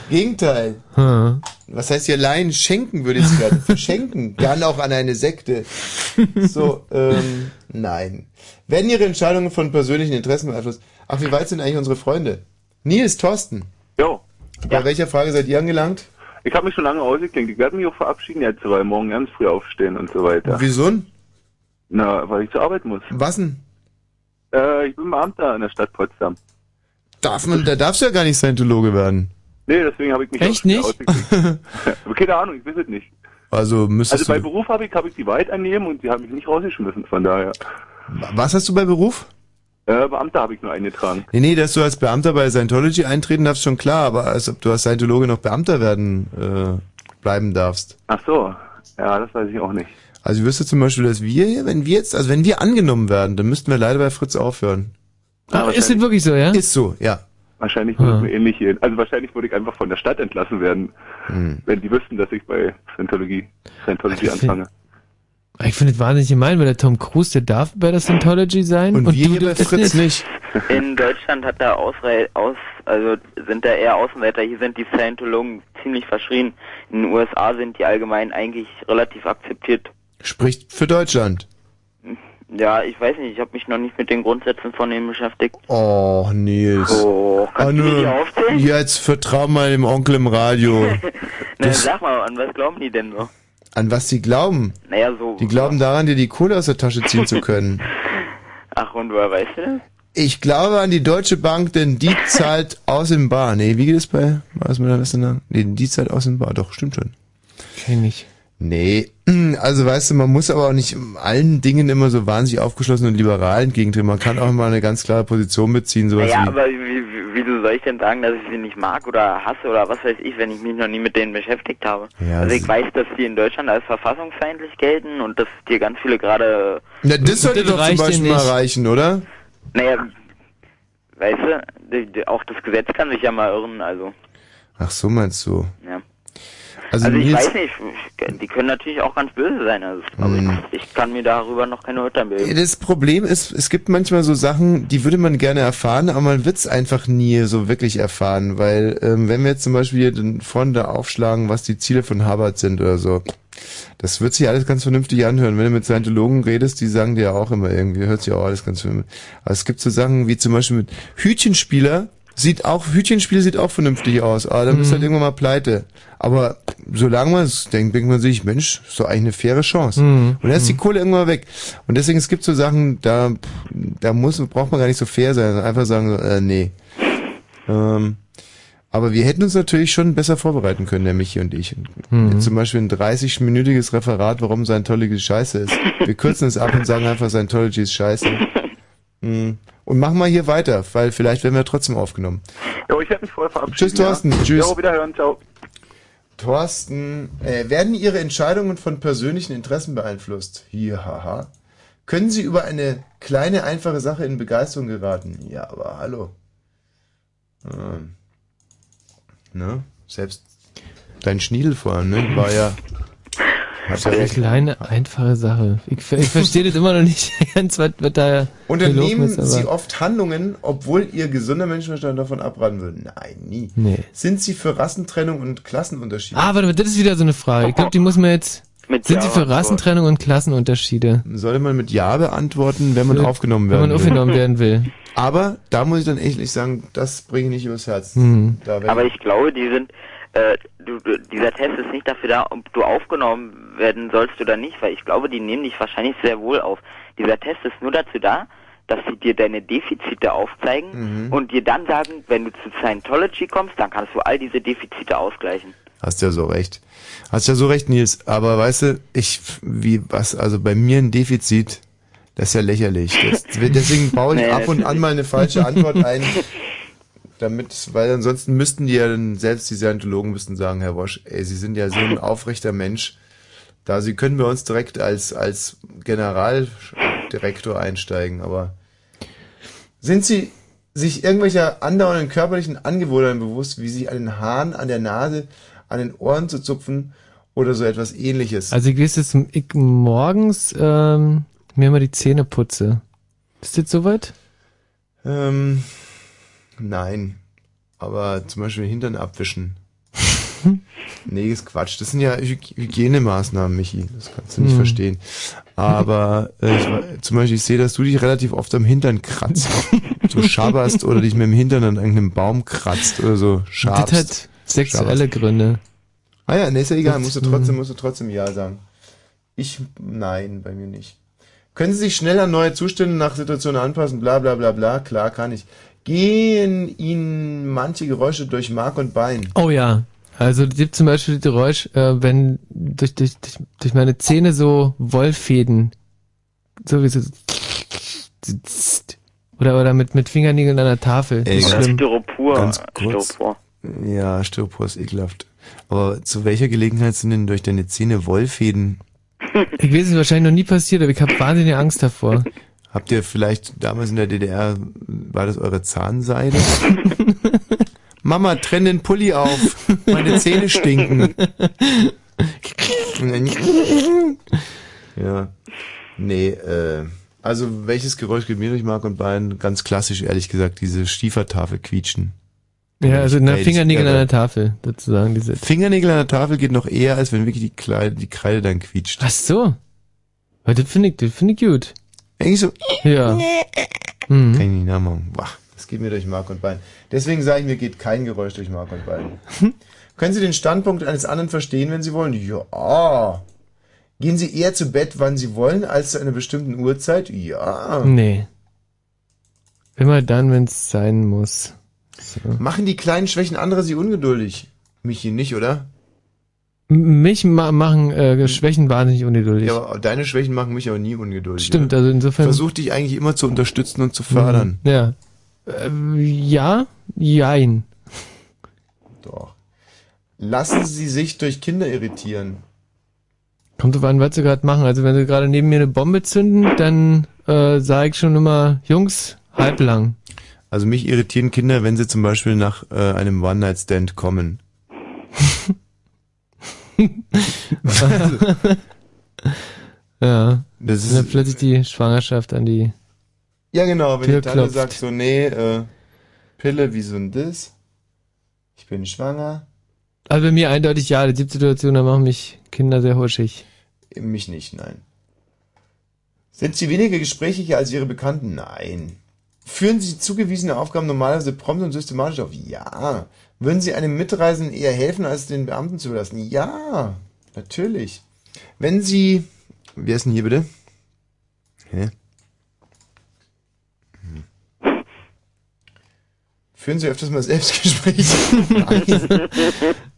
Speaker 2: Gegenteil.
Speaker 3: Hm.
Speaker 2: Was heißt hier leihen? Schenken würde ich es gerade. Verschenken. Gern auch an eine Sekte. So, ähm, nein. Werden Ihre Entscheidungen von persönlichen Interessen beeinflusst? Ach, wie weit sind eigentlich unsere Freunde? Nils, Thorsten.
Speaker 17: Jo.
Speaker 2: Bei welcher Frage seid ihr angelangt?
Speaker 17: Ich habe mich schon lange ausgeklinkt. Ich werde mich auch verabschieden jetzt, weil morgen ganz früh aufstehen und so weiter.
Speaker 2: Wieso? denn?
Speaker 17: Na, weil ich zur Arbeit muss.
Speaker 2: Was denn?
Speaker 17: Äh, ich bin Beamter in der Stadt Potsdam.
Speaker 2: Darf man, da darfst du ja gar nicht Scientologe werden.
Speaker 17: Nee, deswegen habe ich mich
Speaker 2: Echt
Speaker 17: auch
Speaker 2: nicht?
Speaker 17: Keine Ahnung, ich weiß es nicht.
Speaker 2: Also müsstest
Speaker 17: Also bei
Speaker 2: du.
Speaker 17: Beruf habe ich, hab ich die Wahrheit annehmen und die haben mich nicht rausgeschmissen, von daher.
Speaker 2: Was hast du bei Beruf?
Speaker 17: Äh, Beamter habe ich nur eingetragen.
Speaker 2: Nee, nee, dass du als Beamter bei Scientology eintreten darfst, schon klar, aber als ob du als Scientologe noch Beamter werden äh, bleiben darfst.
Speaker 17: Ach so, ja, das weiß ich auch nicht.
Speaker 2: Also ich wüsste zum Beispiel, dass wir hier, wenn wir jetzt, also wenn wir angenommen werden, dann müssten wir leider bei Fritz aufhören.
Speaker 3: Ah, ist das wirklich so, ja?
Speaker 2: Ist so, ja.
Speaker 17: Wahrscheinlich würde es mir ähnlich gehen. Also wahrscheinlich würde ich einfach von der Stadt entlassen werden,
Speaker 2: Hm.
Speaker 17: wenn die wüssten, dass ich bei Scientology, Scientology anfange.
Speaker 3: Ich finde es wahnsinnig gemein, weil der Tom Cruise, der darf bei der Scientology sein und, du dürftest
Speaker 16: In Deutschland hat da Ausrei aus, also sind da eher Außenseiter. Hier sind die Scientologen ziemlich verschrien. In den USA sind die allgemein eigentlich relativ akzeptiert.
Speaker 2: Spricht für Deutschland.
Speaker 16: Ja, ich weiß nicht, ich habe mich noch nicht mit den Grundsätzen von denen beschäftigt.
Speaker 2: Oh, Nils.
Speaker 16: Oh, kannst du die aufzählen?
Speaker 2: Jetzt vertrau mal dem Onkel im Radio.
Speaker 16: Na,
Speaker 2: Das-
Speaker 16: sag mal, an was glauben die denn so?
Speaker 2: An was die glauben?
Speaker 16: Naja, so.
Speaker 2: Die glauben daran, dir die Kohle aus der Tasche ziehen zu können.
Speaker 16: Ach, und woher weißt du das?
Speaker 2: Ich glaube an die Deutsche Bank, denn die zahlt aus dem Bar. Nee, wie geht es bei, was mit der Westerner? Nee, die zahlt aus dem Bar. Doch, stimmt schon.
Speaker 3: Kenn ich.
Speaker 2: Nee, also weißt du, man muss aber auch nicht allen Dingen immer so wahnsinnig aufgeschlossen und liberal entgegentreten. Man kann auch mal eine ganz klare Position beziehen, sowas
Speaker 16: Naja,
Speaker 2: wie...
Speaker 16: aber wie, wie, wieso soll ich denn sagen, dass ich sie nicht mag oder hasse oder was weiß ich, wenn ich mich noch nie mit denen beschäftigt habe?
Speaker 2: Ja,
Speaker 16: also ich weiß, dass die in Deutschland als verfassungsfeindlich gelten und dass dir ganz viele gerade...
Speaker 2: Na, das sollte doch zum Beispiel mal reichen, oder?
Speaker 16: Naja, weißt du, auch das Gesetz kann sich ja mal irren, also,
Speaker 2: Ach so meinst du.
Speaker 16: ja.
Speaker 2: Also,
Speaker 16: Also, ich weiß nicht, die können natürlich auch ganz böse sein, also, aber
Speaker 2: Hm.
Speaker 16: ich, ich kann mir darüber noch keine Urteil bilden.
Speaker 2: Das Problem ist, es gibt manchmal so Sachen, die würde man gerne erfahren, aber man wird's einfach nie so wirklich erfahren, weil ähm, wenn wir jetzt zum Beispiel hier den vorne da aufschlagen, was die Ziele von Harvard sind oder so, das wird sich alles ganz vernünftig anhören. Wenn du mit Scientologen redest, die sagen dir ja auch immer irgendwie, hört sich auch alles ganz vernünftig. Aber es gibt so Sachen wie zum Beispiel mit Hütchenspieler, sieht auch, Hütchenspiel sieht auch vernünftig aus, aber dann bist du
Speaker 3: Mhm.
Speaker 2: halt irgendwann mal pleite. Aber solange man es denkt, denkt man sich, Mensch, ist doch eigentlich eine faire Chance.
Speaker 3: Mhm.
Speaker 2: Und dann ist die Kohle irgendwann weg. Und deswegen, es gibt so Sachen, da, da muss, braucht man gar nicht so fair sein, sondern einfach sagen, äh, nee. Ähm, aber wir hätten uns natürlich schon besser vorbereiten können, der Michi und ich.
Speaker 3: Mhm.
Speaker 2: Zum Beispiel ein 30-minütiges Referat, warum Scientology scheiße ist. Wir kürzen es ab und sagen einfach, Scientology ist scheiße. Mhm. Und machen mal hier weiter, weil vielleicht werden wir trotzdem aufgenommen.
Speaker 17: Jo, ich werde mich vorher verabschieden.
Speaker 2: Tschüss, Thorsten.
Speaker 17: Ja.
Speaker 2: Tschüss.
Speaker 17: Jo, wiederhören. Ciao.
Speaker 2: Thorsten, äh, werden Ihre Entscheidungen von persönlichen Interessen beeinflusst? Hier, haha. Können Sie über eine kleine, einfache Sache in Begeisterung geraten? Ja, aber hallo. Ähm, ne? Selbst dein Schniedel vorhin, ne? War ja...
Speaker 3: Eine kleine, einfache Sache. Ich, ich verstehe das immer noch nicht ganz, was, was da
Speaker 2: Unternehmen
Speaker 3: ist,
Speaker 2: Sie oft Handlungen, obwohl Ihr gesunder Menschenverstand davon abraten würde? Nein, nie.
Speaker 3: Nee.
Speaker 2: Sind Sie für Rassentrennung und Klassenunterschiede?
Speaker 3: Ah, warte mal, das ist wieder so eine Frage. Ich glaube, die muss man jetzt...
Speaker 2: Mit
Speaker 3: sind
Speaker 2: Ja
Speaker 3: Sie für. Rassentrennung und Klassenunterschiede?
Speaker 2: Sollte man mit Ja beantworten, wenn man
Speaker 3: Wenn-
Speaker 2: aufgenommen
Speaker 3: wenn
Speaker 2: werden
Speaker 3: man
Speaker 2: will.
Speaker 3: aufgenommen werden will.
Speaker 2: Aber da muss ich dann ehrlich sagen, das bringe ich nicht übers Herz.
Speaker 3: Hm.
Speaker 2: Da werd
Speaker 16: Aber ich glaube, die sind, äh, du, dieser Test ist nicht dafür da, ob du aufgenommen werden sollst oder nicht, weil ich glaube, die nehmen dich wahrscheinlich sehr wohl auf. Dieser Test ist nur dazu da, dass sie dir deine Defizite aufzeigen
Speaker 2: Mhm.
Speaker 16: und dir dann sagen, wenn du zu Scientology kommst, dann kannst du all diese Defizite ausgleichen.
Speaker 2: Hast ja so recht. Hast ja so recht, Nils. Aber weißt du, ich, wie, was, also bei mir ein Defizit, das ist ja lächerlich. Das, deswegen baue ich
Speaker 16: Nee,
Speaker 2: ab und an mal eine falsche Antwort ein. damit, weil ansonsten müssten die ja dann, selbst die Scientologen müssten sagen, Herr Wosch, ey, Sie sind ja so ein aufrechter Mensch, da Sie können bei uns direkt als, als Generaldirektor einsteigen, aber sind Sie sich irgendwelcher andauernden körperlichen Angewohnheiten bewusst, wie sich an den Haaren, an der Nase, an den Ohren zu zupfen oder so etwas ähnliches?
Speaker 3: Also ich weiß, dass ich morgens ähm, mir mal die Zähne putze. Ist das soweit?
Speaker 2: Ähm, nein. Aber zum Beispiel Hintern abwischen. nee, ist Quatsch. Das sind ja Hy Hygienemaßnahmen, Michi. Das kannst du nicht
Speaker 3: Hm.
Speaker 2: verstehen. Aber äh, ich, zum Beispiel, ich sehe, dass du dich relativ oft am Hintern kratzt. so schabberst oder dich mit dem Hintern an irgendeinem Baum kratzt oder so schabst.
Speaker 3: Das hat sexuelle Gründe.
Speaker 2: Ah ja, nee, ist ja egal.
Speaker 3: Das-
Speaker 2: Musst du trotzdem, musst du trotzdem Ja sagen. Ich, nein, bei mir nicht. Können Sie sich schnell an neue Zustände nach Situationen anpassen? Bla, bla, bla, bla. Klar, kann ich. Gehen Ihnen manche Geräusche durch Mark und Bein?
Speaker 3: Oh ja. Also es gibt zum Beispiel das Geräusch, äh, wenn durch, durch, durch, durch meine Zähne so Wollfäden, so wie so oder oder mit mit Fingernägeln an der Tafel.
Speaker 2: Ey, ganz-
Speaker 3: schlimm.
Speaker 16: Styropor.
Speaker 2: Ganz kurz.
Speaker 16: Styropor.
Speaker 2: Ja, Styropor ist ekelhaft. Aber zu welcher Gelegenheit sind denn durch deine Zähne Wollfäden?
Speaker 3: Ich weiß, es ist wahrscheinlich noch nie passiert, aber ich habe wahnsinnige Angst davor.
Speaker 2: Habt ihr vielleicht damals in der DDR, war das eure Zahnseide? Mama, trenn den Pulli auf. Meine Zähne stinken. ja. Nee, äh, also welches Geräusch geht mir durch Mark und Bein? Ganz klassisch, ehrlich gesagt, diese Stiefertafel quietschen.
Speaker 3: Ja, also
Speaker 2: das
Speaker 3: Fingernägel an der Tafel, sozusagen. Diese.
Speaker 2: Fingernägel an der Tafel geht noch eher, als wenn wirklich die Kreide, die Kreide dann quietscht.
Speaker 3: Ach so. Aber das finde ich, das finde ich gut.
Speaker 2: Eigentlich so.
Speaker 3: Ja.
Speaker 2: Kann ich nicht nachmachen. Boah, das geht mir durch Mark und Bein. Deswegen sage ich, mir geht kein Geräusch durch Mark und Bein. Können Sie den Standpunkt eines anderen verstehen, wenn Sie wollen? Ja. Gehen Sie eher zu Bett, wann Sie wollen, als zu einer bestimmten Uhrzeit? Ja.
Speaker 3: Nee. Immer dann, wenn es sein muss. So.
Speaker 2: Machen die kleinen Schwächen anderer Sie ungeduldig? Michi nicht, oder?
Speaker 3: Mich ma machen äh, Schwächen wahnsinnig ungeduldig.
Speaker 2: Ja, aber deine Schwächen machen mich aber nie ungeduldig.
Speaker 3: Stimmt,
Speaker 2: oder?
Speaker 3: also insofern.
Speaker 2: Versuch dich eigentlich immer zu unterstützen und zu fördern.
Speaker 3: Mhm, Ja. Äh, ja, jein.
Speaker 2: Doch. Lassen Sie sich durch Kinder irritieren.
Speaker 3: Kommt drauf an, was sie gerade machen. Also wenn sie gerade neben mir eine Bombe zünden, dann äh, sage ich schon immer, Jungs, halblang.
Speaker 2: Also mich irritieren Kinder, wenn sie zum Beispiel nach äh, einem One-Night-Stand kommen.
Speaker 3: ja.
Speaker 2: Das ist-
Speaker 3: dann plötzlich die Schwangerschaft an die
Speaker 2: Ja, genau, wenn die Tante
Speaker 3: klopft.
Speaker 2: sagt so, nee, äh, Pille, wie so ein das? Ich bin schwanger.
Speaker 3: Also bei mir eindeutig ja, die gibt Situationen, da machen mich Kinder sehr huschig.
Speaker 2: Mich nicht, nein. Sind Sie weniger gesprächiger als Ihre Bekannten? Nein. Führen Sie zugewiesene Aufgaben normalerweise prompt und systematisch auf? Ja. Würden Sie einem Mitreisenden eher helfen, als den Beamten zu überlassen? Ja, natürlich. Wenn Sie, wer ist denn hier bitte? Hä? Hm. Führen Sie öfters mal Selbstgespräche?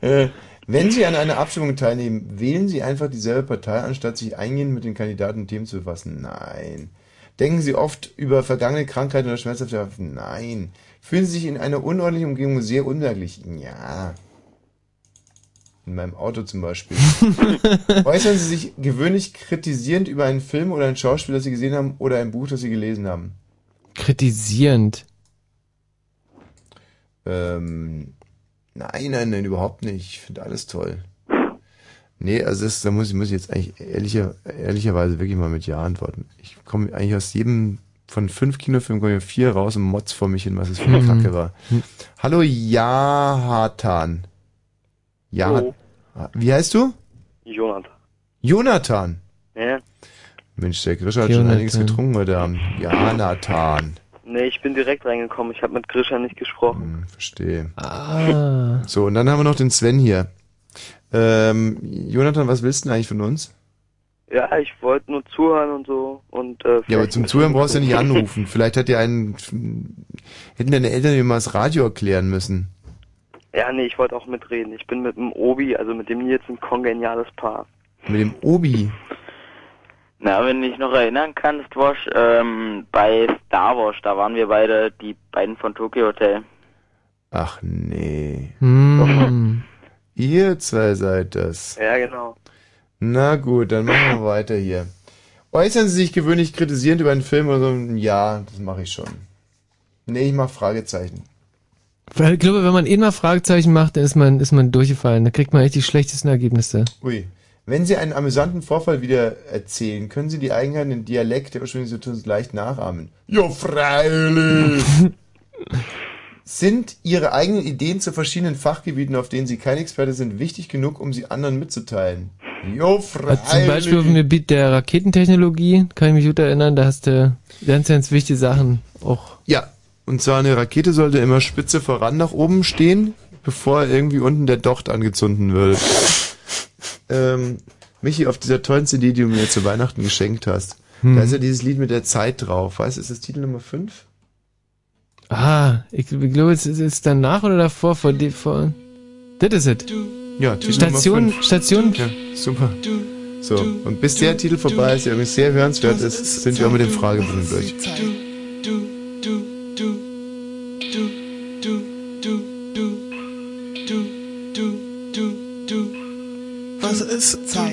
Speaker 2: Äh, wenn Sie an einer Abstimmung teilnehmen, wählen Sie einfach dieselbe Partei, anstatt sich eingehend mit den Kandidaten und Themen zu befassen. Nein. Denken Sie oft über vergangene Krankheiten oder schmerzhafte? Nein. Fühlen Sie sich in einer unordentlichen Umgebung sehr unmerklich? Ja. In meinem Auto zum Beispiel. Äußern Sie sich gewöhnlich kritisierend über einen Film oder ein Schauspiel, das Sie gesehen haben, oder ein Buch, das Sie gelesen haben?
Speaker 3: Kritisierend.
Speaker 2: Ähm, nein, nein, nein, überhaupt nicht. Ich finde alles toll. Nee, also das, da muss ich, muss ich jetzt eigentlich ehrlicher, ehrlicherweise wirklich mal mit Ja antworten. Ich komme eigentlich aus jedem von fünf Kinofilmen komme ich vier raus und motz vor mich hin, was es für eine
Speaker 3: Mhm.
Speaker 2: Kacke war. Hallo Jahatan. Ja,
Speaker 18: Hallo.
Speaker 2: wie heißt du?
Speaker 18: Jonathan.
Speaker 2: Jonathan.
Speaker 18: Ja.
Speaker 2: Mensch, der Grisha hat schon
Speaker 3: Jonathan.
Speaker 2: einiges getrunken heute Abend. Jonathan.
Speaker 18: Nee, ich bin direkt reingekommen. Ich habe mit Grisha nicht gesprochen.
Speaker 2: Verstehe.
Speaker 3: Ah.
Speaker 2: So, und dann haben wir noch den Sven hier. Ähm, Jonathan, was willst du denn eigentlich von uns?
Speaker 18: Ja, ich wollte nur zuhören und so. Und, äh,
Speaker 2: Ja, aber zum Zuhören brauchst du ja nicht anrufen. Vielleicht hat dir einen, hätten deine Eltern dir mal das Radio erklären müssen.
Speaker 18: Ja, nee, ich wollte auch mitreden. Ich bin mit dem Obi, also mit dem Nils, ein kongeniales Paar.
Speaker 2: Mit dem Obi.
Speaker 16: Na, wenn du dich noch erinnern kannst, Wosch, ähm, bei Star Wars, da waren wir beide die beiden von Tokyo Hotel.
Speaker 2: Ach nee.
Speaker 3: Hm.
Speaker 2: Ihr zwei seid das.
Speaker 18: Ja, genau.
Speaker 2: Na gut, dann machen wir weiter hier. Äußern Sie sich gewöhnlich kritisierend über einen Film oder so? Ja, das mache ich schon. Nee, ich mach Fragezeichen.
Speaker 3: Weil ich glaube, wenn man eh mal Fragezeichen macht, dann ist man, ist man durchgefallen. Da kriegt man echt die schlechtesten Ergebnisse.
Speaker 2: Ui. Wenn Sie einen amüsanten Vorfall wieder erzählen, können Sie die Eigenheiten im Dialekt der ursprünglichen Situation leicht nachahmen. Ja, freilich! Sind Ihre eigenen Ideen zu verschiedenen Fachgebieten, auf denen Sie kein Experte sind, wichtig genug, um sie anderen mitzuteilen? Jo, freilich!
Speaker 3: Also zum Beispiel auf dem Gebiet der Raketentechnologie, kann ich mich gut erinnern, da hast du ganz, ganz wichtige Sachen auch.
Speaker 2: Ja, und zwar eine Rakete sollte immer spitze voran nach oben stehen, bevor irgendwie unten der Docht angezündet wird. ähm, Michi, auf dieser tollen CD, die du mir zu Weihnachten geschenkt hast,
Speaker 3: Hm.
Speaker 2: da ist ja dieses Lied mit der Zeit drauf. Weißt du, ist das Titel Nummer 5?
Speaker 3: Ah, ich, ich glaube, es ist, ist danach oder davor, vor, vor Das ist es.
Speaker 2: Ja, Titel
Speaker 3: Station. Station.
Speaker 2: Ja, super. So, und bis der Titel vorbei ist, der übrigens sehr hörenswert ist, sind wir auch mit dem Fragebogen durch.
Speaker 4: Was ist Zeit?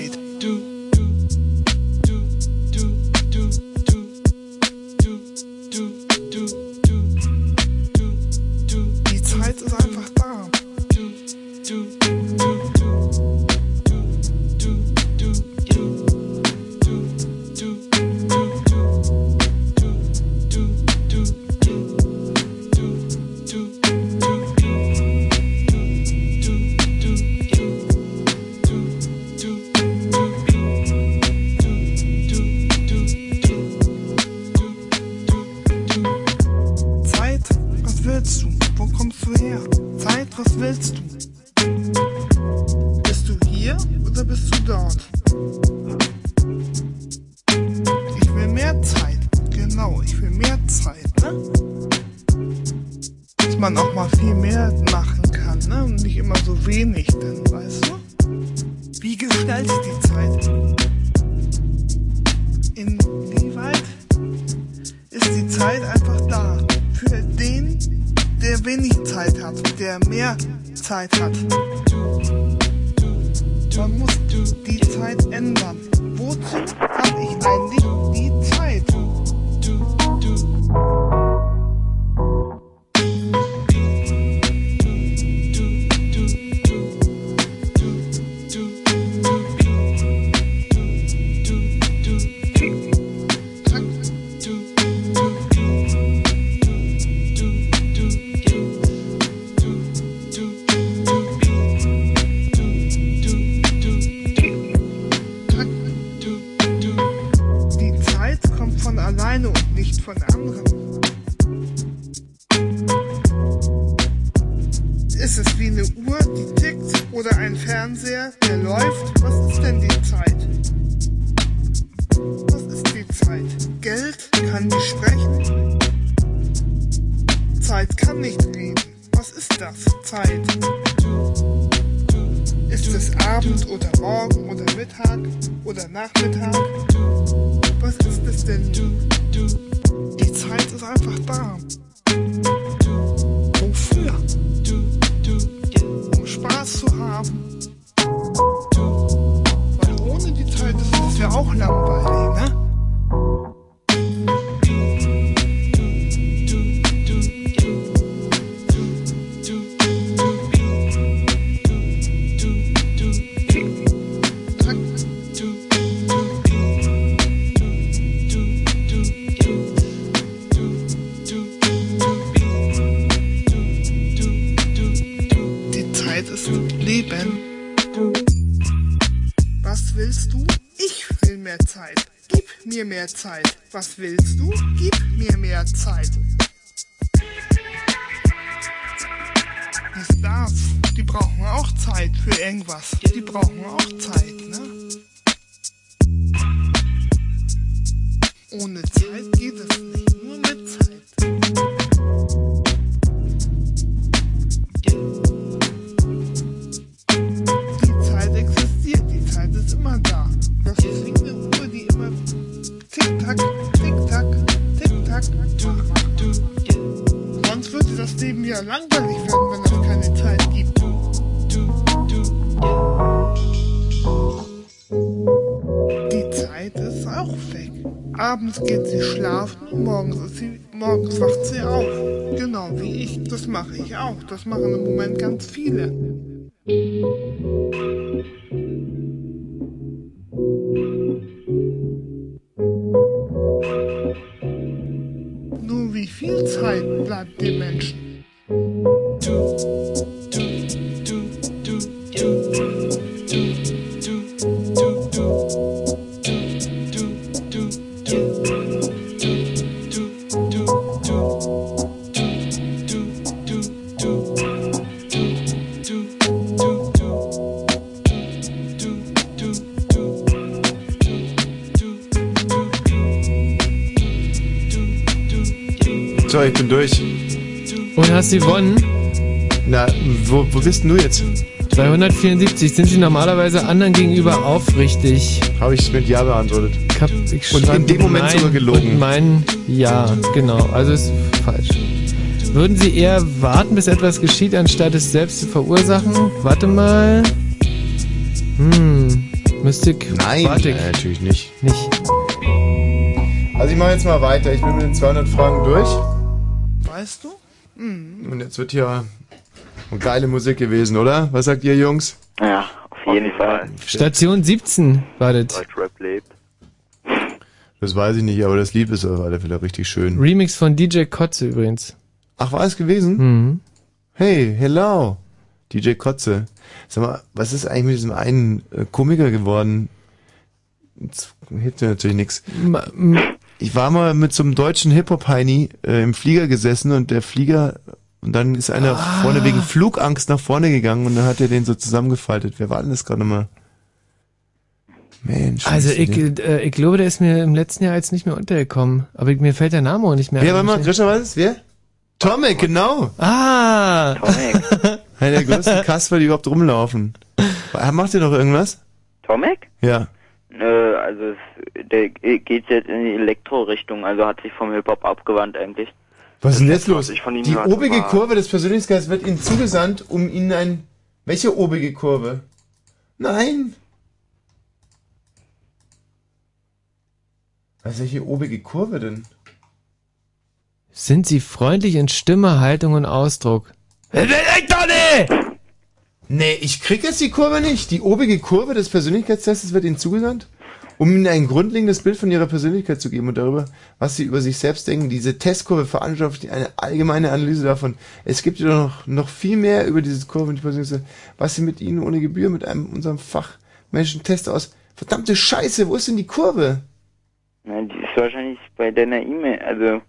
Speaker 4: Ich
Speaker 2: wo, bist denn du jetzt?
Speaker 3: Bei 174 sind sie normalerweise anderen gegenüber aufrichtig.
Speaker 2: Habe ich mit Ja beantwortet.
Speaker 3: Hab, ich
Speaker 2: Und in dem Moment
Speaker 3: mein
Speaker 2: sogar gelogen.
Speaker 3: Und mein Ja, genau. Also ist falsch. Würden Sie eher warten, bis etwas geschieht, anstatt es selbst zu verursachen? Warte mal. Hm. Mystik.
Speaker 2: Nein,
Speaker 3: Warte.
Speaker 2: äh, natürlich nicht.
Speaker 3: Nicht.
Speaker 2: Also ich mache jetzt mal weiter. Ich bin mit den 200 Fragen durch.
Speaker 4: Weißt du? Mhm.
Speaker 2: Und jetzt wird hier geile Musik gewesen, oder? Was sagt ihr, Jungs?
Speaker 16: Ja, auf jeden Fall.
Speaker 3: Station 17 wartet.
Speaker 16: Rap lebt.
Speaker 2: Das weiß ich nicht, aber das Lied ist auf alle Fälle richtig schön.
Speaker 3: Remix von DJ Kotze übrigens.
Speaker 2: Ach, war es gewesen?
Speaker 3: Mhm.
Speaker 2: Hey, hello. DJ Kotze. Sag mal, was ist eigentlich mit diesem einen äh, Komiker geworden? Jetzt hilft mir natürlich nichts. Ich war mal mit so einem deutschen Hip-Hop-Heini äh, im Flieger gesessen und der Flieger, und dann ist einer
Speaker 3: Ah.
Speaker 2: vorne wegen Flugangst nach vorne gegangen und dann hat er den so zusammengefaltet. Wer war denn das gerade mal? Mensch.
Speaker 3: Also ich, äh, ich glaube, der ist mir im letzten Jahr jetzt nicht mehr untergekommen. Aber mir fällt der Name auch nicht mehr
Speaker 2: Wer war mal, Grisha, was ist? Wer? Tomek, genau.
Speaker 3: Ah!
Speaker 2: Einer der größten Kasper, die überhaupt rumlaufen. Macht ihr noch irgendwas?
Speaker 16: Tomek?
Speaker 2: Ja.
Speaker 16: Nö, also es, der geht jetzt in die Elektro-Richtung, also hat sich vom Hip-Hop abgewandt eigentlich.
Speaker 2: Was ist denn jetzt los?
Speaker 16: ich von ihm
Speaker 2: Die obige
Speaker 16: war-
Speaker 2: Kurve des Persönlichkeits wird Ihnen zugesandt, um Ihnen ein... Welche obige Kurve? Nein! Was ist welche obige Kurve denn?
Speaker 3: Sind sie freundlich in Stimme, Haltung und Ausdruck?
Speaker 2: Nee, ich krieg jetzt die Kurve nicht. Die obige Kurve des Persönlichkeitstests wird Ihnen zugesandt, um Ihnen ein grundlegendes Bild von Ihrer Persönlichkeit zu geben und darüber, was Sie über sich selbst denken. Diese Testkurve veranschaulicht eine allgemeine Analyse davon. Es gibt jedoch noch, noch viel mehr über diese Kurve und die Persönlichkeit, was Sie mit Ihnen ohne Gebühr mit einem unserem Fachmenschen Test aus. Verdammte Scheiße, wo ist denn die Kurve?
Speaker 16: Na, die ist wahrscheinlich bei deiner E-Mail, also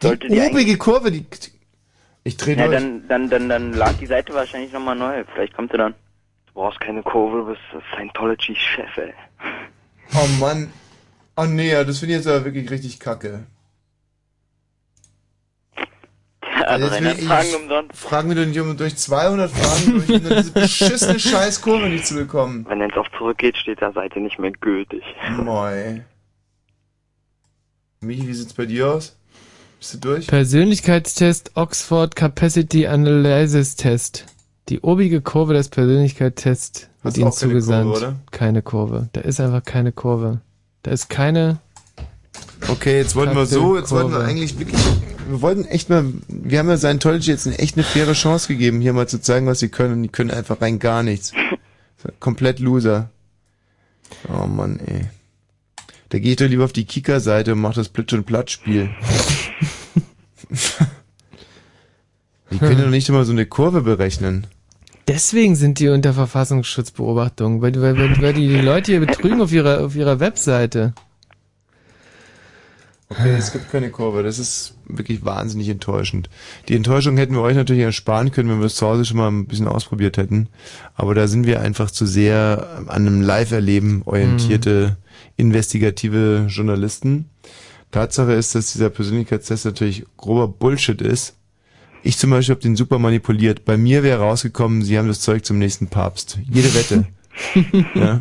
Speaker 16: sollte
Speaker 2: Die
Speaker 16: die,
Speaker 2: obige Kurve, die... Ich dreh
Speaker 16: Ja,
Speaker 2: durch.
Speaker 16: dann, dann, dann, dann lad die Seite wahrscheinlich nochmal neu. Vielleicht kommt sie dann.
Speaker 18: Du brauchst keine Kurve, du bist Scientology-Chef, ey.
Speaker 2: Oh Mann. Oh nee, ja, das finde ich jetzt aber wirklich richtig kacke.
Speaker 16: Also
Speaker 2: jetzt will
Speaker 16: 300
Speaker 2: ich-
Speaker 16: Fragen umsonst.
Speaker 2: Fragen wir doch nicht um durch 200 Fragen durch, um diese beschissene Scheißkurve nicht zu bekommen.
Speaker 18: Wenn es auf zurückgeht, steht da Seite nicht mehr gültig.
Speaker 2: Moi. Michi, wie sieht's bei dir aus? Bist du durch?
Speaker 3: Persönlichkeitstest Oxford Capacity Analysis Test. Die obige Kurve des Persönlichkeitstests
Speaker 2: Hast keine
Speaker 3: zugesandt.
Speaker 2: Kurve, oder?
Speaker 3: Keine Kurve. Da ist einfach keine Kurve. Da ist keine.
Speaker 2: Okay, jetzt wollten wir so, jetzt wollten wir eigentlich wirklich, wir wollten echt mal, wir haben ja Scientology jetzt eine, echt eine faire Chance gegeben, hier mal zu zeigen, was sie können und die können einfach rein gar nichts. Komplett Loser. Oh Mann, ey. Da gehe ich doch lieber auf die Kika-Seite und mach das Plitsch- und Platsch-Spiel. die können doch nicht immer so eine Kurve berechnen.
Speaker 3: Deswegen sind die unter Verfassungsschutzbeobachtung, weil, weil, weil, weil die, die Leute hier betrügen auf ihrer, auf ihrer Webseite.
Speaker 2: Okay, es gibt keine Kurve. Das ist wirklich wahnsinnig enttäuschend. Die Enttäuschung hätten wir euch natürlich ersparen können, wenn wir es zu Hause schon mal ein bisschen ausprobiert hätten. Aber da sind wir einfach zu sehr an einem Live-Erleben orientierte, investigative Journalisten. Tatsache ist, dass dieser Persönlichkeitstest natürlich grober Bullshit ist. Ich zum Beispiel habe den super manipuliert. Bei mir wäre rausgekommen, sie haben das Zeug zum nächsten Papst. Jede Wette. ja.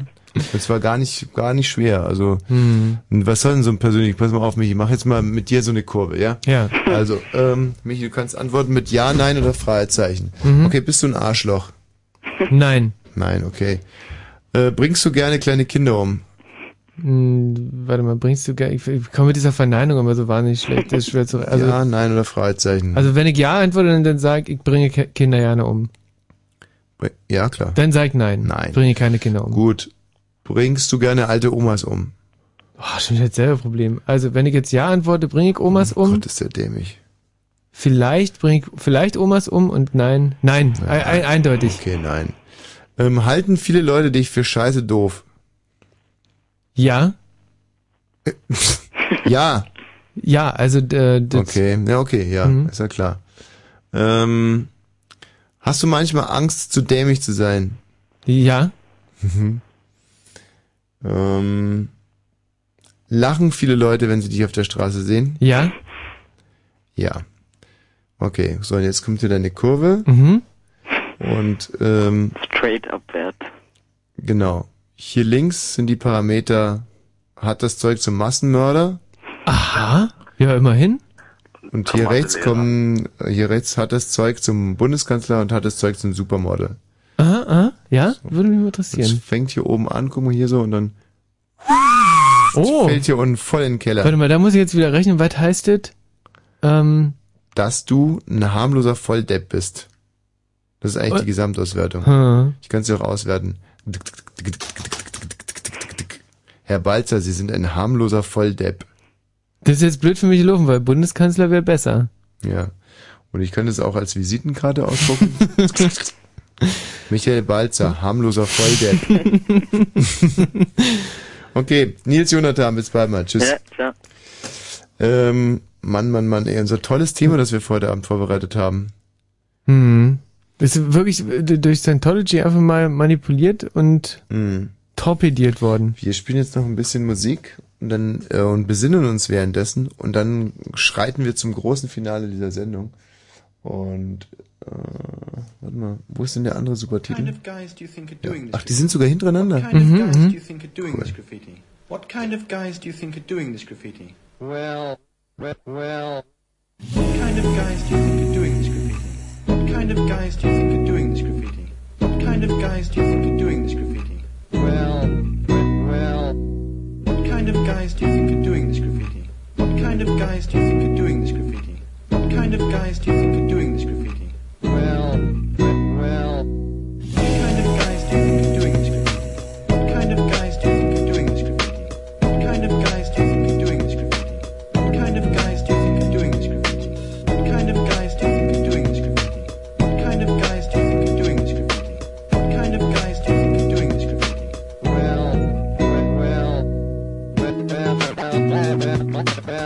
Speaker 2: Das war gar nicht, gar nicht schwer. Also,
Speaker 3: Hm.
Speaker 2: und was soll denn so ein persönlich? Pass mal auf, Michi, mach jetzt mal mit dir so eine Kurve, ja?
Speaker 3: Ja.
Speaker 2: Also, ähm, Michi, du kannst antworten mit Ja, Nein oder Fragezeichen.
Speaker 3: Mhm.
Speaker 2: Okay, bist du ein Arschloch?
Speaker 3: Nein.
Speaker 2: Nein, okay. Äh, bringst du gerne kleine Kinder um?
Speaker 3: Hm, warte mal, bringst du gerne. Ich, ich komme mit dieser Verneinung immer so wahnsinnig schlecht. Das ist schwer zu. Also,
Speaker 2: ja, nein oder Fragezeichen.
Speaker 3: also wenn ich ja antworte, dann, dann sag ich, ich bringe Ki- Kinder gerne um.
Speaker 2: ja, klar.
Speaker 3: Dann sag ich nein.
Speaker 2: Nein.
Speaker 3: Bringe keine Kinder um.
Speaker 2: Gut. Bringst du gerne alte Omas um?
Speaker 3: Oh, schon jetzt selber Problem. Also wenn ich jetzt ja antworte, bringe ich Omas um.
Speaker 2: Gott, ist der dämlich.
Speaker 3: Vielleicht bringe ich vielleicht Omas um und nein. Nein, ein, ein, eindeutig.
Speaker 2: Okay, nein. Ähm, halten viele Leute dich für scheiße doof?
Speaker 3: Ja.
Speaker 2: Ja.
Speaker 3: Ja, also äh, das,
Speaker 2: Okay, ja, okay, ja,
Speaker 3: Mhm.
Speaker 2: ist ja klar. Ähm, hast du manchmal Angst, zu dämlich zu sein?
Speaker 3: Ja.
Speaker 2: Mhm. Ähm, lachen viele Leute, wenn sie dich auf der Straße sehen?
Speaker 3: Ja.
Speaker 2: Ja. Okay, so, und jetzt kommt hier deine Kurve.
Speaker 3: Mhm.
Speaker 2: Und, ähm,
Speaker 16: Straight abwärts.
Speaker 2: genau. Hier links sind die Parameter, hat das Zeug zum Massenmörder?
Speaker 3: Aha. Ja, immerhin.
Speaker 2: Und hier rechts kommen, hier rechts hat das Zeug zum Bundeskanzler und hat das Zeug zum Supermodel.
Speaker 3: Aha, aha. Ja, würde mich mal
Speaker 2: Das
Speaker 3: interessieren.
Speaker 2: fängt hier oben an, guck mal hier so und dann
Speaker 3: Oh.
Speaker 2: fällt hier unten voll in den Keller.
Speaker 3: Warte mal, da muss ich jetzt wieder rechnen. Was heißt das? Ähm,
Speaker 2: Dass du ein harmloser Volldepp bist. Das ist eigentlich
Speaker 3: Äh.
Speaker 2: die Gesamtauswertung.
Speaker 3: Hm.
Speaker 2: Ich kann sie auch auswerten. Herr Balzer, Sie sind ein harmloser Volldepp.
Speaker 3: das ist jetzt blöd für mich gelaufen, weil Bundeskanzler wäre besser.
Speaker 2: Ja. Und ich könnte es auch als Visitenkarte ausdrucken. Michael Balzer, harmloser Volldepp. okay, Nils Jonathan, bis bald mal. Tschüss.
Speaker 16: Ja, klar.
Speaker 2: Ähm, Mann, Mann, Mann, ey, unser tolles Thema, das wir für heute Abend vorbereitet haben.
Speaker 3: Hm. Ist wirklich äh, durch Scientology einfach mal manipuliert und
Speaker 2: Mhm.
Speaker 3: torpediert worden.
Speaker 2: Wir spielen jetzt noch ein bisschen Musik und dann äh, und besinnen uns währenddessen und dann schreiten wir zum großen Finale dieser Sendung. Und äh, warte mal, wo ist denn der andere Supertitel? Ja. Ach, die sind sogar hintereinander.
Speaker 14: What kind
Speaker 3: Mhm,
Speaker 14: of guys
Speaker 3: mhm.
Speaker 14: do you think are doing this graffiti? What kind of guys do you think are doing this graffiti? Well, well, well. What kind of guys do you think are doing this graffiti? What kind of guys do you think are doing this graffiti? What kind of guys do you think are doing this graffiti? Well, well. What kind of guys do you think are doing this graffiti? What kind of guys do you think are doing this graffiti? What kind of guys do you think are doing this graffiti? Well,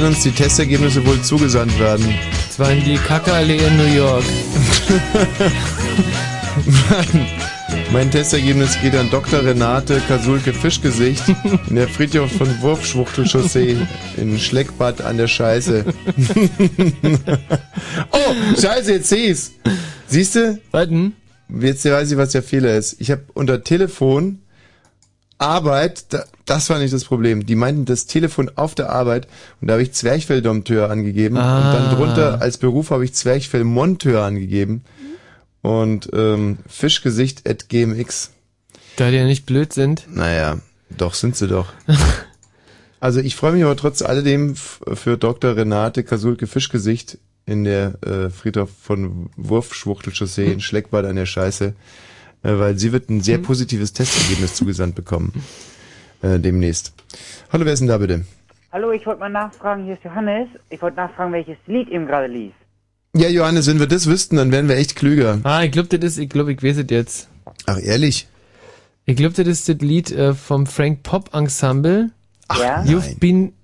Speaker 2: werden uns die Testergebnisse wohl zugesandt werden.
Speaker 3: Zwar in die Kackeallee in New York.
Speaker 2: mein, mein Testergebnis geht an Dr. Renate Kasulke Fischgesicht in der Friedhof von Wurfschwuchtelchaussee in Schleckbad an der Scheiße. oh, Scheiße, jetzt seh's. Siehst du?
Speaker 3: Warten.
Speaker 2: Jetzt weiß ich, was der Fehler ist. Ich habe unter Telefon Arbeit, da, das war nicht das Problem. Die meinten das Telefon auf der Arbeit und da habe ich Zwerchfelldompteur angegeben
Speaker 3: Ah.
Speaker 2: und dann drunter als Beruf habe ich Zwerchfellmonteur angegeben und ähm, Fischgesicht at gmx.
Speaker 3: Da die ja nicht blöd sind.
Speaker 2: Naja, doch sind sie doch. also ich freue mich aber trotz alledem für Dr. Renate Kasulke Fischgesicht in der äh, Friedhof von Wurfschwuchtelchaussee in Schleckbad an der Scheiße, weil sie wird ein sehr positives Testergebnis zugesandt bekommen. Äh, demnächst. Hallo, wer ist denn da bitte?
Speaker 19: Hallo, ich wollte mal nachfragen, hier ist Johannes. Ich wollte nachfragen, welches Lied eben gerade lief.
Speaker 2: Ja, Johannes, wenn wir das wüssten, dann wären wir echt klüger.
Speaker 3: Ah, ich glaube, das ist, ich glaube, ich weiß es jetzt.
Speaker 2: Ach, ehrlich?
Speaker 3: Ich glaube, das ist das Lied äh, vom Frank Pop Ensemble.
Speaker 19: Ja?
Speaker 3: You've been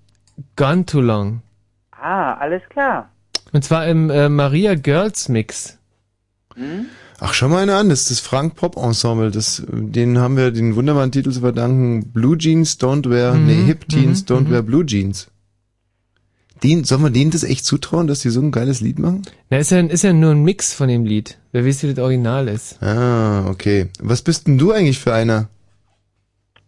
Speaker 3: gone too long.
Speaker 19: Ah, alles klar.
Speaker 3: Und zwar im äh, Maria Girls Mix.
Speaker 19: Hm?
Speaker 2: Ach, schau mal einer an, das ist das Frank Pop Ensemble. Das, den haben wir den wunderbaren Titel zu verdanken. Blue Jeans Don't Wear,
Speaker 3: Mhm,
Speaker 2: nee, Hip Teens
Speaker 3: mhm,
Speaker 2: Don't
Speaker 3: mhm.
Speaker 2: Wear Blue Jeans. Den, sollen wir denen das echt zutrauen, dass die so ein geiles Lied machen?
Speaker 3: Na, ist ja, ist ja nur ein Mix von dem Lied. Wer weiß, wie das Original ist.
Speaker 2: Ah, okay. Was bist denn du eigentlich für einer?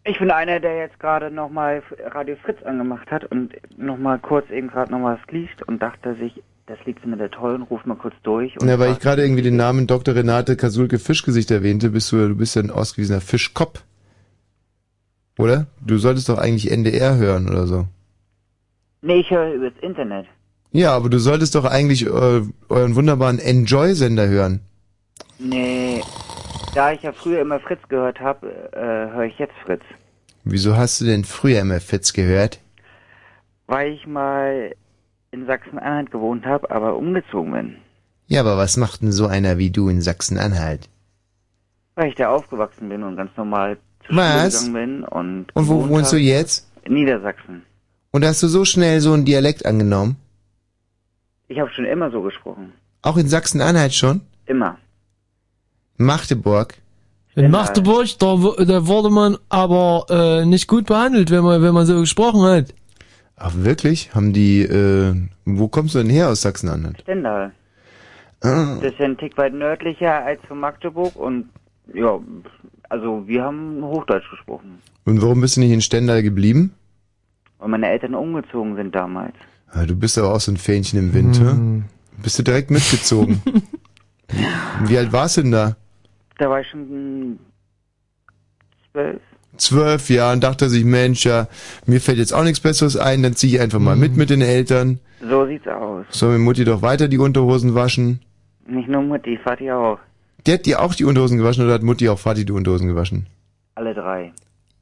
Speaker 19: Ich bin einer, der jetzt gerade nochmal Radio Fritz angemacht hat und nochmal kurz eben gerade nochmal was liest und dachte sich, das Lied findet er toll und ruft mal kurz durch. Und
Speaker 2: Na, weil ich gerade irgendwie den Namen Dr. Renate Kasulke Fischgesicht erwähnte, bist du, du bist ja ein ausgewiesener Fischkopf. Oder? Du solltest doch eigentlich NDR hören oder so.
Speaker 19: Nee, ich höre übers Internet.
Speaker 2: Ja, aber du solltest doch eigentlich äh, euren wunderbaren Enjoy-Sender hören.
Speaker 19: Nee, da ich ja früher immer Fritz gehört habe, äh, höre ich jetzt Fritz.
Speaker 2: Wieso hast du denn früher immer Fitz gehört?
Speaker 19: Weil ich mal in Sachsen-Anhalt gewohnt habe, aber umgezogen bin.
Speaker 2: Ja, aber was macht denn so einer wie du in Sachsen-Anhalt?
Speaker 19: Weil ich da aufgewachsen bin und ganz normal zur
Speaker 2: Was?
Speaker 19: Schule gegangen bin. Und,
Speaker 2: Und wo wohnst du jetzt?
Speaker 19: In Niedersachsen.
Speaker 2: Und hast du so schnell so einen Dialekt angenommen?
Speaker 19: Ich habe schon immer so gesprochen.
Speaker 2: Auch in Sachsen-Anhalt schon?
Speaker 19: Immer.
Speaker 2: Magdeburg?
Speaker 3: In Magdeburg, da, da wurde man aber äh, nicht gut behandelt, wenn man, wenn man so gesprochen hat.
Speaker 2: Ach, wirklich? Haben die, äh, wo kommst du denn her aus Sachsen-Anhalt?
Speaker 19: Stendal.
Speaker 2: Ah.
Speaker 19: Das ist ja ein Tick weit nördlicher als von Magdeburg und ja, also wir haben Hochdeutsch gesprochen.
Speaker 2: Und warum bist du nicht in Stendal geblieben?
Speaker 19: Weil meine Eltern umgezogen sind damals.
Speaker 2: Ah, Du bist aber auch so ein Fähnchen im Wind, hm. Bist du direkt mitgezogen? Wie alt warst du denn da?
Speaker 19: Da war ich schon zwölf.
Speaker 2: Zwölf Jahre und dachte sich, Mensch, ja, mir fällt jetzt auch nichts Besseres ein, dann zieh ich einfach mal mit mit den Eltern.
Speaker 19: So sieht's aus.
Speaker 2: Soll mir Mutti doch weiter die Unterhosen waschen?
Speaker 19: Nicht nur Mutti, Vati auch.
Speaker 2: Der hat dir auch die Unterhosen gewaschen oder hat Mutti auch Vati die Unterhosen gewaschen?
Speaker 19: Alle drei.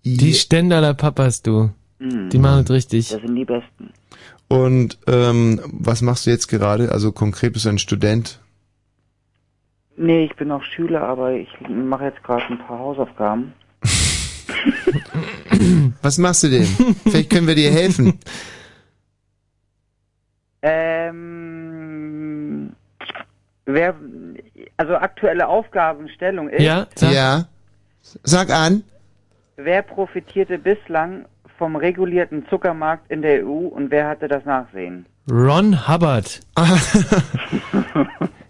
Speaker 3: Die Stendaler Papas, du.
Speaker 19: Mhm.
Speaker 3: Die machen das richtig.
Speaker 19: Das sind die Besten.
Speaker 2: Und ähm, was machst du jetzt gerade? Also konkret bist du ein Student?
Speaker 19: Nee, ich bin noch Schüler, aber ich mache jetzt gerade ein paar Hausaufgaben.
Speaker 2: Was machst du denn? Vielleicht können wir dir helfen.
Speaker 19: Ähm, wer, also aktuelle Aufgabenstellung ist,
Speaker 2: Ja. Sag an.
Speaker 19: wer profitierte bislang vom regulierten Zuckermarkt in der EU und wer hatte das Nachsehen?
Speaker 3: Ron Hubbard.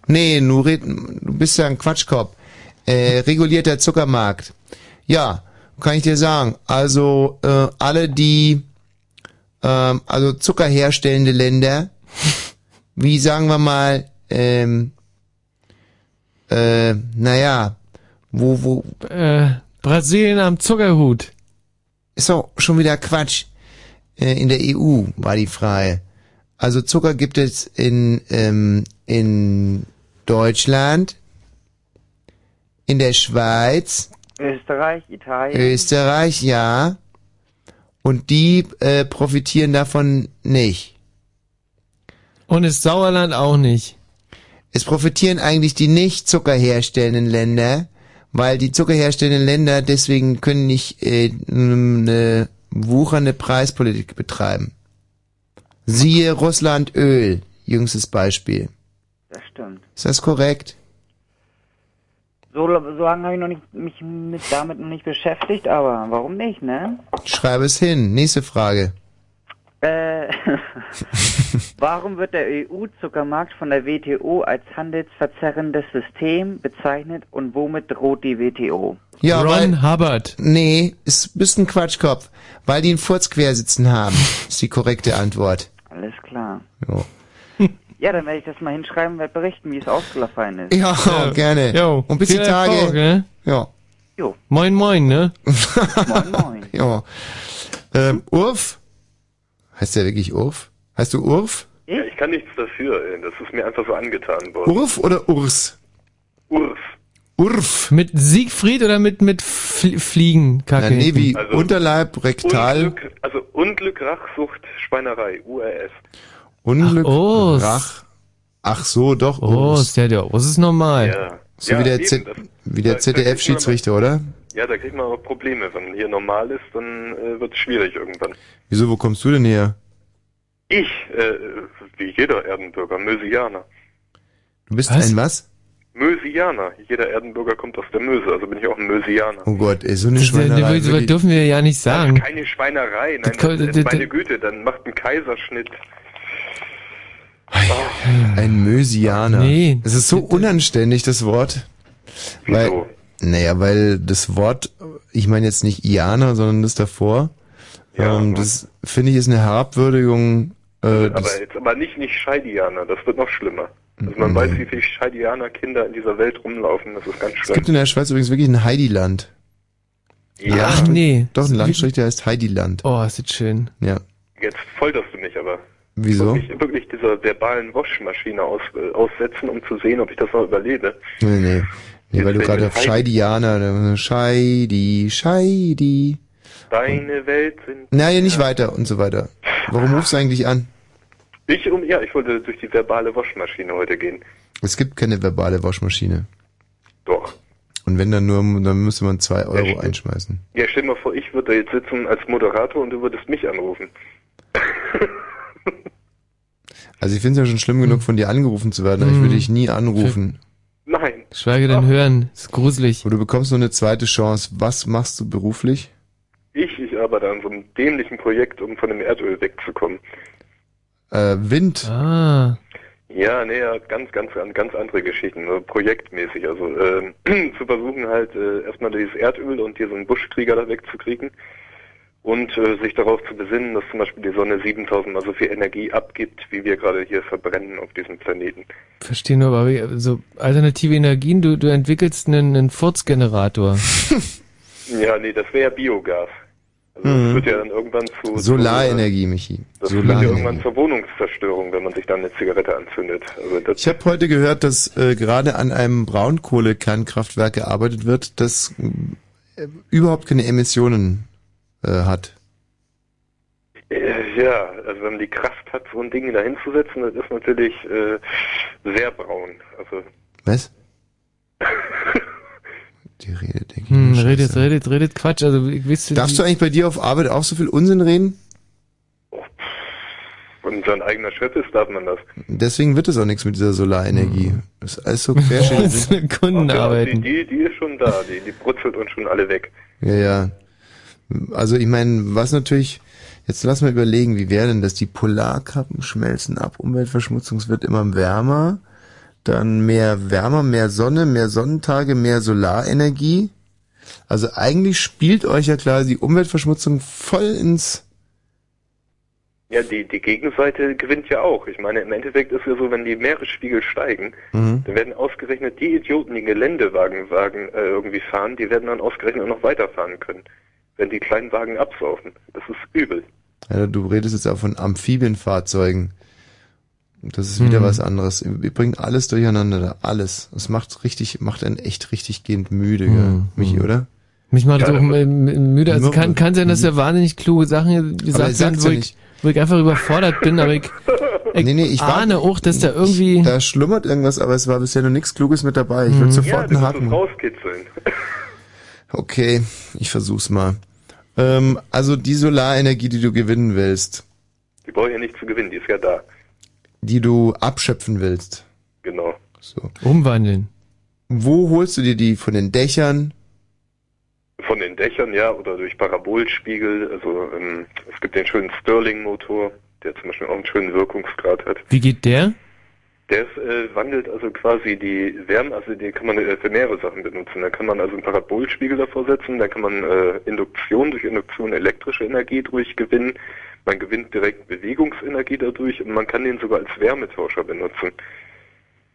Speaker 2: Nee, du, red, du bist ja ein Quatschkopf. Äh, regulierter Zuckermarkt. Ja, kann ich dir sagen. Also äh, alle die, ähm, also Zucker herstellende Länder, wie sagen wir mal, ähm, äh, naja, wo, wo,
Speaker 3: Äh, Brasilien am Zuckerhut.
Speaker 2: ist doch schon wieder Quatsch. Äh, in der EU war die Frage. Also Zucker gibt es in, ähm, in Deutschland, in der Schweiz,
Speaker 19: Österreich, Italien.
Speaker 2: Österreich, ja. Und die äh, profitieren davon nicht.
Speaker 3: Und das Sauerland auch nicht.
Speaker 2: Es profitieren eigentlich die nicht zuckerherstellenden Länder, weil die zuckerherstellenden Länder deswegen können nicht äh, eine wuchernde Preispolitik betreiben. Siehe Russland Öl, jüngstes Beispiel.
Speaker 19: Das stimmt.
Speaker 2: Ist das korrekt?
Speaker 19: So, so lange habe ich noch nicht, mich mit, damit noch nicht beschäftigt, aber warum nicht, ne?
Speaker 2: Schreibe es hin. Nächste Frage.
Speaker 19: Äh, warum wird der EU-Zuckermarkt von der WTO als handelsverzerrendes System bezeichnet und womit droht die WTO?
Speaker 2: Ja,
Speaker 3: Ron Hubbard.
Speaker 2: Nee, ist bist ein Quatschkopf. Weil die einen Furz quersitzen haben, ist die korrekte Antwort.
Speaker 19: Alles klar.
Speaker 2: Jo.
Speaker 19: Ja, dann werde ich das mal hinschreiben, werde berichten, wie es ausgefallen ist.
Speaker 2: Ja, gerne.
Speaker 3: Jo,
Speaker 2: Und bis die Tage.
Speaker 3: Erfolg, ne?
Speaker 2: Ja.
Speaker 19: Jo.
Speaker 3: Moin, moin, ne?
Speaker 19: moin, moin.
Speaker 2: Ja. Ähm, Urf? Heißt der wirklich Urf? Heißt du Urf?
Speaker 17: Ja, ich kann nichts dafür. ey. Das ist mir einfach so angetan worden.
Speaker 2: Urf oder Urs?
Speaker 17: Urf.
Speaker 2: Urf.
Speaker 3: Mit Siegfried oder mit, mit Fl Fliegen? Kacke.
Speaker 2: Na, nee, wie
Speaker 17: Also-
Speaker 2: Unterleib, Rektal,
Speaker 17: Unglück, also Unglück, Rachsucht, Schweinerei, URS.
Speaker 2: Unglück,
Speaker 3: Ach, Urs.
Speaker 2: Rach. Ach so, doch,
Speaker 3: Oh, ist der, der Urs ist normal.
Speaker 17: Ja.
Speaker 2: So
Speaker 17: ja,
Speaker 2: wie der,
Speaker 17: eben,
Speaker 2: Z
Speaker 17: das-
Speaker 2: wie der ZDF-Schiedsrichter, oder?
Speaker 17: Ja, da kriegt man aber Probleme. Wenn hier normal ist, dann äh, wird es schwierig irgendwann.
Speaker 2: Wieso, wo kommst du denn her?
Speaker 17: Ich, äh, wie jeder Erdenbürger, Mösianer.
Speaker 2: Du bist
Speaker 3: Was?
Speaker 2: ein was?
Speaker 17: Mösianer. Jeder Erdenbürger kommt aus der Möse, also bin ich auch ein Mösianer.
Speaker 2: Oh Gott, ey, so eine
Speaker 3: Das,
Speaker 2: Schweinerei.
Speaker 3: das
Speaker 2: wirklich.
Speaker 3: dürfen wir ja nicht sagen.
Speaker 17: Keine Schweinerei, nein,
Speaker 3: Das-
Speaker 17: das, meine Güte, dann macht ein Kaiserschnitt.
Speaker 2: Ein Mösianer.
Speaker 3: Nee.
Speaker 2: Es ist so unanständig, das Wort. Weil,
Speaker 17: Wieso?
Speaker 2: naja, weil das Wort, ich meine jetzt nicht Iana, sondern das davor,
Speaker 17: Ja,
Speaker 2: ähm,
Speaker 17: ne?
Speaker 2: das finde ich ist eine Herabwürdigung. Äh,
Speaker 17: aber jetzt aber nicht nicht Scheidianer, das wird noch schlimmer. Also man
Speaker 2: Mhm.
Speaker 17: weiß, wie viele Scheidianer Kinder in dieser Welt rumlaufen, das ist ganz
Speaker 2: es
Speaker 17: schlimm.
Speaker 2: gibt in der Schweiz übrigens wirklich ein Heidiland.
Speaker 17: Ja,
Speaker 3: Ach nee.
Speaker 2: Doch, ein Landstrich, der heißt Heidiland.
Speaker 3: Oh, ist das schön.
Speaker 2: Ja.
Speaker 17: jetzt folterst du mich aber.
Speaker 2: Wieso?
Speaker 17: Ich wirklich dieser verbalen Waschmaschine aus, äh, aussetzen, um zu sehen, ob ich das noch überlebe.
Speaker 2: Nee, nee. Nee, weil du gerade auf. Scheidianer, Scheidi, Scheidi.
Speaker 17: Deine Welt sind.
Speaker 2: Naja, nicht weiter und so weiter. Warum rufst du eigentlich an?
Speaker 17: Ich um ja, ich wollte durch die verbale Waschmaschine heute gehen.
Speaker 2: Es gibt keine verbale Waschmaschine.
Speaker 17: Doch.
Speaker 2: Und wenn dann nur, dann müsste man zwei Euro einschmeißen.
Speaker 17: Ja, stell dir mal vor, ich würde da jetzt sitzen als Moderator und du würdest mich anrufen.
Speaker 2: Also ich finde es ja schon schlimm genug, von dir angerufen zu werden, aber ich
Speaker 3: Hm.
Speaker 2: würde dich nie anrufen.
Speaker 17: Nein.
Speaker 3: Schweige denn hören. Ist gruselig.
Speaker 2: Und du bekommst nur eine zweite Chance. Was machst du beruflich?
Speaker 17: Ich, ich arbeite an so einem dämlichen Projekt, um von dem Erdöl wegzukommen.
Speaker 2: Äh, Wind.
Speaker 3: Ah.
Speaker 17: Ja, nee, ja, ganz, ganz, ganz andere Geschichten, so projektmäßig. Also ähm, zu versuchen halt äh, erstmal dieses Erdöl und hier so einen Buschkrieger da wegzukriegen und äh, sich darauf zu besinnen, dass zum Beispiel die Sonne 7000 mal so viel Energie abgibt, wie wir gerade hier verbrennen auf diesem Planeten.
Speaker 3: Verstehe nur, aber wie- so alternative Energien, du, du entwickelst einen, einen Furzgenerator.
Speaker 17: Ja, nee, das wäre ja Biogas. Also
Speaker 2: Mhm.
Speaker 17: das führt ja dann irgendwann zu...
Speaker 2: Solarenergie, Michi.
Speaker 17: Das führt ja irgendwann
Speaker 2: Solarenergie.
Speaker 17: zur Wohnungszerstörung, wenn man sich dann eine Zigarette anzündet. Also das,
Speaker 2: Ich habe heute gehört, dass äh, gerade an einem Braunkohlekernkraftwerk gearbeitet wird, das äh, überhaupt keine Emissionen äh, hat.
Speaker 17: äh, Ja, also wenn man die Kraft hat, so ein Ding da hinzusetzen, das ist natürlich äh, sehr braun. Also
Speaker 2: Was? Die redet, denke ich.
Speaker 3: Hm, redet,
Speaker 2: Scheiße.
Speaker 3: redet, redet Quatsch. Also, ich wisst
Speaker 2: Darfst du eigentlich bei dir auf Arbeit auch so viel Unsinn reden?
Speaker 17: wenn sein eigener Chef ist, darf man das.
Speaker 2: Deswegen wird es auch nichts mit dieser Solarenergie.
Speaker 3: Hm.
Speaker 2: Das ist alles so querschnitt.
Speaker 3: Kunden
Speaker 17: Ja, die, die, die ist schon da, die, die brutzelt uns schon alle weg.
Speaker 2: Ja, ja. Also ich meine, was natürlich, jetzt lass mal überlegen, wie wäre denn das? Die Polarkappen schmelzen ab, Umweltverschmutzung wird immer wärmer, dann mehr wärmer, mehr Sonne, mehr Sonnentage, mehr Solarenergie. Also eigentlich spielt euch ja klar die Umweltverschmutzung voll ins...
Speaker 17: Ja, die, die Gegenseite gewinnt ja auch. Ich meine, im Endeffekt ist ja so, wenn die Meeresspiegel steigen,
Speaker 2: Mhm.
Speaker 17: dann werden ausgerechnet die Idioten, die Geländewagen Wagen, äh, irgendwie fahren, die werden dann ausgerechnet noch weiterfahren können, wenn die kleinen Wagen absaufen. Das ist übel.
Speaker 2: Ja, du redest jetzt auch von Amphibienfahrzeugen. Das ist wieder
Speaker 3: Mhm.
Speaker 2: was anderes. Wir bringen alles durcheinander da. Alles. Es macht richtig, macht einen echt richtig gehend müde, gell?
Speaker 3: Mhm.
Speaker 2: Michi, oder?
Speaker 3: Mich macht das auch müde. Also kann, kann sein, dass da wahnsinnig kluge Sachen gesagt werden,
Speaker 2: sagt's
Speaker 3: wo
Speaker 2: ja
Speaker 3: ich, wo ich einfach überfordert bin, aber ich, ich,
Speaker 2: nee, nee, ich war-
Speaker 3: ahne auch, dass da irgendwie...
Speaker 2: Da schlummert irgendwas, aber es war bisher noch nichts Kluges mit dabei. Ich will
Speaker 3: Mhm.
Speaker 2: sofort einen Haken.
Speaker 17: rauskitzeln.
Speaker 2: Okay, ich versuch's mal. Ähm, also die Solarenergie, die du gewinnen willst,
Speaker 17: Die brauchen ja nicht zu gewinnen, die ist ja da.
Speaker 2: die du abschöpfen willst.
Speaker 17: Genau.
Speaker 2: So.
Speaker 3: Umwandeln.
Speaker 2: Wo holst du dir die? Von den Dächern?
Speaker 17: Von den Dächern, ja, oder durch Parabolspiegel. Also ähm, es gibt den schönen Stirling-Motor, der zum Beispiel auch einen schönen Wirkungsgrad hat.
Speaker 3: Wie geht der?
Speaker 17: Der ist, äh, wandelt also quasi die Wärme, also die kann man äh, für mehrere Sachen benutzen. Da kann man also einen Parabolspiegel davor setzen, da kann man äh, Induktion durch Induktion elektrische Energie durchgewinnen. Man gewinnt direkt Bewegungsenergie dadurch und man kann den sogar als Wärmetauscher benutzen.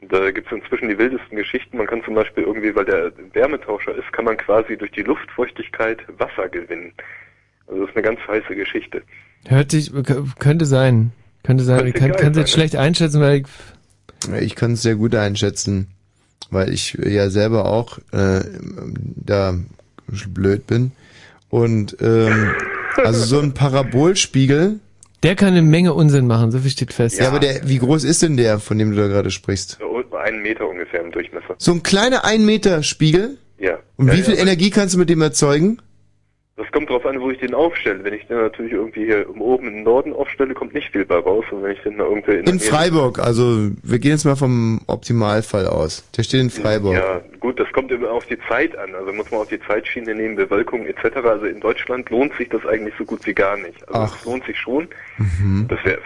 Speaker 17: Da gibt es inzwischen die wildesten Geschichten. Man kann zum Beispiel irgendwie, weil der Wärmetauscher ist, kann man quasi durch die Luftfeuchtigkeit Wasser gewinnen. Also das ist eine ganz heiße Geschichte.
Speaker 3: Hört sich, könnte sein. Könnte sein.
Speaker 17: Könnte
Speaker 3: ich kann es jetzt
Speaker 17: sein,
Speaker 3: schlecht einschätzen, weil ich,
Speaker 2: Ich kann es sehr gut einschätzen, weil ich ja selber auch äh, da blöd bin. Und ähm, also so ein Parabolspiegel.
Speaker 3: der kann eine Menge Unsinn machen, so viel steht fest.
Speaker 2: Ja, aber der, wie groß ist denn der, von dem du da gerade sprichst?
Speaker 17: So einen Meter ungefähr im Durchmesser.
Speaker 2: So ein kleiner 1 Meter Spiegel?
Speaker 17: Ja.
Speaker 2: Und
Speaker 17: ja,
Speaker 2: wie viel
Speaker 17: ja.
Speaker 2: Energie kannst du mit dem erzeugen?
Speaker 17: Das kommt drauf an, wo ich den aufstelle. Wenn ich den natürlich irgendwie hier oben im Norden aufstelle, kommt nicht viel bei raus. Und wenn ich den da irgendwie in,
Speaker 2: In Freiburg, also wir gehen jetzt mal vom Optimalfall aus. Der steht in Freiburg.
Speaker 17: Ja, gut, das kommt immer auf die Zeit an. Also muss man auch die Zeitschiene nehmen, Bewölkung etc. Also in Deutschland lohnt sich das eigentlich so gut wie gar nicht. Also
Speaker 2: Ach.
Speaker 17: es lohnt sich schon.
Speaker 2: Mhm.
Speaker 17: Das wäre,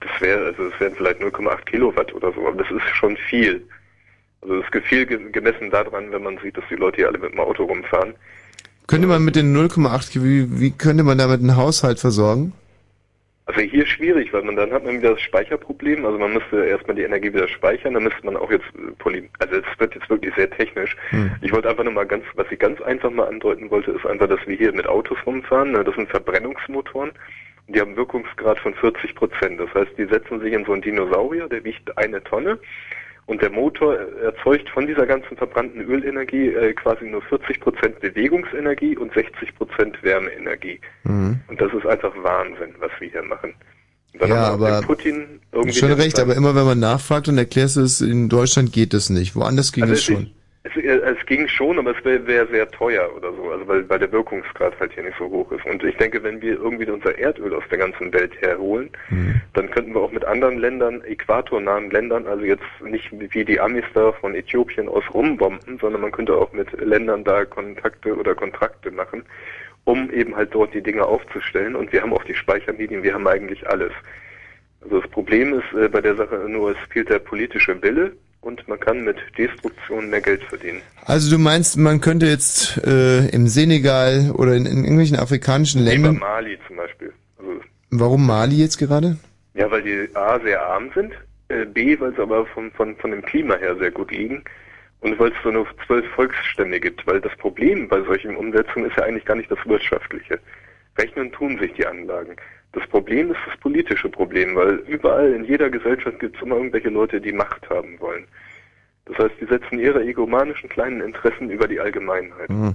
Speaker 17: das wäre, also es wären vielleicht 0,8 Kilowatt oder so, aber das ist schon viel. Also das ist viel ge- gemessen daran, wenn man sieht, dass die Leute hier alle mit dem Auto rumfahren.
Speaker 2: Könnte man mit den 0,8, wie, wie könnte man damit einen Haushalt versorgen?
Speaker 17: Also hier schwierig, weil man dann hat man wieder das Speicherproblem. Also man müsste erstmal die Energie wieder speichern, dann müsste man auch jetzt poly also es wird jetzt wirklich sehr technisch.
Speaker 2: Hm.
Speaker 17: Ich wollte einfach nur mal ganz, was ich ganz einfach mal andeuten wollte, ist einfach, dass wir hier mit Autos rumfahren. ne, Das sind Verbrennungsmotoren. Und die haben Wirkungsgrad von 40 Prozent. Das heißt, die setzen sich in so einen Dinosaurier, der wiegt eine Tonne. Und der Motor erzeugt von dieser ganzen verbrannten Ölenergie äh, quasi nur 40 Prozent Bewegungsenergie und 60 Prozent Wärmeenergie.
Speaker 2: Mhm.
Speaker 17: Und das ist einfach Wahnsinn, was wir hier machen.
Speaker 2: Ja, aber
Speaker 17: Putin irgendwie
Speaker 2: schon recht, aber immer wenn man nachfragt und erklärst es, in Deutschland geht es nicht. Woanders ging
Speaker 17: Also
Speaker 2: es, schon.
Speaker 17: Es, äh, es ging schon, aber es wäre wär sehr teuer oder so, also weil, weil der Wirkungsgrad halt hier nicht so hoch ist. Und ich denke, wenn wir irgendwie unser Erdöl aus der ganzen Welt herholen,
Speaker 2: Mhm.
Speaker 17: dann könnten wir auch mit anderen Ländern, äquatornahen Ländern, also jetzt nicht wie die Amis da von Äthiopien aus rumbomben, sondern man könnte auch mit Ländern da Kontakte oder Kontrakte machen, um eben halt dort die Dinge aufzustellen. Und wir haben auch die Speichermedien, wir haben eigentlich alles. Also das Problem ist äh, bei der Sache nur, es fehlt der politische Wille und man kann mit Destruktion mehr Geld verdienen.
Speaker 2: Also du meinst, man könnte jetzt äh, im Senegal oder in, in irgendwelchen afrikanischen Ländern,
Speaker 17: Mali zum Beispiel. Also,
Speaker 2: warum Mali jetzt gerade?
Speaker 17: ja, weil die A sehr arm sind, äh, B, weil sie aber von, von, von dem Klima her sehr gut liegen und weil es so nur zwölf Volksstämme gibt. Weil das Problem bei solchen Umsetzungen ist ja eigentlich gar nicht das Wirtschaftliche. Rechnen tun sich die Anlagen. Das Problem ist das politische Problem, weil überall in jeder Gesellschaft gibt es immer irgendwelche Leute, die Macht haben wollen. Das heißt, die setzen ihre egomanischen kleinen Interessen über die Allgemeinheit.
Speaker 2: Hm.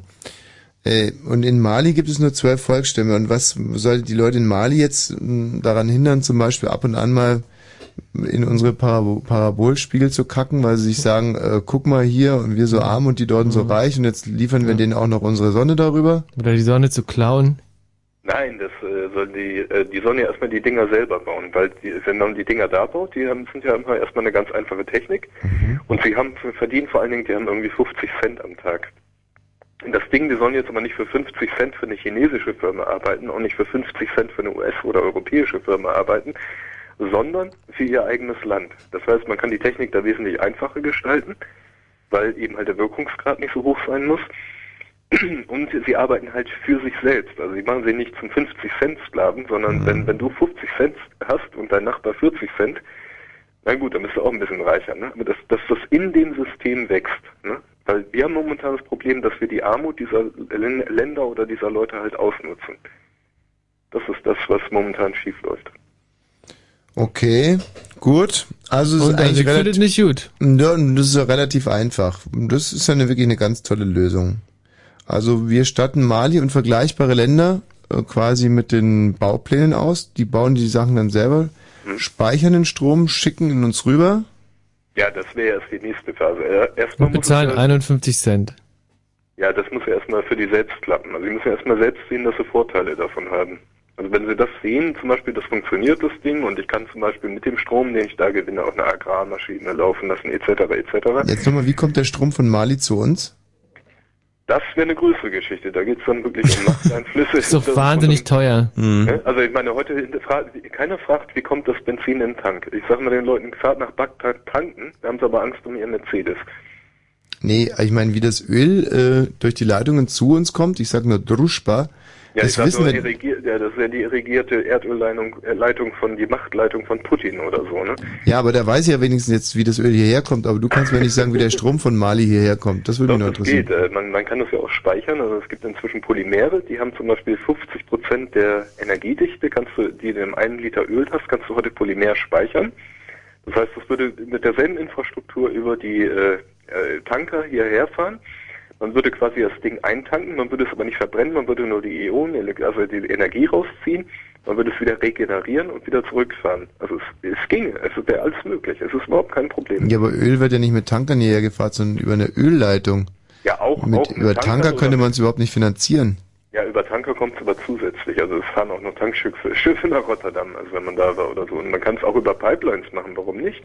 Speaker 2: Äh, und in Mali gibt es nur zwölf Volksstämme. Und was soll die Leute in Mali jetzt mh, daran hindern, zum Beispiel ab und an mal in unsere Parabo Parabolspiegel zu kacken, weil sie sich sagen, äh, guck mal hier und wir so arm und die dort so reich und jetzt liefern wir denen auch noch unsere Sonne darüber?
Speaker 3: Oder die Sonne zu klauen.
Speaker 17: Nein, das äh, sollen die, äh, die sollen ja erstmal die Dinger selber bauen, weil die, wenn man die Dinger da baut, die haben, sind ja immer erstmal eine ganz einfache Technik und sie haben verdienen vor allen Dingen, die haben irgendwie 50 Cent am Tag. Und das Ding, die sollen jetzt aber nicht für 50 Cent für eine chinesische Firma arbeiten, auch nicht für 50 Cent für eine US- oder europäische Firma arbeiten, sondern für ihr eigenes Land. Das heißt, man kann die Technik da wesentlich einfacher gestalten, weil eben halt der Wirkungsgrad nicht so hoch sein muss. Und sie arbeiten halt für sich selbst. Also sie machen sie nicht zum 50 Cent Sklaven, sondern wenn, wenn du 50 Cent hast und dein Nachbar 40 Cent, na gut, dann bist du auch ein bisschen reicher, ne? Aber dass, dass das in dem System wächst, ne? Weil wir haben momentan das Problem, dass wir die Armut dieser Län- Länder oder dieser Leute halt ausnutzen. Das ist das, was momentan schief läuft.
Speaker 2: Okay, gut. Also es
Speaker 3: Und
Speaker 2: ist eigentlich
Speaker 3: ich finde
Speaker 2: relativ,
Speaker 3: es nicht gut.
Speaker 2: Ja, und das ist ja relativ einfach. Das ist ja eine, wirklich eine ganz tolle Lösung. Also wir statten Mali und vergleichbare Länder äh, quasi mit den Bauplänen aus. Die bauen die Sachen dann selber, speichern den Strom, schicken ihn uns rüber.
Speaker 17: Ja, das wäre erst die nächste Phase. Äh, Erstmal
Speaker 3: Und bezahlen
Speaker 17: ja,
Speaker 3: 51 Cent.
Speaker 17: ja, das muss ja erstmal für die selbst klappen. Also sie müssen erstmal selbst sehen, dass sie Vorteile davon haben. Also wenn sie das sehen, zum Beispiel, das funktioniert das Ding und ich kann zum Beispiel mit dem Strom, den ich da gewinne, auch eine Agrarmaschine laufen lassen, etc. etc.
Speaker 2: Jetzt nochmal, wie kommt der Strom von Mali zu uns?
Speaker 17: Das wäre eine größere Geschichte. Da geht's dann wirklich um Machteinflüsse.
Speaker 3: Ist doch
Speaker 17: Das-
Speaker 3: wahnsinnig teuer.
Speaker 17: Ne? Also ich meine, heute fragt, keiner fragt, wie kommt das Benzin in den Tank. Ich sage mal den Leuten, fahrt nach Bagdad tanken, da haben sie aber Angst um ihren Mercedes.
Speaker 2: Nee, ich meine, wie das Öl äh, durch die Leitungen zu uns kommt, ich sag nur Druschba,
Speaker 17: Ja,
Speaker 2: das wissen
Speaker 17: nur,
Speaker 2: wir.
Speaker 17: ja, das ist ja die irrigierte Erdölleitung äh, Leitung von, die Machtleitung von Putin oder so, ne?
Speaker 2: Ja, aber der weiß ja wenigstens jetzt, wie das Öl hierher kommt, aber du kannst mir nicht sagen, wie der Strom von Mali hierher kommt. Das würde mich noch interessieren.
Speaker 17: geht. Äh, man, man kann das ja auch speichern. Also es gibt inzwischen Polymere, die haben zum Beispiel 50 Prozent der Energiedichte. Kannst du, die du in einem Liter Öl hast, kannst du heute Polymer speichern. Das heißt, das würde mit derselben Infrastruktur über die äh, äh, Tanker hierher fahren. Man würde quasi das Ding eintanken, man würde es aber nicht verbrennen, man würde nur die Ionen, also die Energie rausziehen, man würde es wieder regenerieren und wieder zurückfahren. Also es, es ginge, es wäre alles möglich, es ist überhaupt kein Problem.
Speaker 2: Ja, aber Öl wird ja nicht mit Tankern hierher gefahren, sondern über eine Ölleitung.
Speaker 17: Ja, auch,
Speaker 2: Mit,
Speaker 17: auch mit
Speaker 2: über Tanker könnte man es überhaupt nicht finanzieren.
Speaker 17: Ja, über Tanker kommt es aber zusätzlich. Also es fahren auch noch Tankschiffe Schiffe nach Rotterdam, also wenn man da war oder so. Und man kann es auch über Pipelines machen, warum nicht?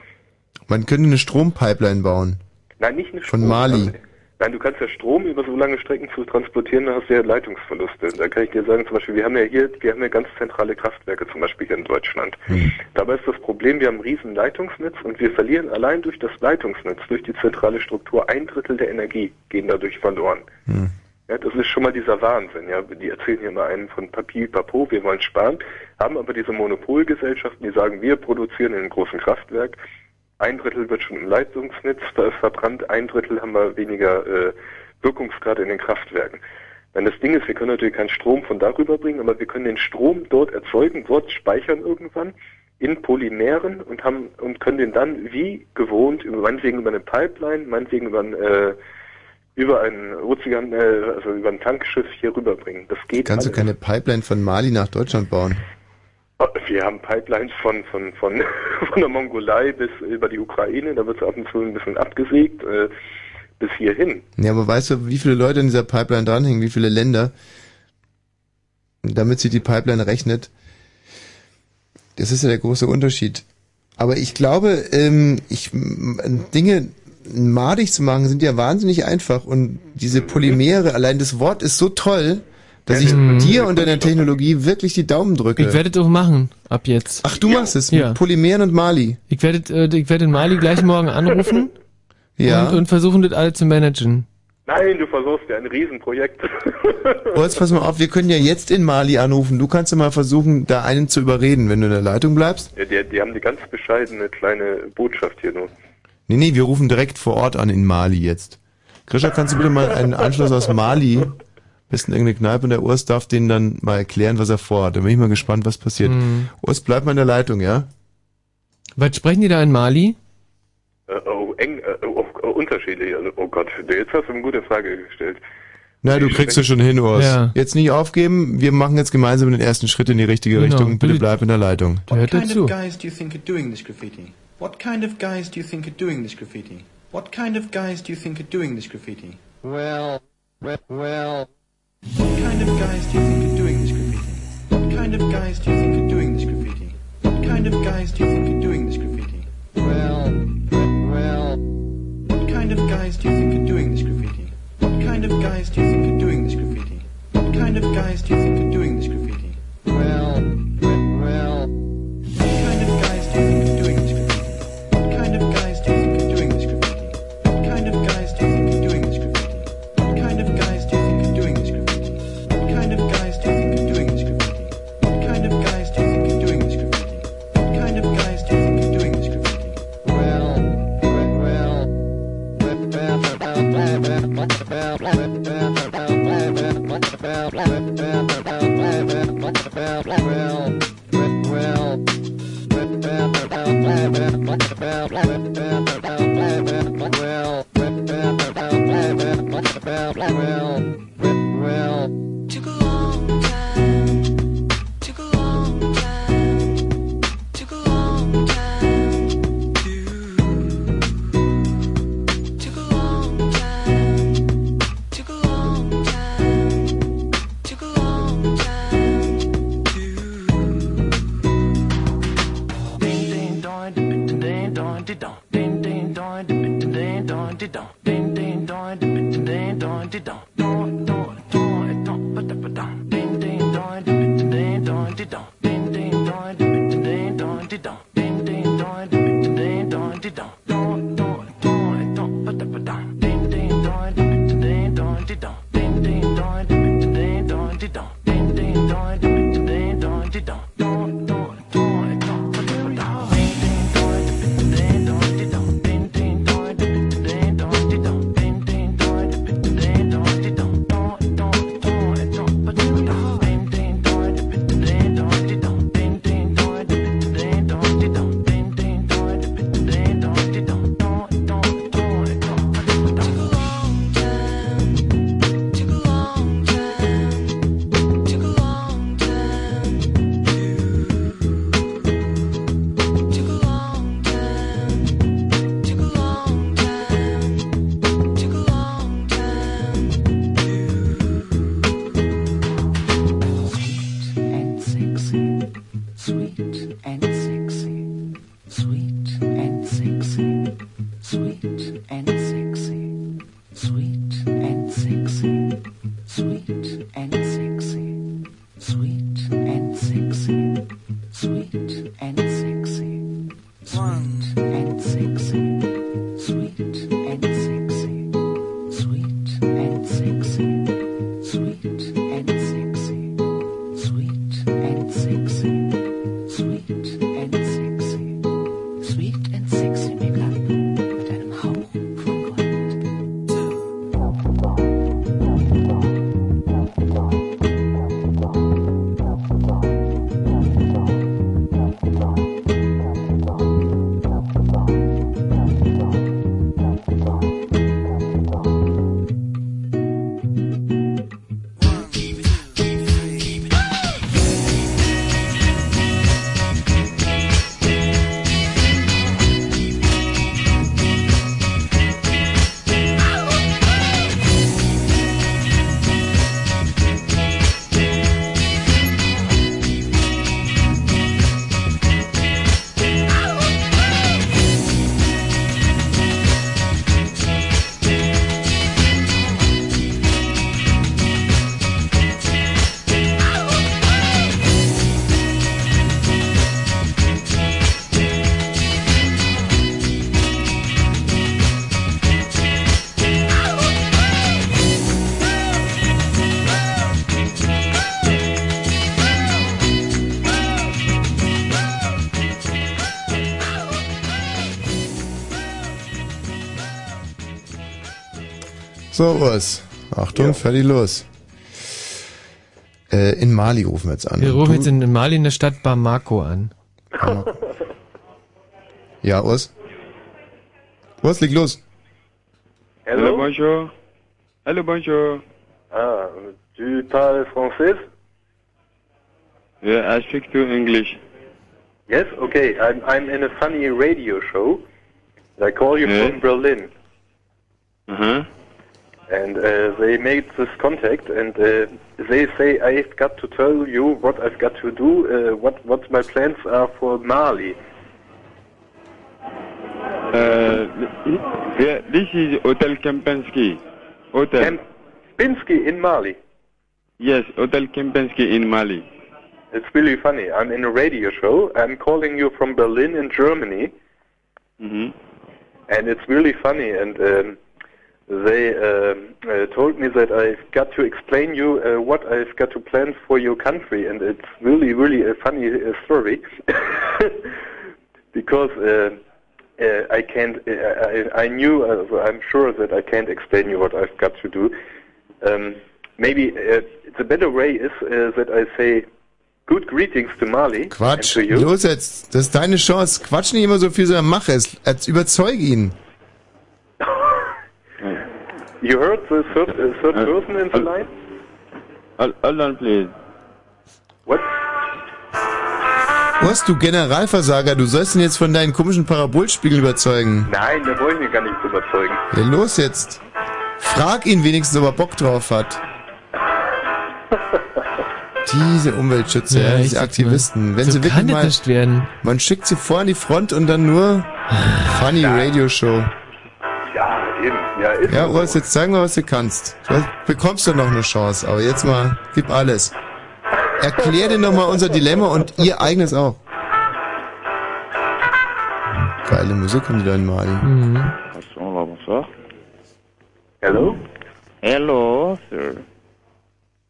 Speaker 2: Man könnte eine Strompipeline bauen.
Speaker 17: Nein, nicht eine
Speaker 2: Von
Speaker 17: Strom-
Speaker 2: Mali.
Speaker 17: Nein, du kannst ja Strom über so lange Strecken zu transportieren, dann hast du ja Leitungsverluste. Da kann ich dir sagen, zum Beispiel, wir haben ja hier, wir haben ja ganz zentrale Kraftwerke, zum Beispiel hier in Deutschland. Dabei ist das Problem, wir haben ein riesen Leitungsnetz und wir verlieren allein durch das Leitungsnetz, durch die zentrale Struktur, ein Drittel der Energie gehen dadurch verloren. Ja, das ist schon mal dieser Wahnsinn. Ja, die erzählen hier mal einen von Papi, Papo, wir wollen sparen, haben aber diese Monopolgesellschaften, die sagen, wir produzieren in einem großen Kraftwerk. Ein Drittel wird schon im Leitungsnetz ver verbrannt, ein Drittel haben wir weniger äh, Wirkungsgrad in den Kraftwerken. Wenn das Ding ist, wir können natürlich keinen Strom von darüber bringen, aber wir können den Strom dort erzeugen, dort speichern irgendwann in Polymeren und haben und können den dann wie gewohnt, über, meinetwegen über eine Pipeline, meinetwegen über ein äh, über einen Ozean, äh, also über ein Tankschiff hier rüberbringen. Das geht
Speaker 2: Kannst du
Speaker 17: alles.
Speaker 2: keine Pipeline von Mali nach Deutschland bauen?
Speaker 17: Wir haben Pipelines von, von, von, von der Mongolei bis über die Ukraine, da wird es ab und zu ein bisschen abgesägt, äh, bis hierhin.
Speaker 2: Ja, aber weißt du, wie viele Leute an dieser Pipeline dranhängen, wie viele Länder? Damit sich die Pipeline rechnet. Das ist ja der große Unterschied. Aber ich glaube, ähm, ich, Dinge madig zu machen, sind ja wahnsinnig einfach. Und diese Polymere, allein das Wort ist so toll, dass ich dir und deiner Technologie wirklich die Daumen drücke.
Speaker 3: Ich werde es auch machen, ab jetzt.
Speaker 2: Ach, du machst es
Speaker 3: Ja.
Speaker 2: mit Polymeren und Mali.
Speaker 3: Ich werde, äh, ich werde in Mali gleich morgen anrufen
Speaker 2: Ja.
Speaker 3: und, und versuchen, das alle zu managen.
Speaker 17: Nein, du versuchst ja ein Riesenprojekt.
Speaker 2: Oh, jetzt pass mal auf, wir können ja jetzt in Mali anrufen. Du kannst ja mal versuchen, da einen zu überreden, wenn du in der Leitung bleibst.
Speaker 17: ja, die, die haben die ganz bescheidene kleine Botschaft hier nur.
Speaker 2: Nee, nee, wir rufen direkt vor Ort an in Mali jetzt. Grisha, kannst du bitte mal einen Anschluss aus Mali, besten irgendeine Kneipe und der Urs darf denen dann mal erklären, was er vorhat. Da bin ich mal gespannt, was passiert.
Speaker 3: Mhm.
Speaker 2: Urs, bleib mal in der Leitung, ja?
Speaker 3: Was sprechen die da in Mali?
Speaker 17: Äh, oh, eng, äh, oh, oh, unterschiedlich. Also, oh Gott, jetzt hast du eine gute Frage gestellt.
Speaker 2: Na, du kriegst es schon hin, Urs.
Speaker 3: Ja.
Speaker 2: Jetzt nicht aufgeben, wir machen jetzt gemeinsam den ersten Schritt in die richtige
Speaker 3: Genau,
Speaker 2: Richtung. Bitte
Speaker 3: bitte.
Speaker 2: bleib in der Leitung.
Speaker 14: What kind of guys do you think are doing this graffiti? What kind of guys do you think are doing this graffiti? What kind of guys do you think are doing this graffiti?
Speaker 15: Well, well, well.
Speaker 14: What kind of guys do you think are doing this graffiti? What kind of guys do you think are doing this graffiti? What kind of guys do you think are doing this graffiti?
Speaker 15: Well, well.
Speaker 14: What kind of guys do you think are doing this graffiti? What kind of guys do you think are doing this graffiti? What kind of guys do you think are doing this graffiti?
Speaker 15: Well. Well, well, well. don't.
Speaker 2: So, Urs. Achtung, fertig, los. Äh, in Mali rufen wir jetzt an.
Speaker 3: Wir rufen
Speaker 2: du-
Speaker 3: jetzt in Mali in der Stadt Bamako an.
Speaker 2: Ja, Urs? Urs, leg los.
Speaker 20: Hello, bonjour. Hello, bonjour.
Speaker 17: Ah, tu parles français?
Speaker 20: Yeah, I speak to English.
Speaker 17: Yes, okay. I'm I'm in a funny radio show. I call you
Speaker 20: Yeah.
Speaker 17: from Berlin,
Speaker 20: Uh-huh.
Speaker 17: And uh, they made this contact, and uh, they say I've got to tell you what I've got to do, uh, what what my plans are for Mali.
Speaker 20: Uh, yeah, this is Hotel Kempinski. Hotel.
Speaker 17: Kempinski in Mali.
Speaker 20: Yes, Hotel Kempinski in Mali.
Speaker 17: It's really funny. I'm in a radio show. I'm calling you from Berlin in Germany,
Speaker 20: Mm-hmm.
Speaker 17: and it's really funny. And um, they um, uh, told me that I've got to explain you uh, what I've got to plan for your country, and it's really, really a funny uh, story because uh, uh, I can't. Uh, I, I knew. Uh, I'm sure that I can't explain you what I've got to do. Um, maybe uh, the better way is uh, that I say good greetings to Mali
Speaker 2: Quatsch.
Speaker 17: to.
Speaker 2: Los jetzt. Das ist deine Chance. Quatsch nicht immer so viel, sondern mach es. Überzeug ihn.
Speaker 17: You heard the third, uh, third person in the line?
Speaker 20: Hold, on, please.
Speaker 17: What?
Speaker 2: Was, du Generalversager, du sollst ihn jetzt von deinen komischen Parabolspiegeln überzeugen.
Speaker 17: Nein, da brauche ich mich gar nicht zu überzeugen.
Speaker 2: Ja, los jetzt. Frag ihn wenigstens, ob er Bock drauf hat. Diese Umweltschützer,
Speaker 3: Ja,
Speaker 2: diese Aktivisten.
Speaker 3: mal,
Speaker 2: Wenn
Speaker 3: so
Speaker 2: sie wirklich mal,
Speaker 3: werden.
Speaker 2: man schickt sie vor an die Front und dann nur Funny Radio Show.
Speaker 17: Ja. Ja, ist
Speaker 2: Ja,
Speaker 17: so.
Speaker 2: Urs, jetzt zeig mal, was du kannst. Du bekommst doch noch eine Chance, aber jetzt mal, gib alles. Erklär dir noch mal unser Dilemma und ihr eigenes auch. Geile Musik haben die da in Mali.
Speaker 20: Bonsoir, bonsoir.
Speaker 17: Hello?
Speaker 20: Hello, sir.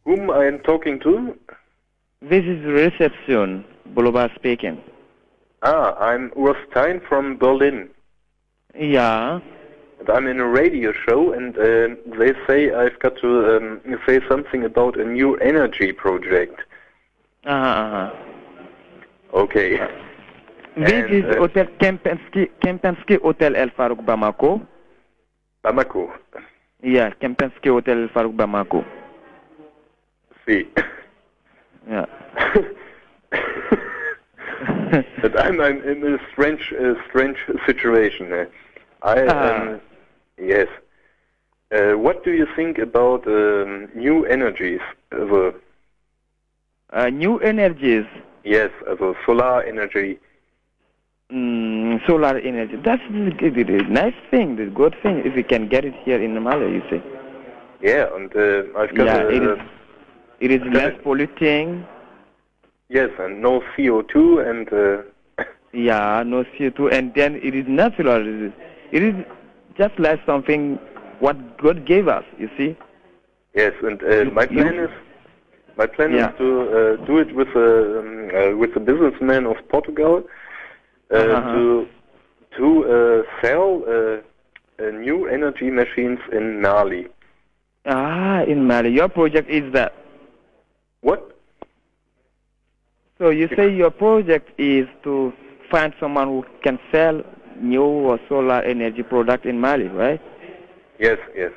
Speaker 17: Whom I am talking to?
Speaker 19: This is reception. Boloba speaking.
Speaker 17: Ah, I'm Urs Stein from Berlin.
Speaker 19: Yeah.
Speaker 17: And I'm in a radio show, and uh, they say I've got to um, say something about a new energy project.
Speaker 19: Uh-huh, uh-huh.
Speaker 17: Okay.
Speaker 19: This
Speaker 17: And,
Speaker 19: is
Speaker 17: uh,
Speaker 19: Hotel Kempinski, Kempinski Hotel El Farouk Bamako.
Speaker 17: Bamako.
Speaker 19: Yeah, Kempinski Hotel El Farouk Bamako.
Speaker 17: See.
Speaker 19: Yeah.
Speaker 17: but I'm, I'm in a strange, uh, strange situation. Uh, I
Speaker 19: Ah.
Speaker 17: um, yes. Uh, what do you think about um, new energies? Also,
Speaker 19: Uh, new energies,
Speaker 17: yes, also solar energy.
Speaker 19: mm, solar energy. That's the, the, the nice thing, the good thing, if we can get it here in Mali, you see.
Speaker 17: Yeah, and uh, I've got
Speaker 19: Yeah,
Speaker 17: a,
Speaker 19: it is, it is less
Speaker 17: a-
Speaker 19: polluting.
Speaker 17: yes, and no CO2 and uh,
Speaker 19: Yeah, no CO2, and then it is natural. It is, just like something what God gave us, you see.
Speaker 17: yes, and uh, my
Speaker 19: you-
Speaker 17: plan is my plan
Speaker 19: Yeah.
Speaker 17: is to uh, do it with a um, uh, with a businessman of Portugal uh,
Speaker 19: Uh-huh.
Speaker 17: to to uh, sell uh, uh, new energy machines in Mali.
Speaker 19: Ah, in Mali, your project is that.
Speaker 17: What?
Speaker 19: So you say your project is to find someone who can sell new solar energy product in Mali, right?
Speaker 17: Yes, yes,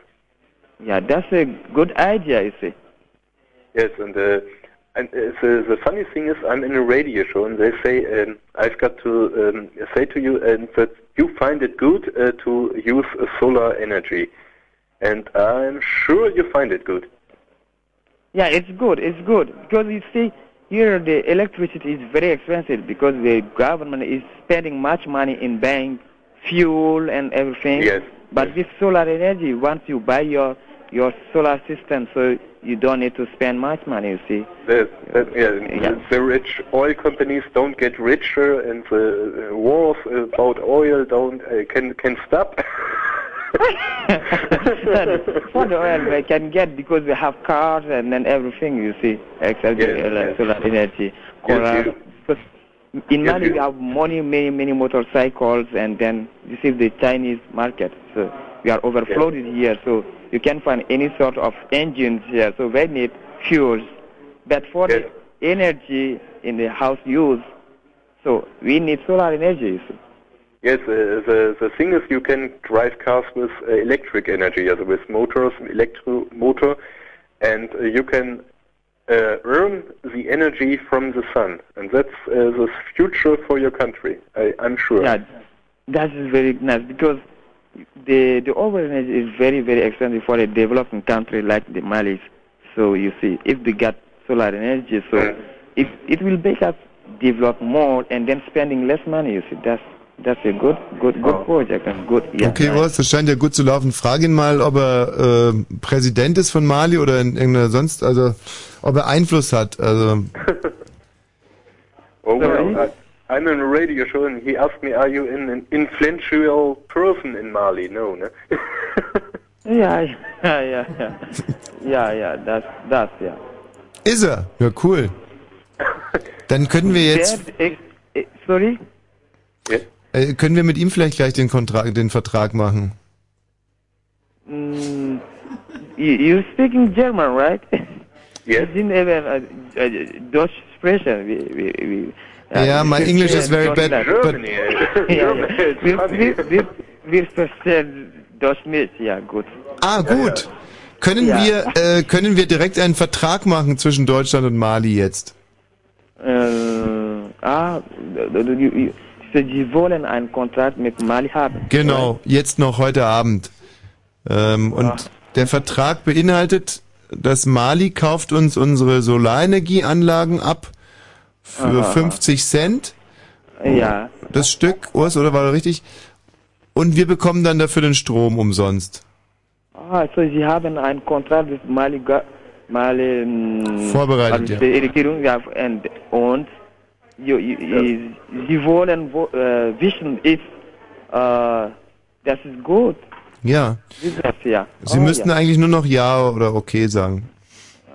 Speaker 19: Yeah, that's a good idea, you see.
Speaker 17: yes, and uh, and uh, the the funny thing is, I'm in a radio show, and they say um, I've got to um, say to you and that you find it good uh, to use uh, solar energy, and I'm sure you find it good.
Speaker 19: Yeah, it's good. It's good because you see here the electricity is very expensive because the government is spending much money in buying fuel and everything.
Speaker 17: Yes.
Speaker 19: But with solar energy, once you buy your your solar system, so you don't need to spend much money. You see.
Speaker 17: The, the, yeah, the rich oil companies don't get richer, and the uh, wars about oil don't uh, can can stop.
Speaker 19: what oil we can get because we have cars and then everything. You see, except
Speaker 17: Yes,
Speaker 19: the ele-
Speaker 17: yes.
Speaker 19: solar energy.
Speaker 17: Yes,
Speaker 19: Coral- because in
Speaker 17: Yes,
Speaker 19: Mali
Speaker 17: you-
Speaker 19: we have many, many, many motorcycles, and then this is the Chinese market. So we are overflooded here. So you can find any sort of engines here. So we need fuels, but for the energy in the house use, so we need solar energy.
Speaker 17: Yes, uh, the the thing is you can drive cars with uh, electric energy, also with motors, electro motor, and uh, you can uh, earn the energy from the sun, and that's uh, the future for your country. I, I'm sure.
Speaker 19: Yeah, that is very nice because the the oil energy is very very expensive for a developing country like the Mali. So you see, if they get solar energy, so it it will make us develop more and then spending less money. You see, that's that's a good good good project and good. Yeah,
Speaker 2: Okay. Urs, das scheint ja gut zu laufen. Frag ihn mal, ob er äh, Präsident ist von Mali oder in irgendeiner sonst, also ob er Einfluss hat. Also
Speaker 17: Oh, well, I, I'm in a radio show, and he asked me, "Are you an, an influential person in Mali?" No.
Speaker 19: Yeah, yeah, yeah, yeah, yeah, yeah. That's that's yeah.
Speaker 2: ist er. Ja, cool. Dann können wir jetzt,
Speaker 19: eh, eh, sorry.
Speaker 2: Äh, können wir mit ihm vielleicht gleich den Kontrakt, den Vertrag machen.
Speaker 19: Mm, you, you speaking German, right?
Speaker 17: Yes.
Speaker 19: You didn't even uh, uh, Dutch expression. We, we, we, uh,
Speaker 2: Yeah, my English is very bad, but-
Speaker 17: Germany,
Speaker 19: Wir, verstehen Deutsch nicht, ja gut.
Speaker 2: Ah, gut. Können
Speaker 19: Ja.
Speaker 2: wir, äh, können wir direkt einen Vertrag machen zwischen Deutschland und Mali jetzt?
Speaker 19: Äh, ah, du, so, Sie wollen einen Kontrakt mit Mali haben.
Speaker 2: Genau, jetzt noch heute Abend. Ähm, und der Vertrag beinhaltet, dass Mali kauft uns unsere Solarenergieanlagen ab für
Speaker 19: Aha.
Speaker 2: 50 Cent.
Speaker 19: Ja.
Speaker 2: Das Stück, Urs, oder war das richtig? Und wir bekommen dann dafür den Strom umsonst.
Speaker 19: Ah, so Sie haben einen Kontrakt mit Mali, Mali ähm,
Speaker 2: Vorbereitet,
Speaker 19: also
Speaker 2: ja.
Speaker 19: die Regierung, ja, und, Sie wollen wo, äh, wissen, ist, äh, das ist gut.
Speaker 2: Ja.
Speaker 19: Ist das, ja.
Speaker 2: Sie
Speaker 19: oh,
Speaker 2: müssten
Speaker 19: ja.
Speaker 2: eigentlich nur noch Ja oder Okay sagen.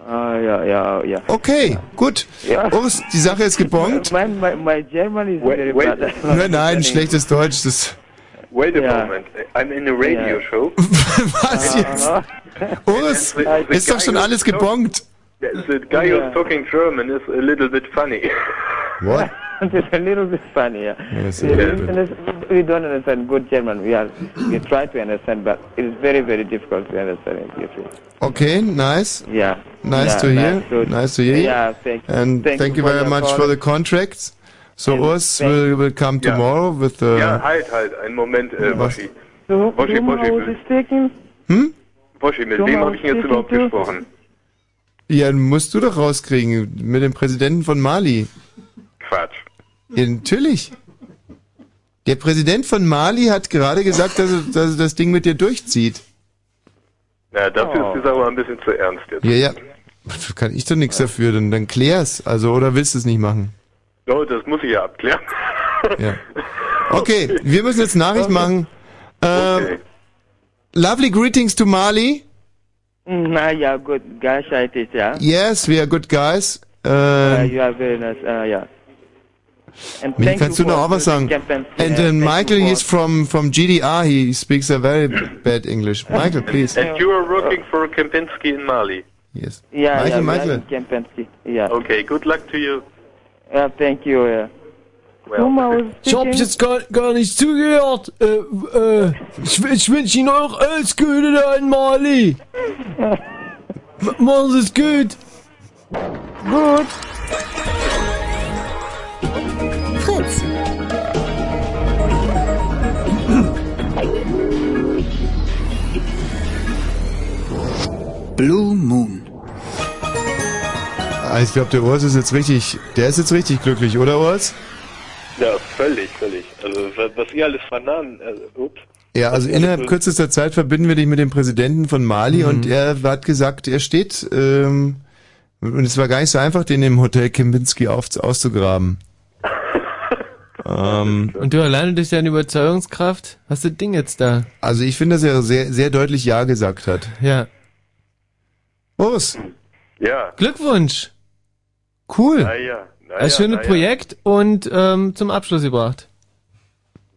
Speaker 19: Ah, ja, ja, ja.
Speaker 2: Okay, gut.
Speaker 19: Ja.
Speaker 2: Urs, die Sache ist gebongt.
Speaker 19: Mein, mein, mein German is
Speaker 17: Wait-
Speaker 19: very
Speaker 17: wait.
Speaker 19: bad.
Speaker 2: Nein, nein, schlechtes Deutsch. Das
Speaker 17: Wait a
Speaker 19: Yeah.
Speaker 17: moment. I'm in a radio show.
Speaker 2: Was jetzt? Urs, ist doch schon alles gebongt.
Speaker 17: The, the guy
Speaker 19: Yeah.
Speaker 17: who's talking German is a little bit funny.
Speaker 2: What?
Speaker 19: it's a little bit funny, yeah.
Speaker 2: Yes, a
Speaker 19: we,
Speaker 2: bit.
Speaker 19: we don't understand good German. We are we try to understand, but it is very very difficult to understand it.
Speaker 2: Okay, nice.
Speaker 19: Yeah.
Speaker 2: Nice
Speaker 19: Yeah,
Speaker 2: to hear.
Speaker 19: nice to-
Speaker 2: Nice to hear.
Speaker 19: Yeah, thank you.
Speaker 2: And
Speaker 19: Thank
Speaker 2: thank,
Speaker 19: you
Speaker 2: you very much
Speaker 19: call.
Speaker 2: for the contracts. So
Speaker 19: And
Speaker 2: Urs
Speaker 19: thank-
Speaker 2: will, will come
Speaker 17: Yeah.
Speaker 2: tomorrow with the.
Speaker 17: ja, halt, halt. Einen Moment, äh,
Speaker 2: Was?
Speaker 17: Boschi.
Speaker 19: So,
Speaker 17: Boschi,
Speaker 19: whom
Speaker 17: Boschi,
Speaker 19: I was speaking?
Speaker 2: Hm?
Speaker 17: Boschi, mit
Speaker 19: Whom
Speaker 17: wem
Speaker 19: I
Speaker 17: habe ich jetzt überhaupt gesprochen?
Speaker 2: Ja, musst du doch rauskriegen. Mit dem Präsidenten von Mali.
Speaker 17: Quatsch.
Speaker 2: Ja, natürlich. Der Präsident von Mali hat gerade gesagt, dass er, dass er das Ding mit dir durchzieht.
Speaker 17: Na, dafür
Speaker 19: Oh.
Speaker 17: ist die Sache mal ein bisschen zu ernst jetzt.
Speaker 2: Ja, ja. Kann ich doch nichts dafür, dann, dann klär's. Also, oder willst du es nicht machen?
Speaker 17: Oh, das muss ich ja abklären.
Speaker 2: Ja. Okay, wir müssen jetzt Nachricht machen. Äh, Lovely greetings to Mali.
Speaker 19: Na ja, good. Guys, I think, yeah.
Speaker 2: Yes, we are good guys.
Speaker 19: Uh,
Speaker 2: Äh,
Speaker 19: you are very nice. Uh, yeah. And
Speaker 2: Mir
Speaker 19: thank
Speaker 2: kannst
Speaker 19: you
Speaker 2: du noch
Speaker 19: for
Speaker 2: auch was
Speaker 19: the
Speaker 2: sagen?
Speaker 19: campaign.
Speaker 2: And
Speaker 19: Yeah,
Speaker 2: then Michael,
Speaker 19: you
Speaker 2: he's from from GDR. He speaks a very bad English. Michael, please.
Speaker 17: And you are working for Kempinski in Mali.
Speaker 2: Yes.
Speaker 19: Yeah,
Speaker 2: Michael,
Speaker 19: yeah,
Speaker 2: Michael.
Speaker 19: we are in Kempinski. Yeah.
Speaker 17: Okay, good luck to you.
Speaker 19: Yeah, thank you. Yeah. Was
Speaker 3: Ich hab jetzt gar, gar nicht zugehört. Äh, äh, ich, ich wünsche Ihnen auch alles Gute da in Mali. Machen Sie es gut.
Speaker 19: Gut.
Speaker 8: Fritz.
Speaker 9: Blue Moon.
Speaker 2: Ah, Ich glaube, der Urs ist jetzt richtig, der ist jetzt richtig glücklich, oder Urs?
Speaker 17: Ja, völlig, völlig. Also was, ihr alles vernahmen, äh, ups.
Speaker 2: Ja, also innerhalb kürzester Zeit verbinden wir dich mit dem Präsidenten von Mali
Speaker 19: Mhm.
Speaker 2: und er hat gesagt, er steht, ähm, und es war gar nicht so einfach, den im Hotel Kempinski auf, auszugraben. ähm,
Speaker 3: Und du alleine durch deine Überzeugungskraft hast du das Ding jetzt da.
Speaker 2: also ich finde, dass er sehr, sehr deutlich Ja gesagt hat.
Speaker 3: Ja.
Speaker 2: Urs,
Speaker 17: Ja.
Speaker 3: Glückwunsch.
Speaker 2: cool.
Speaker 17: Naja, naja.
Speaker 3: Ein schönes
Speaker 17: naja.
Speaker 3: Projekt und ähm, zum Abschluss gebracht.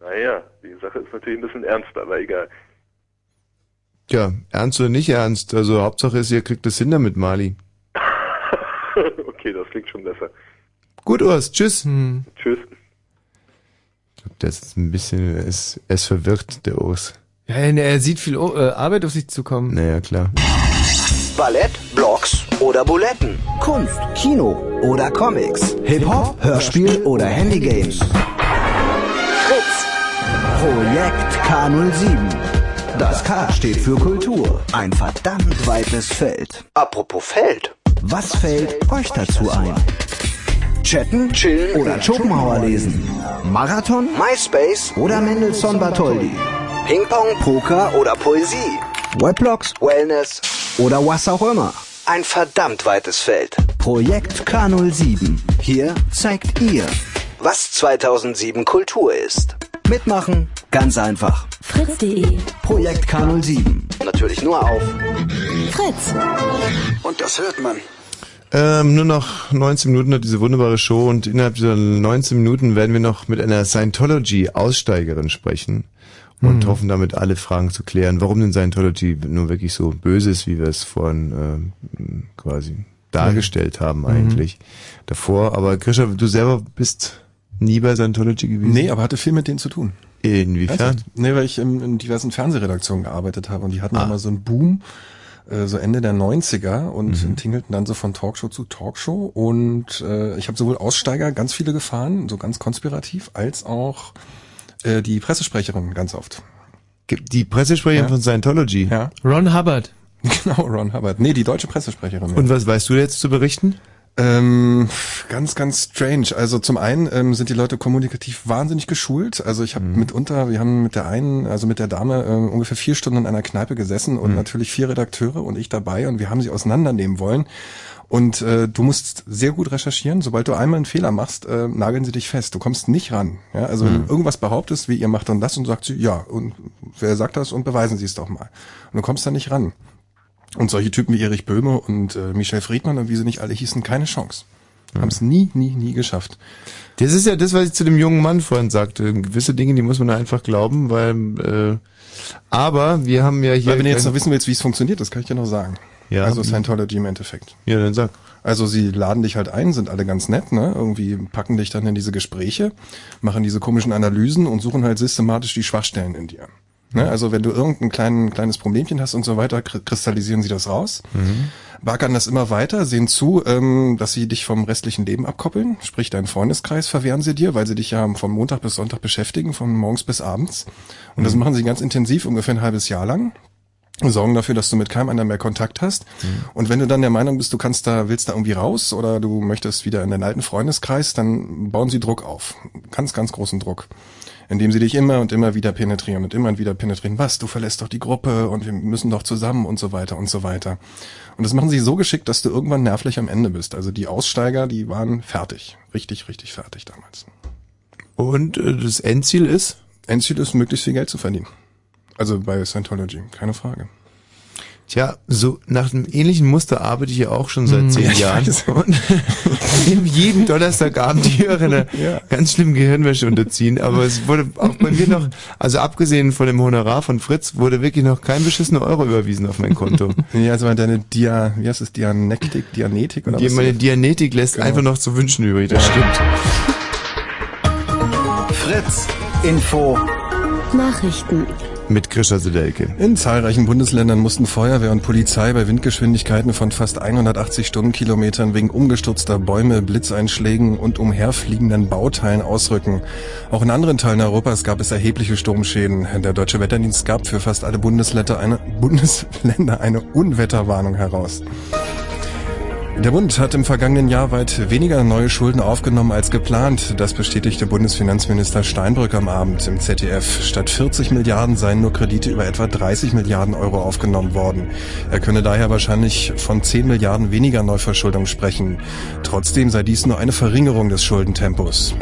Speaker 17: Naja, die Sache ist natürlich ein bisschen ernster, aber egal.
Speaker 2: Tja, ernst oder nicht ernst, also Hauptsache ist, ihr kriegt das hin damit, Mali.
Speaker 17: okay, das klingt schon besser.
Speaker 2: Gut, Urs, tschüss.
Speaker 17: Tschüss.
Speaker 2: Ich glaube, der ist jetzt ein bisschen, er ist, er ist verwirrt, der Urs.
Speaker 3: Ja, er sieht viel äh, Arbeit auf sich zukommen.
Speaker 2: Naja, klar.
Speaker 9: Ballett, oder Buletten, Kunst, Kino oder Comics, Hip-Hop, Hörspiel oder Handygames. Fritz. Projekt K07. Das K steht für Kultur. Ein verdammt weites Feld. Apropos Feld. Was fällt euch dazu ein? Chatten, chillen oder Schopenhauer lesen? Marathon, MySpace oder Mendelssohn Bartholdy? Ping-Pong, Poker oder Poesie? Weblogs, Wellness oder was auch immer. Ein verdammt weites Feld. Projekt K07. Hier zeigt ihr, was 2007 Kultur ist. Mitmachen? Ganz einfach.
Speaker 8: Fritz.de
Speaker 9: Projekt K07. Natürlich nur auf
Speaker 8: Fritz.
Speaker 9: Und das hört man.
Speaker 2: Ähm, nur noch 19 Minuten hat diese wunderbare Show und innerhalb dieser 19 Minuten werden wir noch mit einer Scientology-Aussteigerin sprechen und
Speaker 3: Mhm.
Speaker 2: hoffen damit alle Fragen zu klären, warum denn Scientology nur wirklich so böse ist, wie wir es vorhin äh, quasi dargestellt haben eigentlich davor. Aber Krisha, du selber bist nie bei Scientology gewesen?
Speaker 11: Nee, aber hatte viel mit denen zu tun.
Speaker 2: Inwiefern?
Speaker 11: Ernsthaft? Nee, weil ich in, in diversen Fernsehredaktionen gearbeitet habe und die hatten
Speaker 2: Ah.
Speaker 11: immer so einen Boom, äh, so Ende der 90er und
Speaker 2: Mhm.
Speaker 11: tingelten dann so von Talkshow zu Talkshow und äh, ich habe sowohl Aussteiger ganz viele gefahren, so ganz konspirativ, als auch äh, die Pressesprecherin ganz oft.
Speaker 2: Die Pressesprecherin von Scientology?
Speaker 11: Ja.
Speaker 3: Ron Hubbard.
Speaker 11: Genau, Ron Hubbard. Nee, die deutsche Pressesprecherin. ja.
Speaker 2: Und was weißt du jetzt zu berichten?
Speaker 11: Ähm, ganz, ganz strange. Also zum einen ähm, sind die Leute kommunikativ wahnsinnig geschult. Also ich habe
Speaker 2: Mhm.
Speaker 11: mitunter, wir haben mit der einen, also mit der Dame ähm, ungefähr vier Stunden in einer Kneipe gesessen
Speaker 2: Mhm.
Speaker 11: und natürlich vier Redakteure und ich dabei und wir haben sie auseinandernehmen wollen. Und äh, du musst sehr gut recherchieren. Sobald du einmal einen Fehler machst, äh, nageln sie dich fest. Du kommst nicht ran. Ja? Also wenn
Speaker 2: Mhm.
Speaker 11: du irgendwas behauptest, wie ihr macht dann das und sagt sie, ja, und wer sagt das und beweisen sie es doch mal. Und du kommst da nicht ran. Und solche Typen wie Erich Böhme und äh, Michel Friedmann und wie sie nicht alle hießen, keine Chance. Haben es nie, nie, nie geschafft.
Speaker 2: Das ist ja das, was ich zu dem jungen Mann vorhin sagte. Gewisse Dinge, die muss man einfach glauben, weil äh, aber wir haben ja hier
Speaker 11: Weil wenn du jetzt noch wissen willst, wie es funktioniert, das kann ich dir noch sagen.
Speaker 2: Ja.
Speaker 11: Also Scientology im Endeffekt.
Speaker 2: Ja, dann sag.
Speaker 11: Also sie laden dich halt ein, sind alle ganz nett, ne? Irgendwie packen dich dann in diese Gespräche, machen diese komischen Analysen und suchen halt systematisch die Schwachstellen in dir. Ne? Also wenn du irgendein klein, kleines Problemchen hast und so weiter, kri- kristallisieren sie das raus, backern das immer weiter, sehen zu, ähm, dass sie dich vom restlichen Leben abkoppeln, sprich deinen Freundeskreis verwehren sie dir, weil sie dich ja von Montag bis Sonntag beschäftigen, von morgens bis abends. Und das machen sie ganz intensiv, ungefähr ein halbes Jahr lang sorgen dafür, dass du mit keinem anderen mehr Kontakt hast. Und wenn du dann der Meinung bist, du kannst da, willst da irgendwie raus oder du möchtest wieder in den alten Freundeskreis, dann bauen sie Druck auf. Ganz, ganz großen Druck. Indem sie dich immer und immer wieder penetrieren und immer wieder penetrieren. Was? Du verlässt doch die Gruppe und wir müssen doch zusammen und so weiter und so weiter. Und das machen sie so geschickt, dass du irgendwann nervlich am Ende bist. Also die Aussteiger, die waren fertig. Richtig, richtig fertig damals.
Speaker 2: Und äh, das Endziel ist?
Speaker 11: Endziel ist, möglichst viel Geld zu verdienen. Also bei Scientology, keine Frage.
Speaker 2: Tja, so nach einem ähnlichen Muster arbeite ich ja auch schon seit
Speaker 11: Hm,
Speaker 2: zehn
Speaker 11: ja,
Speaker 2: Jahren. Und nehme jeden Donnerstagabend hier einer
Speaker 11: Ja.
Speaker 2: ganz schlimmen Gehirnwäsche unterziehen. Aber es wurde auch bei mir noch, also abgesehen von dem Honorar von Fritz, wurde wirklich noch kein beschissener Euro überwiesen auf mein Konto.
Speaker 11: Ja, also deine Dia, wie heißt es, Dianektik, Dianetik oder
Speaker 2: Die,
Speaker 11: was?
Speaker 2: meine Dianetik lässt
Speaker 11: Genau.
Speaker 2: einfach noch zu wünschen übrig, das stimmt.
Speaker 9: Fritz Info
Speaker 8: Nachrichten.
Speaker 2: Mit Krischer Sedelke.
Speaker 11: In zahlreichen Bundesländern mussten Feuerwehr und Polizei bei Windgeschwindigkeiten von fast 180 Stundenkilometern wegen umgestürzter Bäume, Blitzeinschlägen und umherfliegenden Bauteilen ausrücken. Auch in anderen Teilen Europas gab es erhebliche Sturmschäden. Der Deutsche Wetterdienst gab für fast alle Bundesländer eine, Bundesländer eine Unwetterwarnung heraus. Der Bund hat im vergangenen Jahr weit weniger neue Schulden aufgenommen als geplant. Das bestätigte Bundesfinanzminister Steinbrück am Abend im ZDF. Statt 40 Milliarden seien nur Kredite über etwa 30 Milliarden Euro aufgenommen worden. Er könne daher wahrscheinlich von 10 Milliarden weniger Neuverschuldung sprechen. Trotzdem sei dies nur eine Verringerung des Schuldentempos.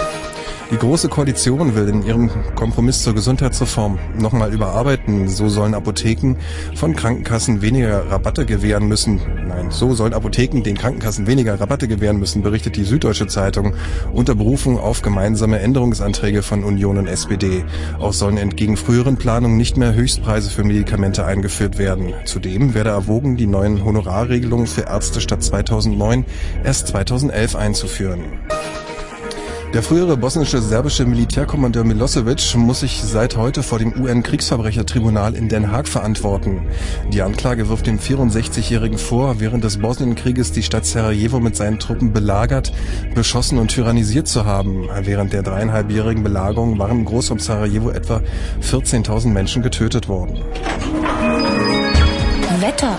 Speaker 11: Die Große Koalition will in ihrem Kompromiss zur Gesundheitsreform nochmal überarbeiten. So sollen Apotheken von Krankenkassen weniger Rabatte gewähren müssen. Nein, so sollen Apotheken den Krankenkassen weniger Rabatte gewähren müssen, berichtet die Süddeutsche Zeitung unter Berufung auf gemeinsame Änderungsanträge von Union und SPD. Auch sollen entgegen früheren Planungen nicht mehr Höchstpreise für Medikamente eingeführt werden. Zudem werde erwogen, die neuen Honorarregelungen für Ärzte statt 2009 erst 2011 einzuführen. Der frühere bosnische serbische Militärkommandeur Milosevic muss sich seit heute vor dem UN-Kriegsverbrechertribunal in Den Haag verantworten. Die Anklage wirft dem 64-Jährigen vor, während des Bosnienkrieges die Stadt Sarajevo mit seinen Truppen belagert, beschossen und tyrannisiert zu haben. Während der dreieinhalbjährigen Belagerung waren im Großraum Sarajevo etwa 14.000 Menschen getötet worden.
Speaker 4: Wetter.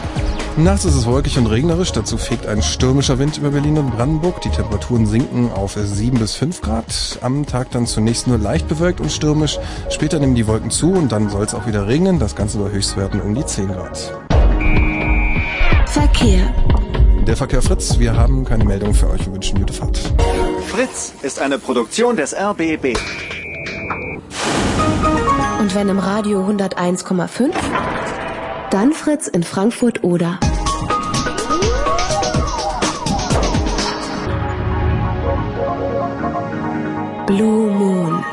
Speaker 11: Nachts ist es wolkig und regnerisch, dazu fegt ein stürmischer Wind über Berlin und Brandenburg. Die Temperaturen sinken auf 7 bis 5 Grad. Am Tag dann zunächst nur leicht bewölkt und stürmisch. Später nehmen die Wolken zu und dann soll es auch wieder regnen. Das Ganze bei Höchstwerten um die 10 Grad.
Speaker 4: Verkehr.
Speaker 11: Der Verkehr Fritz, wir haben keine Meldung für euch und wünschen gute Fahrt.
Speaker 12: Fritz ist eine Produktion des RBB.
Speaker 4: Und wenn im Radio 101,5, dann Fritz in Frankfurt oder. Blue Moon.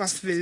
Speaker 21: Was willst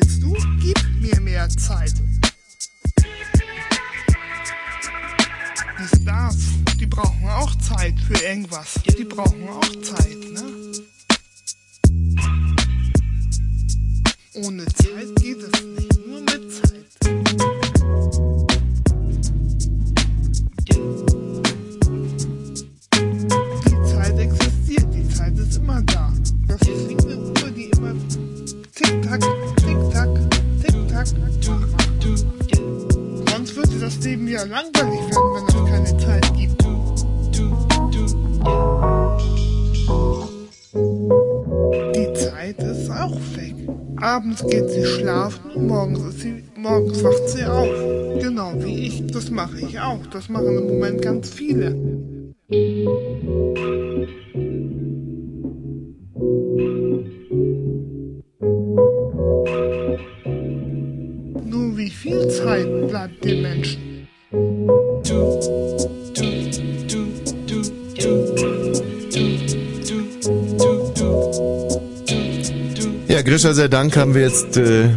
Speaker 21: auch. Das
Speaker 4: machen im Moment ganz viele. Nur wie viel Zeit bleibt den Menschen?
Speaker 2: Ja, Grisha sei Dank haben wir jetzt äh, äh,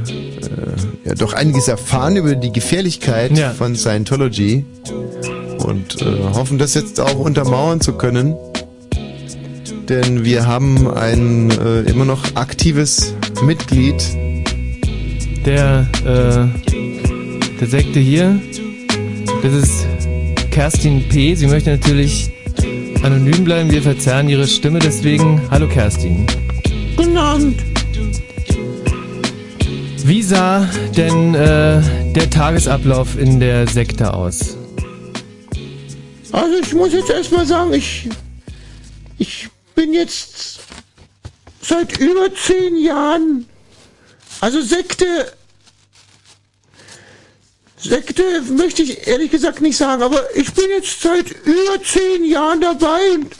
Speaker 2: ja, doch einiges erfahren über die Gefährlichkeit von Scientology und äh, hoffen, das jetzt auch untermauern zu können. Denn wir haben ein äh, immer noch aktives Mitglied.
Speaker 3: Der, äh, der Sekte hier, das ist Kerstin P. Sie möchte natürlich anonym bleiben. Wir verzerren ihre Stimme, deswegen hallo Kerstin.
Speaker 22: Guten Abend.
Speaker 3: Wie sah denn äh, der Tagesablauf in der Sekte aus?
Speaker 22: Also ich muss jetzt erstmal sagen, ich, ich bin jetzt seit über zehn Jahren, also Sekte, Sekte möchte ich ehrlich gesagt nicht sagen, aber ich bin jetzt seit über zehn Jahren dabei und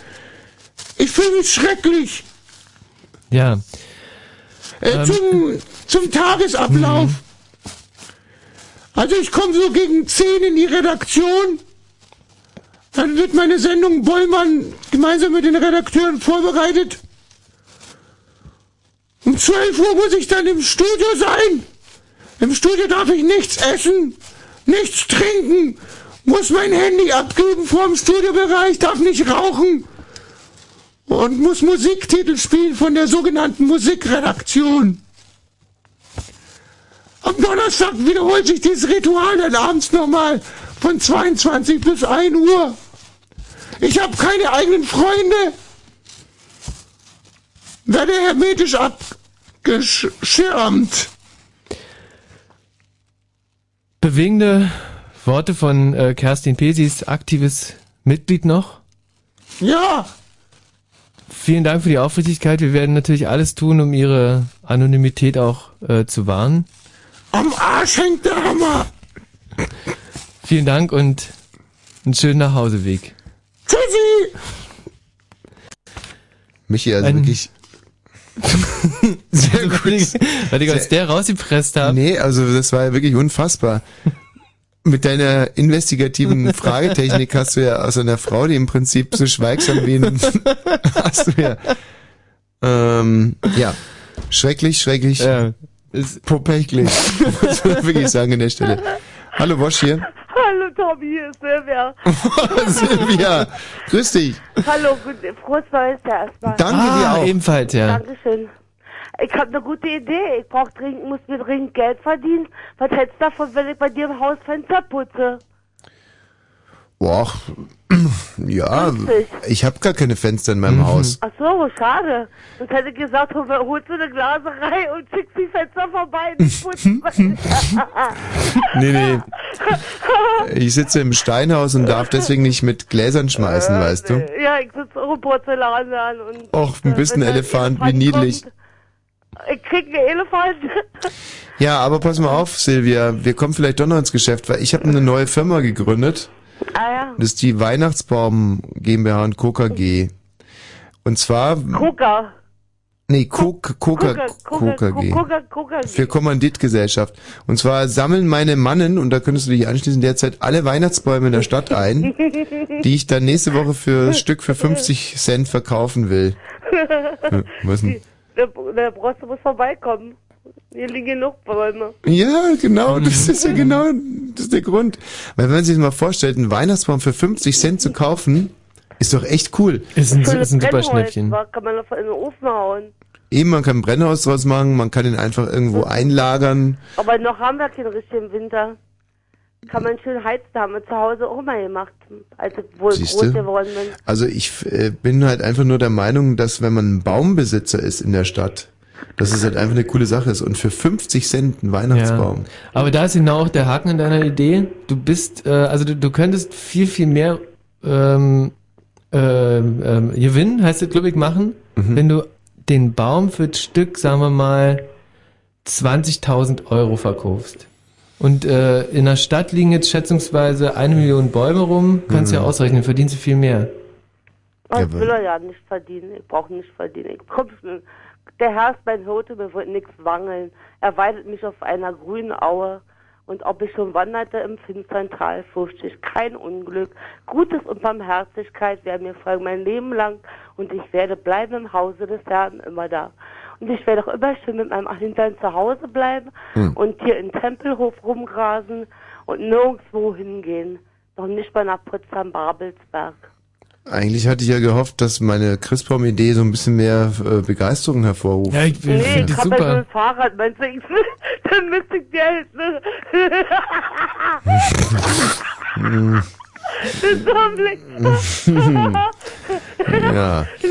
Speaker 22: ich fühle mich schrecklich.
Speaker 3: Ja.
Speaker 22: Äh,
Speaker 3: Ähm,
Speaker 22: zum, zum Tagesablauf. Also ich komme so gegen 10 in die Redaktion. Dann wird meine Sendung Bollmann gemeinsam mit den Redakteuren vorbereitet. Um 12 Uhr muss ich dann im Studio sein. Im Studio darf ich nichts essen, nichts trinken, muss mein Handy abgeben vor dem Studiobereich, darf nicht rauchen und muss Musiktitel spielen von der sogenannten Musikredaktion. Am Donnerstag wiederholt sich dieses Ritual dann abends nochmal von 22 bis 1 Uhr. Ich habe keine eigenen Freunde. Werde hermetisch abgeschirmt.
Speaker 3: Bewegende Worte von äh, Kerstin P. Sie ist aktives Mitglied noch.
Speaker 22: Ja.
Speaker 3: Vielen Dank für die Aufrichtigkeit. Wir werden natürlich alles tun, um ihre Anonymität auch äh, zu wahren.
Speaker 22: Am Arsch hängt der Hammer.
Speaker 3: Vielen Dank und einen schönen Nachhauseweg.
Speaker 22: Tschüssi.
Speaker 2: Michi, also
Speaker 3: Ein-
Speaker 2: wirklich.
Speaker 3: Sehr gut. Weil ich aus der rausgepresst habe.
Speaker 2: Nee, also das war ja wirklich unfassbar. Mit deiner investigativen Fragetechnik hast du ja aus einer Frau, die im Prinzip so schweigsam wie ein, hast du ja, ähm, ja, schrecklich, schrecklich,
Speaker 3: ja,
Speaker 2: popechlich, muss man wirklich sagen an der Stelle. Hallo Wosch hier.
Speaker 23: Hallo Tommy, hier ist Silvia.
Speaker 2: Silvia, grüß dich.
Speaker 23: Hallo, gut, frohes Neues erstmal.
Speaker 2: Danke dir auch.
Speaker 3: Ebenfalls, ja.
Speaker 23: Dankeschön. Ich habe eine gute Idee. Ich brauch dringend, muss mir dringend Geld verdienen. Was hältst du davon, wenn ich bei dir im Haus Fenster putze?
Speaker 2: Boah, ja, ich habe gar keine Fenster in meinem
Speaker 3: Mhm.
Speaker 2: Haus.
Speaker 23: Ach so, schade. Sonst hätte ich gesagt, hol- holst du eine Glaserei und schickst die Fenster vorbei.
Speaker 2: Nee, nee. Ich sitze im Steinhaus und darf deswegen nicht mit Gläsern schmeißen, weißt du?
Speaker 23: ja, ich sitze auch im Porzellan an und
Speaker 2: Och, ein bisschen Elefant, wie niedlich.
Speaker 23: kommt, ich krieg einen Elefant.
Speaker 2: Ja, aber pass mal auf, Silvia, wir kommen vielleicht doch noch ins Geschäft, weil ich habe eine neue Firma gegründet.
Speaker 23: Ah ja.
Speaker 2: Das ist die Weihnachtsbaum GmbH und Co. KG. Und zwar,
Speaker 23: Coca.
Speaker 2: nee, Coca, Coca,
Speaker 23: Coca,
Speaker 2: Coca G.
Speaker 23: Coca, Coca.
Speaker 2: Für Kommanditgesellschaft. Und zwar sammeln meine Mannen, und da könntest du dich anschließen, derzeit alle Weihnachtsbäume in der Stadt ein, die ich dann nächste Woche für Stück für 50 Cent verkaufen will. Was denn?
Speaker 23: Der, der Brosse muss vorbeikommen. Hier liegen genug Bäume.
Speaker 2: Ja, genau, das ist ja genau, das ist der Grund. Weil wenn man sich das mal vorstellt, einen Weihnachtsbaum für 50 Cent zu kaufen, ist doch echt cool.
Speaker 3: Ist ein, ist ein super Schnäppchen.
Speaker 23: Kann man noch in den Ofen hauen.
Speaker 2: Eben, man kann ein Brennhaus draus machen, man kann ihn einfach irgendwo einlagern.
Speaker 23: Aber noch haben wir keinen richtigen Winter. Kann man schön heizen, haben wir zu Hause auch mal gemacht, als ich wohl
Speaker 2: Siehste?
Speaker 23: groß geworden bin.
Speaker 2: Also ich äh, bin halt einfach nur der Meinung, dass wenn man ein Baumbesitzer ist in der Stadt, dass es halt einfach eine coole Sache ist. Und für 50 Cent ein Weihnachtsbaum.
Speaker 3: Aber da ist genau auch der Haken in deiner Idee. Du bist, äh, also du, du könntest viel, viel mehr ähm, ähm, ähm, Gewinn, heißt es, glaube ich, machen,
Speaker 2: Mhm.
Speaker 3: wenn du den Baum für das Stück, sagen wir mal, 20.000 Euro verkaufst. Und äh, in der Stadt liegen jetzt schätzungsweise eine Million Bäume rum, kannst
Speaker 2: Mhm.
Speaker 3: ja ausrechnen, verdienst du viel mehr.
Speaker 23: Das will er ja nicht verdienen. Ich brauche nicht verdienen. Ich komm schon. Der Herr ist mein Hirte, mir wird nichts wangeln. Er weidet mich auf einer grünen Aue. Und ob ich schon wanderte im finstern Tal, fürchte ich kein Unglück. Gutes und Barmherzigkeit werden mir folgen mein Leben lang. Und ich werde bleiben im Hause des Herrn immer da. Und ich werde auch immer schön mit meinem Hintern zu Hause bleiben
Speaker 2: Hm.
Speaker 23: und hier im Tempelhof rumgrasen und nirgendwo hingehen. Noch nicht mal nach Potsdam Babelsberg.
Speaker 2: Eigentlich hatte ich ja gehofft, dass meine Christbaum-Idee so ein bisschen mehr äh, Begeisterung hervorruft.
Speaker 3: Ja, ich,
Speaker 23: Nee, ich hab ja so ein Fahrrad, meinst du, ich, dann müsste ich dir halt, ne? Das ist so ein Blick.
Speaker 2: Ja. Ich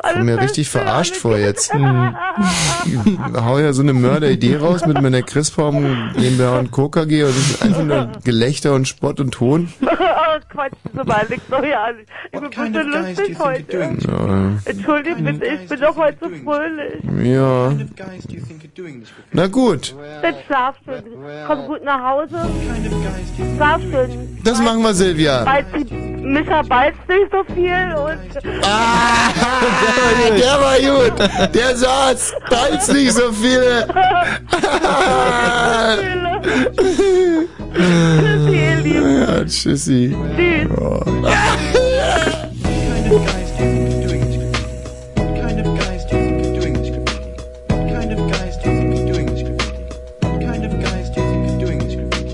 Speaker 2: komme mir richtig verarscht vor jetzt. Hm. Ich hau ja so eine Mörderidee raus mit meiner Christbaum GmbH und Co. KG und das ist einfach nur Gelächter und Spott und Ton.
Speaker 23: Quatsch, so mal, nix doch ja nicht. Ich bin ein bisschen lustig heute.
Speaker 2: Ja.
Speaker 23: Entschuldigt bitte, ich bin doch heute so fröhlich.
Speaker 2: ja. Na gut.
Speaker 23: Dann schlaf schön. Komm gut nach Hause. Schlaf sind.
Speaker 2: Das machen wir, Silvia.
Speaker 23: Weil die Mischa nicht so viel und.
Speaker 2: Ah, der war gut. Der, war gut. der Satz. Beißt nicht so viel.
Speaker 23: tschüssi, ihr Lieben.
Speaker 2: Ja, tschüssi.
Speaker 23: Tschüss.
Speaker 2: Oh.